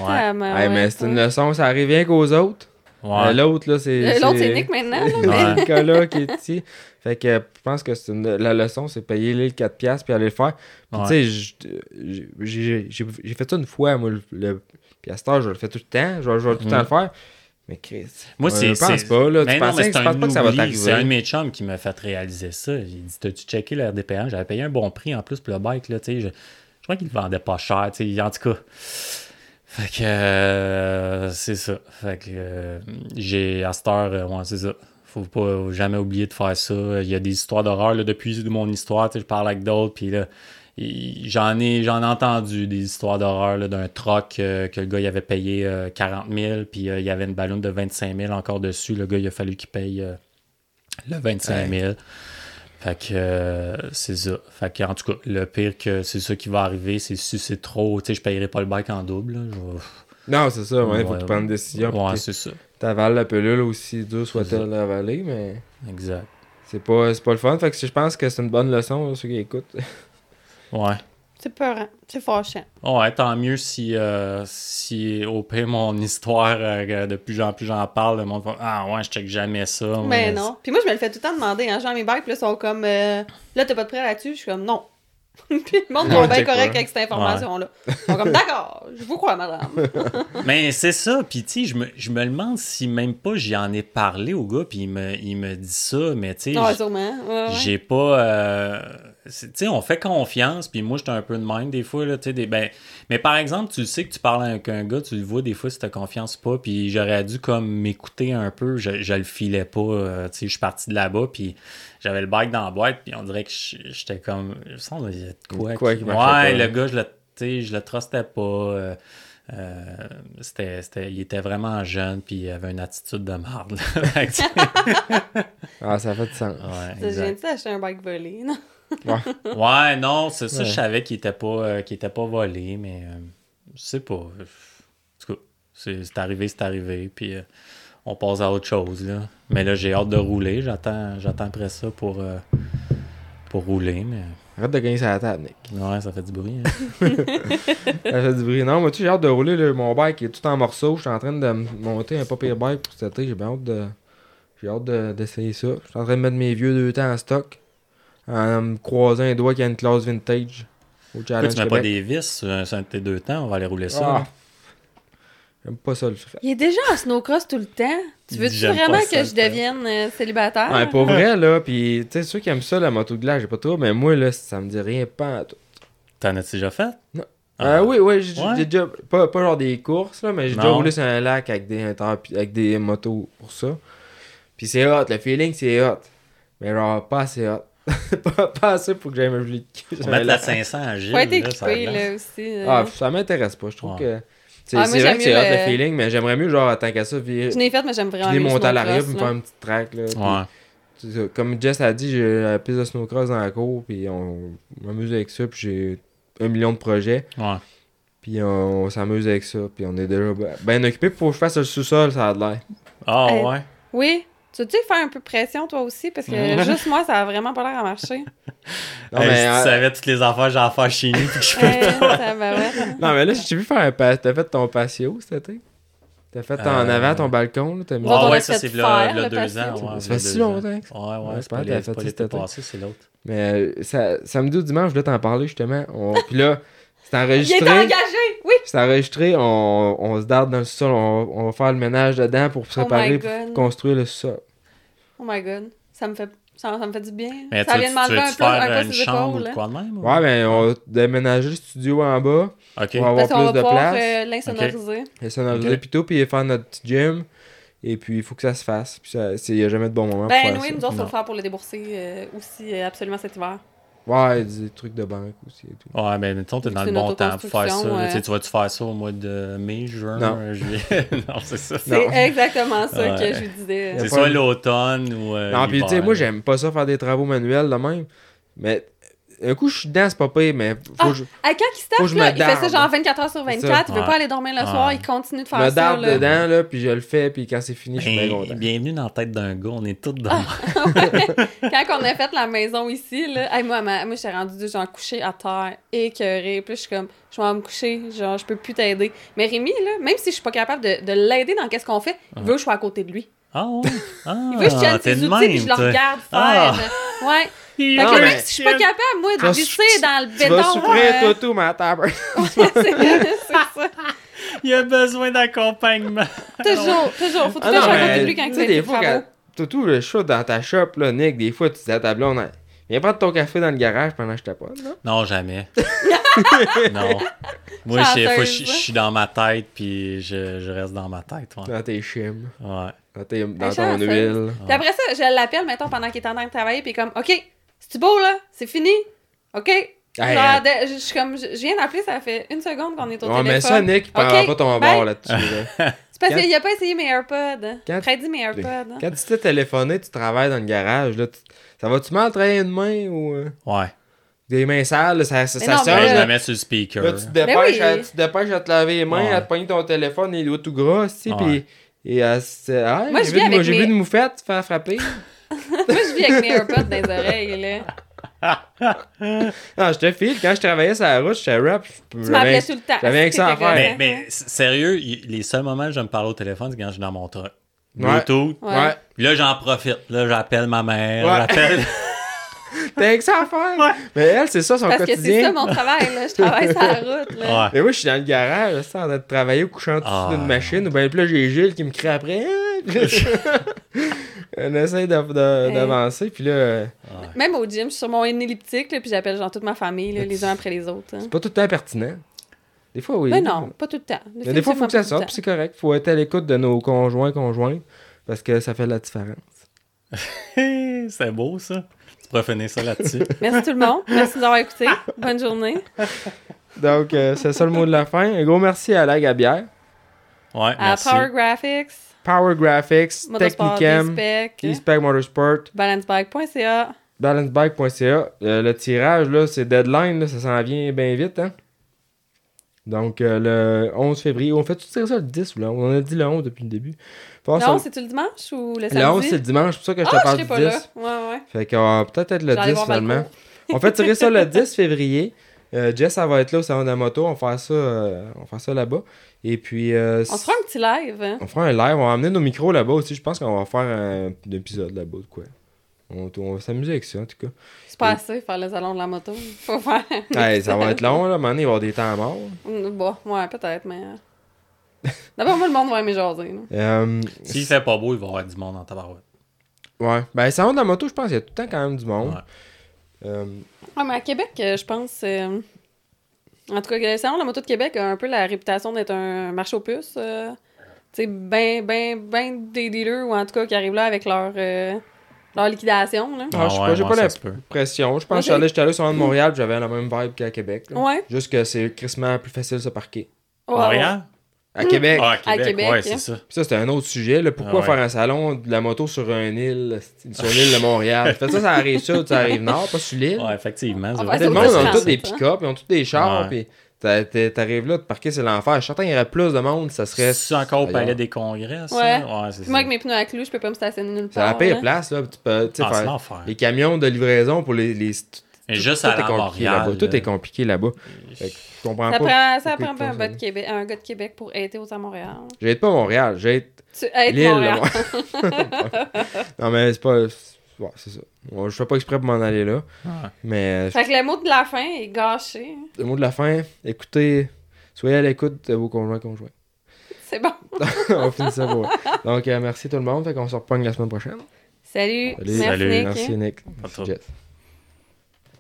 Ah, ben Hey, ouais, mais c'est ouais. une leçon, ça arrive bien qu'aux autres. Ouais. Euh, L'autre, là, c'est. Euh, L'autre, c'est Nick maintenant. là, mais- Ouais. Nicolas qui est ici. Fait que euh, je pense que c'est une- la leçon, c'est payer les 4$ puis aller le faire. Puis Ouais. tu sais, j'ai fait ça une fois, moi, le, le puis à cette heure, je le fais tout le temps. Je vais, je vais tout le temps Mm. le faire. Mais Chris, Moi, c'est. je pense pas, là. Mais Tu non, penses mais que, c'est tu penses un pas que ça va oubli. C'est un de t'arriver. mes chums qui m'a fait réaliser ça. Il dit T'as-tu checké le RDPN J'avais payé un bon prix en plus pour le bike. Là, tu sais, je, je crois qu'il le vendait pas cher. tu sais, En tout cas. Fait que. euh, c'est ça. Fait que. euh, j'ai. À cette heure, euh, ouais, c'est ça. Faut pas jamais oublier de faire ça. Il y a des histoires d'horreur. là, Depuis mon histoire, je parle avec d'autres. Puis là. J'en ai, j'en ai entendu des histoires d'horreur là, d'un troc euh, que le gars il avait payé euh, 40 000 puis il y avait une ballonne de 25 000 encore dessus. Le gars, il a fallu qu'il paye le 25 000. Fait que euh, c'est ça. Fait que en tout cas, le pire que c'est ça qui va arriver, c'est si c'est trop, tu sais, je payerai pas le bike en double. là. Je vais- Non, c'est ça, ouais, faut Ouais, que tu prennes une décision. Ouais, c'est ça. T'avales la pilule aussi dur soit-elle à avaler, mais Exact. c'est pas, c'est pas le fun. Fait que je pense que c'est une bonne leçon, là, ceux qui écoutent. Ouais. C'est peurant. C'est fâchant. Ouais, tant mieux si, euh, si au pire mon histoire, euh, de plus en plus j'en parle, le monde va Ah ouais, je check jamais ça. Mais Ben non. Puis moi, je me le fais tout le temps demander. Hein. Genre, mes puis là, sont comme. euh, là, t'es pas de prêt là-dessus? Je suis comme, non. [LAUGHS] puis le monde est bien correct avec cette information-là. Ils sont comme, d'accord, je vous crois, madame. [LAUGHS] Mais c'est ça, puis tu sais, je me, je me demande si même pas j'y en ai parlé au gars, puis il me, il me dit ça, mais tu sais. Ouais, ouais. j'ai pas. Sais, on fait confiance, puis moi, j'étais un peu de même des fois, là, tu sais, des- ben, mais par exemple, tu le sais que tu parles avec un gars, tu le vois des fois si t'as confiance ou pas, puis j'aurais dû comme m'écouter un peu, je, je le filais pas, euh, tu sais, je suis parti de là-bas, puis j'avais le bike dans la boîte, puis on dirait que je- j'étais comme, je sens, il y a de quoi, Quoi qui- Ouais, pas, le gars, je le, je le trustais pas, euh, euh, c'était, c'était- il était vraiment jeune, puis il avait une attitude de marde. [LAUGHS] Ah, ça fait du sens. ouais, J'ai exact. dit d'acheter un bike volé. Non? [LAUGHS] Ouais, non, c'est ça, Ouais. je savais qu'il était pas, euh, qu'il était pas volé, mais euh, je sais pas. En tout cas, c'est c'est arrivé, c'est arrivé, puis euh, on passe à autre chose, là. Mais là, j'ai hâte de rouler, j'attends j'attends après ça pour, euh, pour rouler, mais Arrête de gagner la table, Nick. ouais, ça fait du bruit. hein. [LAUGHS] Ça fait du bruit. Non, moi, tu sais, j'ai hâte de rouler. là. Mon bike est tout en morceaux. Je suis en train de monter un papier bike pour cet été. J'ai bien hâte de. J'ai hâte de- d'essayer ça. Je suis en train de mettre mes vieux deux temps en stock. En me croisant les doigts qu'il y a une classe vintage. au Pourquoi Challenge tu mets pas des vis sur un un de tes deux temps? On va aller rouler ça. Ah. J'aime pas ça le fret. Il est déjà en snowcross tout le temps. Tu veux-tu vraiment que je devienne euh, célibataire? Ouais, pour vrai, là, pis tu sais, ceux qui aiment ça, la moto de glace, j'ai pas trop, mais moi, là, ça me dit rien pas en tout. T'en as-tu déjà fait? Non. Ah. Euh, oui, oui, j'ai Ouais? déjà, pas, pas genre des courses, là, mais j'ai déjà roulé sur un lac avec des, avec des motos pour ça. Puis c'est hot, le feeling, c'est hot. Mais genre, pas assez hot. [LAUGHS] pas, pas assez pour que j'aille me geler de cul mettre la lac. 500 à Gilles. Faut être là, équipé, l'air. là, aussi. euh. Ah, ça m'intéresse pas, je trouve Ouais. que... C'est Ah, c'est vrai que c'est le- le feeling, mais j'aimerais mieux, genre, tant qu'à ça, virer... Je n'ai fait, mais j'aime vraiment Puis monter à l'arrière, puis me faire là. une petite track, là. Ouais. Comme Jess a dit, j'ai la piste de snowcross dans la cour, puis on m'amuse avec ça, puis j'ai un million de projets, Ouais. puis on, on s'amuse avec ça, puis on est déjà bien occupé. Faut que je fasse le sous-sol, ça a de l'air. Ah, ouais. Oui. Tu veux-tu faire un peu de pression, toi aussi? Parce que [LAUGHS] juste moi, ça a vraiment pas l'air à marcher. Non, Hey, mais, si euh, tu savais toutes les affaires que j'ai à faire chez nous, puis que je peux ça va, ouais. non, mais là, j'ai vu faire un pa- T'as fait ton patio cet été? T'as fait en Euh, avant ton balcon, là? T'as mis... Ah ouais, ça c'est là, là le deux patio. ans. Ouais, Ça fait si longtemps ça. Ouais, ouais, Ouais, c'est pas l'été passé, c'est l'autre. Mais euh, ça, samedi ou dimanche, je voulais t'en parler, justement. On... [LAUGHS] Puis là, c'est Il est enregistré. engagé! Oui! C'est enregistré, on, on se darde dans le sol, on, on va faire le ménage dedans pour se Oh préparer my pour God. construire le sol. Oh my god. Ça me fait, ça, ça me fait du bien. Mais ça tu, vient de m'enlever veux un peu, un une chambre ou épaules. quoi de même? ou- Ouais, ben, on va déménager le studio en bas. Ok. On va avoir Parce plus va de pouvoir place. euh, l'insonoriser. Et sonoriser Ok. pis tout, puis faire notre petit gym. Et puis, il faut que ça se fasse. Puis, il n'y a jamais de bon moment pour Ben, faire oui, ça. nous autres, faut Non. le faire pour le débourser euh, aussi euh, absolument cet hiver. Ouais, des trucs de banque aussi et tout. Ouais, mais mettons, t'es dans le bon temps pour faire ça. ouais. Tu sais, Tu vas-tu faire ça au mois de mai, juin, Non. euh, juillet? [LAUGHS] non, c'est ça. C'est exactement ça Ouais. que je disais. C'est pas soit l'automne ou. euh, non, puis tu sais, moi, j'aime pas ça faire des travaux manuels de même. Mais un coup, je suis dedans, c'est pas pire, mais faut Ah, que je Ah, quand il se tape, je là, me il fait ça darde. genre 24 heures sur C'est 24, il veut Ouais. pas aller dormir le soir, Ouais. il continue de faire me ça. darde là. dedans, là, puis je le fais, puis quand c'est fini, je suis bien content. bienvenue dans la tête d'un gars, on est tous dans. [LAUGHS] Quand on a fait la maison ici, là, hey, moi, ma- moi j'étais rendue genre couchée à terre, écœurée. Puis je suis comme, je vais me coucher, genre, je peux plus t'aider. Mais Rémi, là, même si je suis pas capable de, de l'aider dans qu'est-ce qu'on fait, il veut que je sois à côté de lui. Ah, ouais. Ah, Il veut que je tienne t'es ses outils, puis je le regarde Ah. faire. Ouais. Fait Non, mais- si je suis pas capable, moi, Tu de visser sou- dans le Tu béton. vas souffrir, euh, toi, tout, à table. [LAUGHS] c'est ça. [LAUGHS] Il a besoin d'accompagnement. [LAUGHS] Toujours, toujours. Faut tout Ah non, je sois à côté de lui quand tu fait des des fois, quand tout le chat dans ta shop, là, Nick, des fois, tu dis à ta blonde, viens prendre ton café dans le garage pendant que je tapote, là. Non, jamais. non. Moi, je suis dans ma tête, puis je, je reste dans ma tête. Ouais. Dans tes chimes, ouais. dans, tes, dans Ah, ton huile. Puis après ça, je l'appelle, mettons, pendant qu'il est en train de travailler, puis comme, OK, c'est beau, là? C'est fini? OK? Hey, Genre, euh, de- je, je suis comme, je, je viens d'appeler, ça fait une seconde qu'on est au Ouais, téléphone. mais ça, Nick, il prendra Ok, pas ton bye. bord là-dessus. là. [LAUGHS] C'est parce Quand- qu'il a pas essayé mes AirPods. Quand- Freddy mes AirPods. hein. Quand tu t'es téléphoné, tu travailles dans le garage, là, tu- ça va-tu mal travailler une main ou euh, Ouais. des mains sales, là, ça, ça, Mais ça non, mais sonne, Ben, je là. la mets sur le speaker. Là, tu te dépêches, oui. à, tu te dépêches à te laver les mains, Ouais. à te pogner ton téléphone, les doigts tout gras, aussi, Ouais. puis... Et à se- ah, Moi, j'ai je vu vis une- avec j'ai mes- vu une moufette se faire frapper. Moi, je vis avec mes AirPods dans les oreilles, là. Non, je te file, quand je travaillais sur la route, j'étais rap. Tu m'appelais tout le temps. j'avais rien que ça à faire. Mais, sérieux, les seuls moments où je me parle au téléphone, c'est quand je suis dans mon truck. Ouais. Bluetooth. Ouais. Ouais. Puis là, j'en profite. Là, j'appelle ma mère. Ouais. J'appelle. [LAUGHS] T'as rien que ça à faire? Mais elle, c'est ça son Parce que c'est quotidien. ça mon travail, là. Je travaille sur la route, là. Ouais. Mais moi, je suis dans le garage, là, en train de travailler, couchant dessus Ah. d'une machine. Ou bien, puis là, j'ai Gilles qui me crie après. [LAUGHS] On essaie de- de- d'avancer, puis là, euh, Même au gym, je suis sur mon elliptique, là, puis j'appelle genre toute ma famille, là, les uns après les autres. hein. c'est pas tout le temps pertinent. Des fois, oui. Mais non, pas tout le temps. Mais des fois, il faut que ça sorte, puis c'est correct. faut être à l'écoute de nos conjoints, conjointes, parce que ça fait la différence. [LAUGHS] c'est beau, ça. Tu pourrais finir ça là-dessus. [LAUGHS] Merci tout le monde. Merci de nous avoir écoutés. Bonne journée. Donc, euh, c'est ça le mot de la fin. Un gros merci à la Gabière, Ouais, À merci. Power Graphics, Power Graphics, Motorsport, Technicam, Spec, eSpec Motorsport, balancebike.ca. balancebike.ca. Euh, le tirage, là, c'est deadline, là, ça s'en vient bien vite. Hein? Donc, euh, le 11 février. On fait-tu tirer ça le 10 ou le 11? On a dit le 11 depuis le début. Faut Non, ça- c'est-tu le dimanche ou le samedi? le 11, c'est le dimanche, c'est pour ça que je te Ah, je parle serai du pas 10. là. Ouais, ouais. Fait qu'on va peut-être être le J'allais 10 voir finalement. [LAUGHS] On fait tirer ça le 10 février. Euh, Jess, elle va être là au salon de la moto. On va faire ça, euh, on va faire ça là-bas. Et puis, euh, On se fera un petit live. hein. on fera un live. On va amener nos micros là-bas aussi. Je pense qu'on va faire un, un épisode là-bas de quoi. On, on va s'amuser avec ça, en tout cas. C'est pas assez faire le salon de la moto. Faut faire. Hey, ça va être long, là. À un moment donné, il va y avoir des temps morts. Bon, ouais, peut-être, mais. euh, D'abord, moi, le monde va aimer jaser. Euh, S'il fait pas beau, il va y avoir du monde en tabarouette. Ouais. Ben, le salon de la moto, je pense qu'il y a tout le temps quand même du monde. Ouais. Euh, Ouais, mais à Québec, je pense. euh, En tout cas, le salon de la moto de Québec a un peu la réputation d'être un marché aux puces. euh, Tu sais, ben, ben, ben des dealers, ou en tout cas, qui arrivent là avec leur, euh, leur liquidation. Là. Ah, je sais ouais, pas, j'ai pas. Je pense que j'étais allé sur un de Montréal, puis j'avais la même vibe qu'à Québec. là. Ouais. Juste que c'est crissement plus facile de se parquer. Ouais, Montréal? À Québec. Ah, à Québec, Québec, ouais, hein. c'est ça. Puis ça, c'était un autre sujet. Là. Pourquoi Ah ouais. faire un salon de la moto sur une île, sur l'île de Montréal? [LAUGHS] Fait ça, ça arrive sud, ça arrive nord, pas sur l'île. Ouais, effectivement. Ah, le monde pas a tous des pick-up, ils ont tous des chars, Ouais. puis t'a- t'a- t'arrives là, de parquer, c'est l'enfer. Je suis certain qu'il y aurait plus de monde, ça serait. C'est encore au palais des congrès, ça? Ouais. Ouais, c'est moi, avec mes pneus à clous, je peux pas me stationner nulle C'est la part. pire là. place, là. Tu peux, tu sais, Ah, les camions de livraison pour les. les juste tout à est la compliqué Montréal, là-bas. Tout est compliqué là-bas. Je comprends Ça pas. prend, ça prend pas un de Québec, un gars de Québec pour aider aux à Montréal. J'aide pas Montréal, j'aide Tu aides l'île non, mais c'est pas. c'est- ouais, c'est ça. Ouais, je fais pas exprès pour m'en aller là. Ouais. Mais Fait que le mot de la fin est gâché. le mot de la fin, écoutez, soyez à l'écoute de vos conjoints conjoints. C'est bon. [LAUGHS] On finit ça pour. Donc, euh, merci tout le monde. Fait qu'on se repogne la semaine prochaine. Salut. Salut. Merci, Salut. Nick. Merci, Nick. Jess.